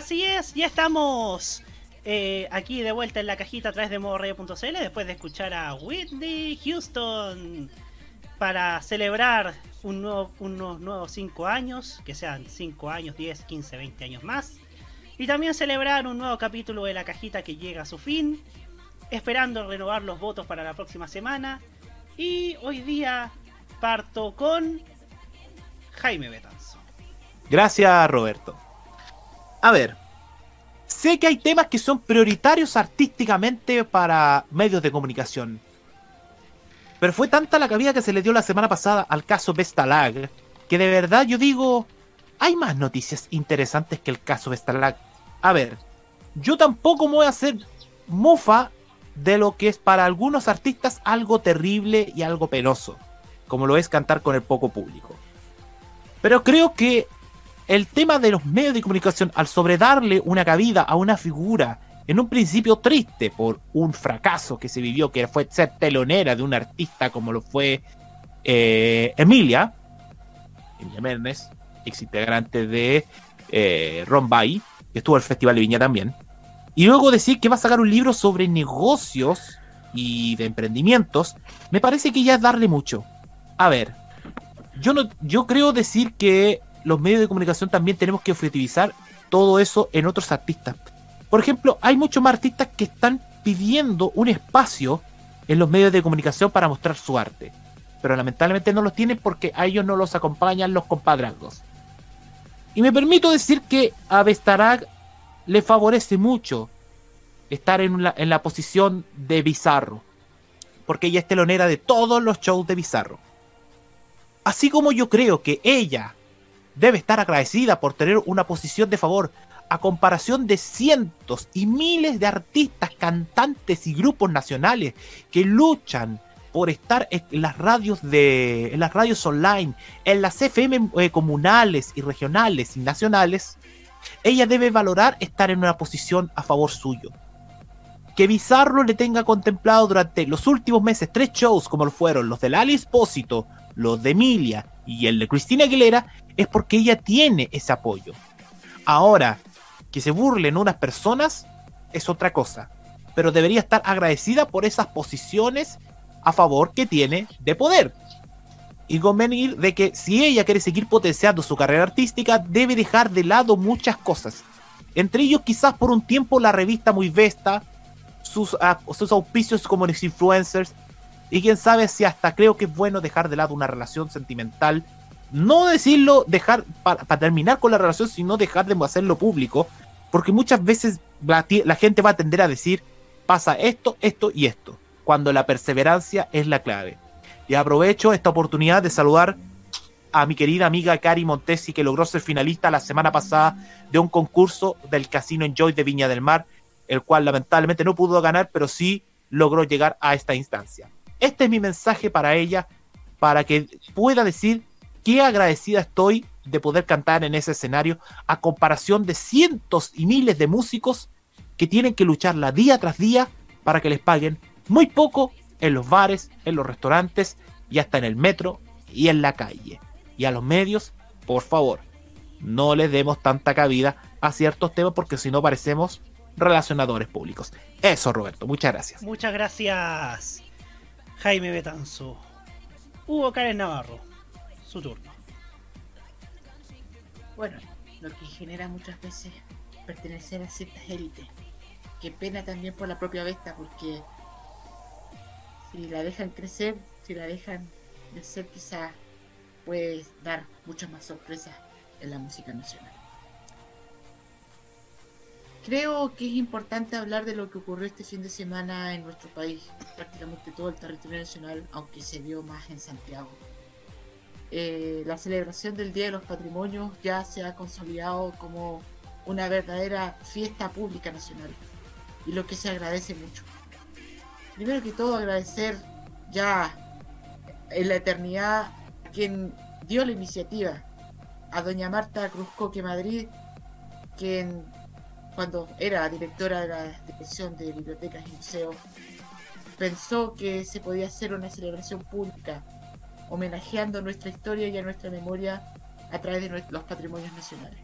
Así es, ya estamos eh, aquí de vuelta en la cajita a través de modoradio.cl después de escuchar a Whitney Houston para celebrar un nuevo- unos nuevos 5 años, que sean 5 años, 10, 15, 20 años más. Y también celebrar un nuevo capítulo de la cajita que llega a su fin, esperando renovar los votos para la próxima semana. Y hoy día parto con Jaime Betanzo. Gracias, Roberto. A ver, sé que hay temas que son prioritarios artísticamente para medios de comunicación. Pero fue tanta la cabida que se le dio la semana pasada al caso Vestalag que de verdad yo digo, hay más noticias interesantes que el caso Vestalag. A ver, yo tampoco me voy a hacer mofa de lo que es para algunos artistas algo terrible y algo penoso, como lo es cantar con el poco público. Pero creo que el tema de los medios de comunicación, al sobredarle una cabida a una figura en un principio triste por un fracaso que se vivió, que fue ser telonera de un artista como lo fue eh, Emilia, Emilia Mernes, ex integrante de eh, Ron Bay, que estuvo al Festival de Viña también, y luego decir que va a sacar un libro sobre negocios y de emprendimientos, me parece que ya es darle mucho. A ver, yo no, yo creo decir que los medios de comunicación también tenemos que objetivizar todo eso en otros artistas. Por ejemplo, hay muchos más artistas que están pidiendo un espacio en los medios de comunicación para mostrar su arte. Pero lamentablemente no los tienen porque a ellos no los acompañan los compadrazgos. Y me permito decir que a Vestarag le favorece mucho estar en la, en la posición de Bizarro. Porque ella es telonera de todos los shows de Bizarro. Así como yo creo que ella debe estar agradecida por tener una posición de favor a comparación de cientos y miles de artistas, cantantes y grupos nacionales que luchan por estar en las radios de en las radios online, en las FM eh, comunales y regionales y nacionales, ella debe valorar estar en una posición a favor suyo. Que Bizarro le tenga contemplado durante los últimos meses tres shows como lo fueron los de Lali Espósito, los de Emilia y el de Cristina Aguilera, es porque ella tiene ese apoyo. Ahora, que se burlen unas personas es otra cosa, pero debería estar agradecida por esas posiciones a favor que tiene de poder. y convenir de que si ella quiere seguir potenciando su carrera artística, debe dejar de lado muchas cosas. Entre ellos, quizás por un tiempo, la revista Muy Vesta, sus, ah, sus auspicios como influencers, y quién sabe si hasta creo que es bueno dejar de lado una relación sentimental. No decirlo, dejar para, terminar con la relación, sino dejar de hacerlo público, porque muchas veces la, gente va a tender a decir, pasa esto, esto y esto, cuando la perseverancia es la clave. Y aprovecho esta oportunidad de saludar a mi querida amiga Cari Montesi, que logró ser finalista la semana pasada de un concurso del Casino Enjoy de Viña del Mar, el cual lamentablemente no pudo ganar, pero sí logró llegar a esta instancia. Este es mi mensaje para ella, para que pueda decir qué agradecida estoy de poder cantar en ese escenario a comparación de cientos y miles de músicos que tienen que lucharla día tras día para que les paguen muy poco en los bares, en los restaurantes y hasta en el metro y en la calle. Y a los medios, por favor, no les demos tanta cabida a ciertos temas porque si no parecemos relacionadores públicos. Eso, Roberto, muchas gracias. Muchas gracias, Jaime Betanzo. Hugo Karen Navarro, su turno. Bueno, lo que genera muchas veces pertenecer a ciertas élites. Qué pena también por la propia Vesta, porque si la dejan crecer, si la dejan crecer, quizás puede dar muchas más sorpresas en la música nacional. Creo que es importante hablar de lo que ocurrió este fin de semana en nuestro país, prácticamente todo el territorio nacional, aunque se vio más en Santiago. Eh, la celebración del Día de los Patrimonios ya se ha consolidado como una verdadera fiesta pública nacional y lo que se agradece mucho. Primero que todo agradecer ya en la eternidad quien dio la iniciativa, a doña Marta Cruzcoque Madrid, quien cuando era directora de la Dirección de Bibliotecas y Museos, pensó que se podía hacer una celebración pública homenajeando nuestra historia y a nuestra memoria a través de los patrimonios nacionales.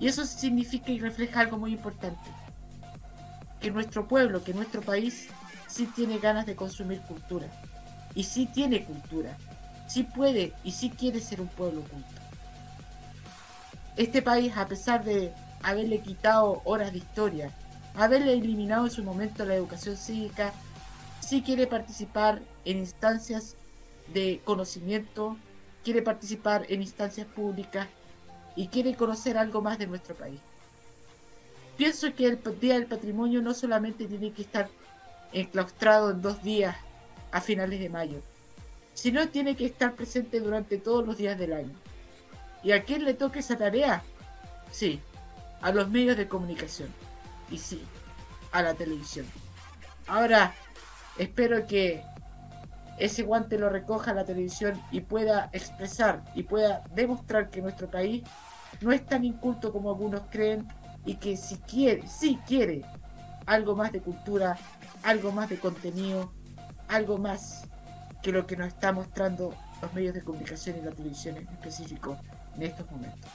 Y eso significa y refleja algo muy importante, que nuestro pueblo, que nuestro país sí tiene ganas de consumir cultura. Y sí tiene cultura. Sí puede y sí quiere ser un pueblo culto. Este país, a pesar de haberle quitado horas de historia, haberle eliminado en su momento la educación cívica, sí quiere participar en instancias de conocimiento, quiere participar en instancias públicas y quiere conocer algo más de nuestro país. Pienso que el Día del Patrimonio no solamente tiene que estar enclaustrado en dos días a finales de mayo, sino tiene que estar presente durante todos los días del año. ¿Y a quién le toca esa tarea? Sí, a los medios de comunicación. Y sí, a la televisión. Ahora, espero que ese guante lo recoja la televisión y pueda expresar y pueda demostrar que nuestro país no es tan inculto como algunos creen y que si quiere, si quiere algo más de cultura, algo más de contenido, algo más que lo que nos está mostrando los medios de comunicación y la televisión en específico en estos momentos.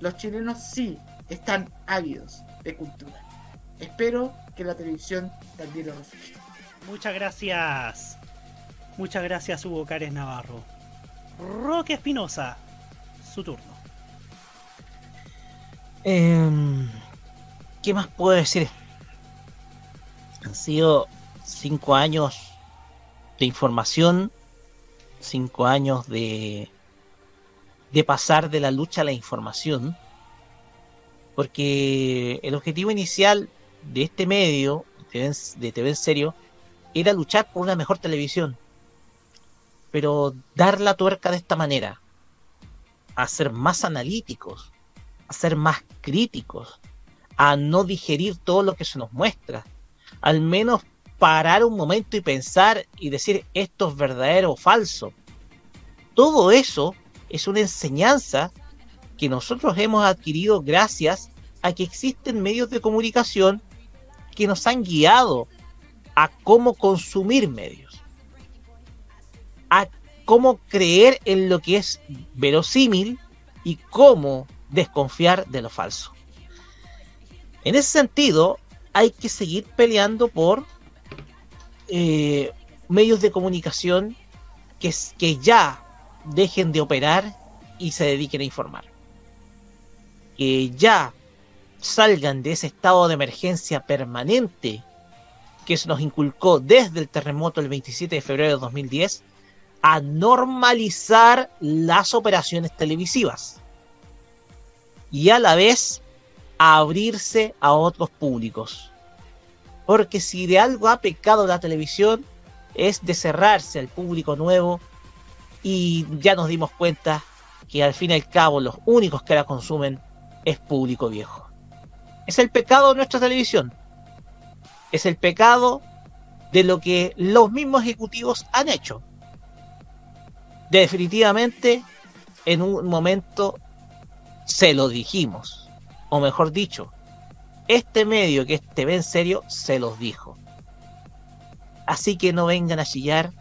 Los chilenos sí están ávidos de cultura. Espero que la televisión también lo refleje. Muchas gracias. Muchas gracias Hugo Cárez Navarro. Roque Espinosa, su turno. Em, ¿Qué más puedo decir? Han sido cinco años de información, cinco años de, de pasar de la lucha a la información, porque el objetivo inicial de este medio, de TV en serio, era luchar por una mejor televisión, pero dar la tuerca de esta manera, a ser más analíticos, a ser más críticos, a no digerir todo lo que se nos muestra, al menos parar un momento y pensar y decir esto es verdadero o falso. Todo eso es una enseñanza que nosotros hemos adquirido gracias a que existen medios de comunicación que nos han guiado a cómo consumir medios, a cómo creer en lo que es verosímil y cómo desconfiar de lo falso. En ese sentido, hay que seguir peleando por eh, medios de comunicación que, que ya dejen de operar y se dediquen a informar. Que ya salgan de ese estado de emergencia permanente que se nos inculcó desde el terremoto del 27 de febrero de 2010 a normalizar las operaciones televisivas y a la vez a abrirse a otros públicos. Porque si de algo ha pecado la televisión es de cerrarse al público nuevo y ya nos dimos cuenta que al fin y al cabo los únicos que la consumen es público viejo. Es el pecado de nuestra televisión. Es el pecado de lo que los mismos ejecutivos han hecho. Definitivamente, en un momento se lo dijimos. O mejor dicho, este medio que es TV en serio se los dijo. Así que no vengan a chillar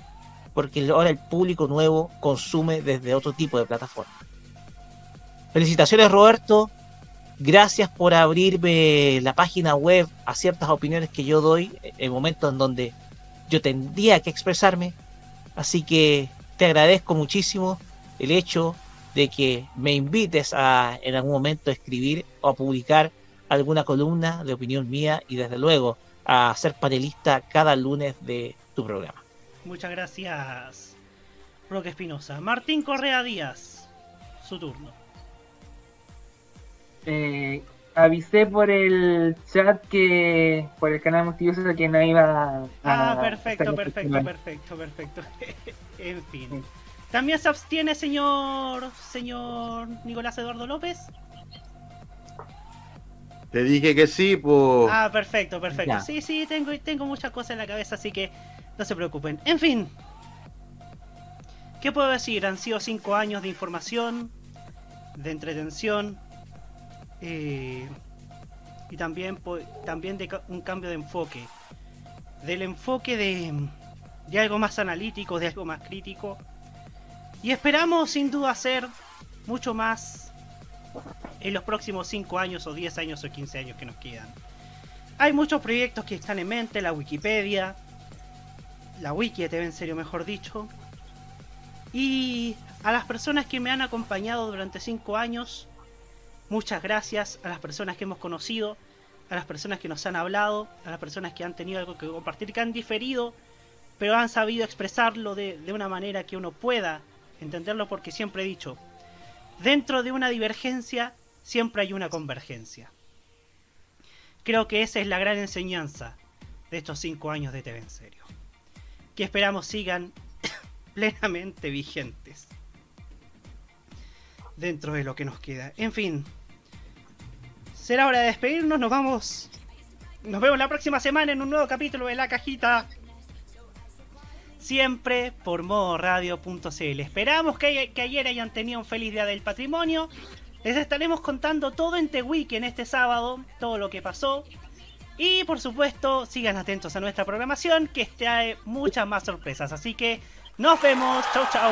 porque ahora el público nuevo consume desde otro tipo de plataforma. Felicitaciones Roberto, gracias por abrirme la página web a ciertas opiniones que yo doy en momentos en donde yo tendría que expresarme. Así que te agradezco muchísimo el hecho de que me invites a en algún momento a escribir o a publicar alguna columna de opinión mía y desde luego a ser panelista cada lunes de tu programa. Muchas gracias, Roque Espinosa. Martín Correa Díaz, su turno. Eh, avisé por el chat que por el canal multiuso que no iba a... Ah, perfecto, perfecto, perfecto, perfecto. en fin. ¿También se abstiene, señor señor Nicolás Eduardo López? Te dije que sí, pues. Ah, perfecto, perfecto. Sí, sí, tengo, tengo muchas cosas en la cabeza, así que no se preocupen. En fin. ¿Qué puedo decir? Han sido cinco años de información, de entretención, eh, y también, también de un cambio de enfoque. Del enfoque de, de algo más analítico, de algo más crítico. Y esperamos sin duda hacer mucho más en los próximos 5 años o 10 años o 15 años que nos quedan. Hay muchos proyectos que están en mente, la Wikipedia, la Wiki en serio mejor dicho. Y a las personas que me han acompañado durante 5 años, muchas gracias a las personas que hemos conocido, a las personas que nos han hablado, a las personas que han tenido algo que compartir, que han diferido, pero han sabido expresarlo de, una manera que uno pueda entenderlo porque siempre he dicho, dentro de una divergencia siempre hay una convergencia. Creo que esa es la gran enseñanza de estos cinco años de TV en serio. Que esperamos sigan plenamente vigentes dentro de lo que nos queda. En fin, será hora de despedirnos. Nos vamos. Nos vemos la próxima semana en un nuevo capítulo de La Cajita. Siempre por modoradio.cl. Esperamos que, ayer hayan tenido un feliz día del patrimonio. Les estaremos contando todo en Tehuique en este sábado, todo lo que pasó. Y por supuesto, sigan atentos a nuestra programación que trae muchas más sorpresas. Así que nos vemos. Chau, chau.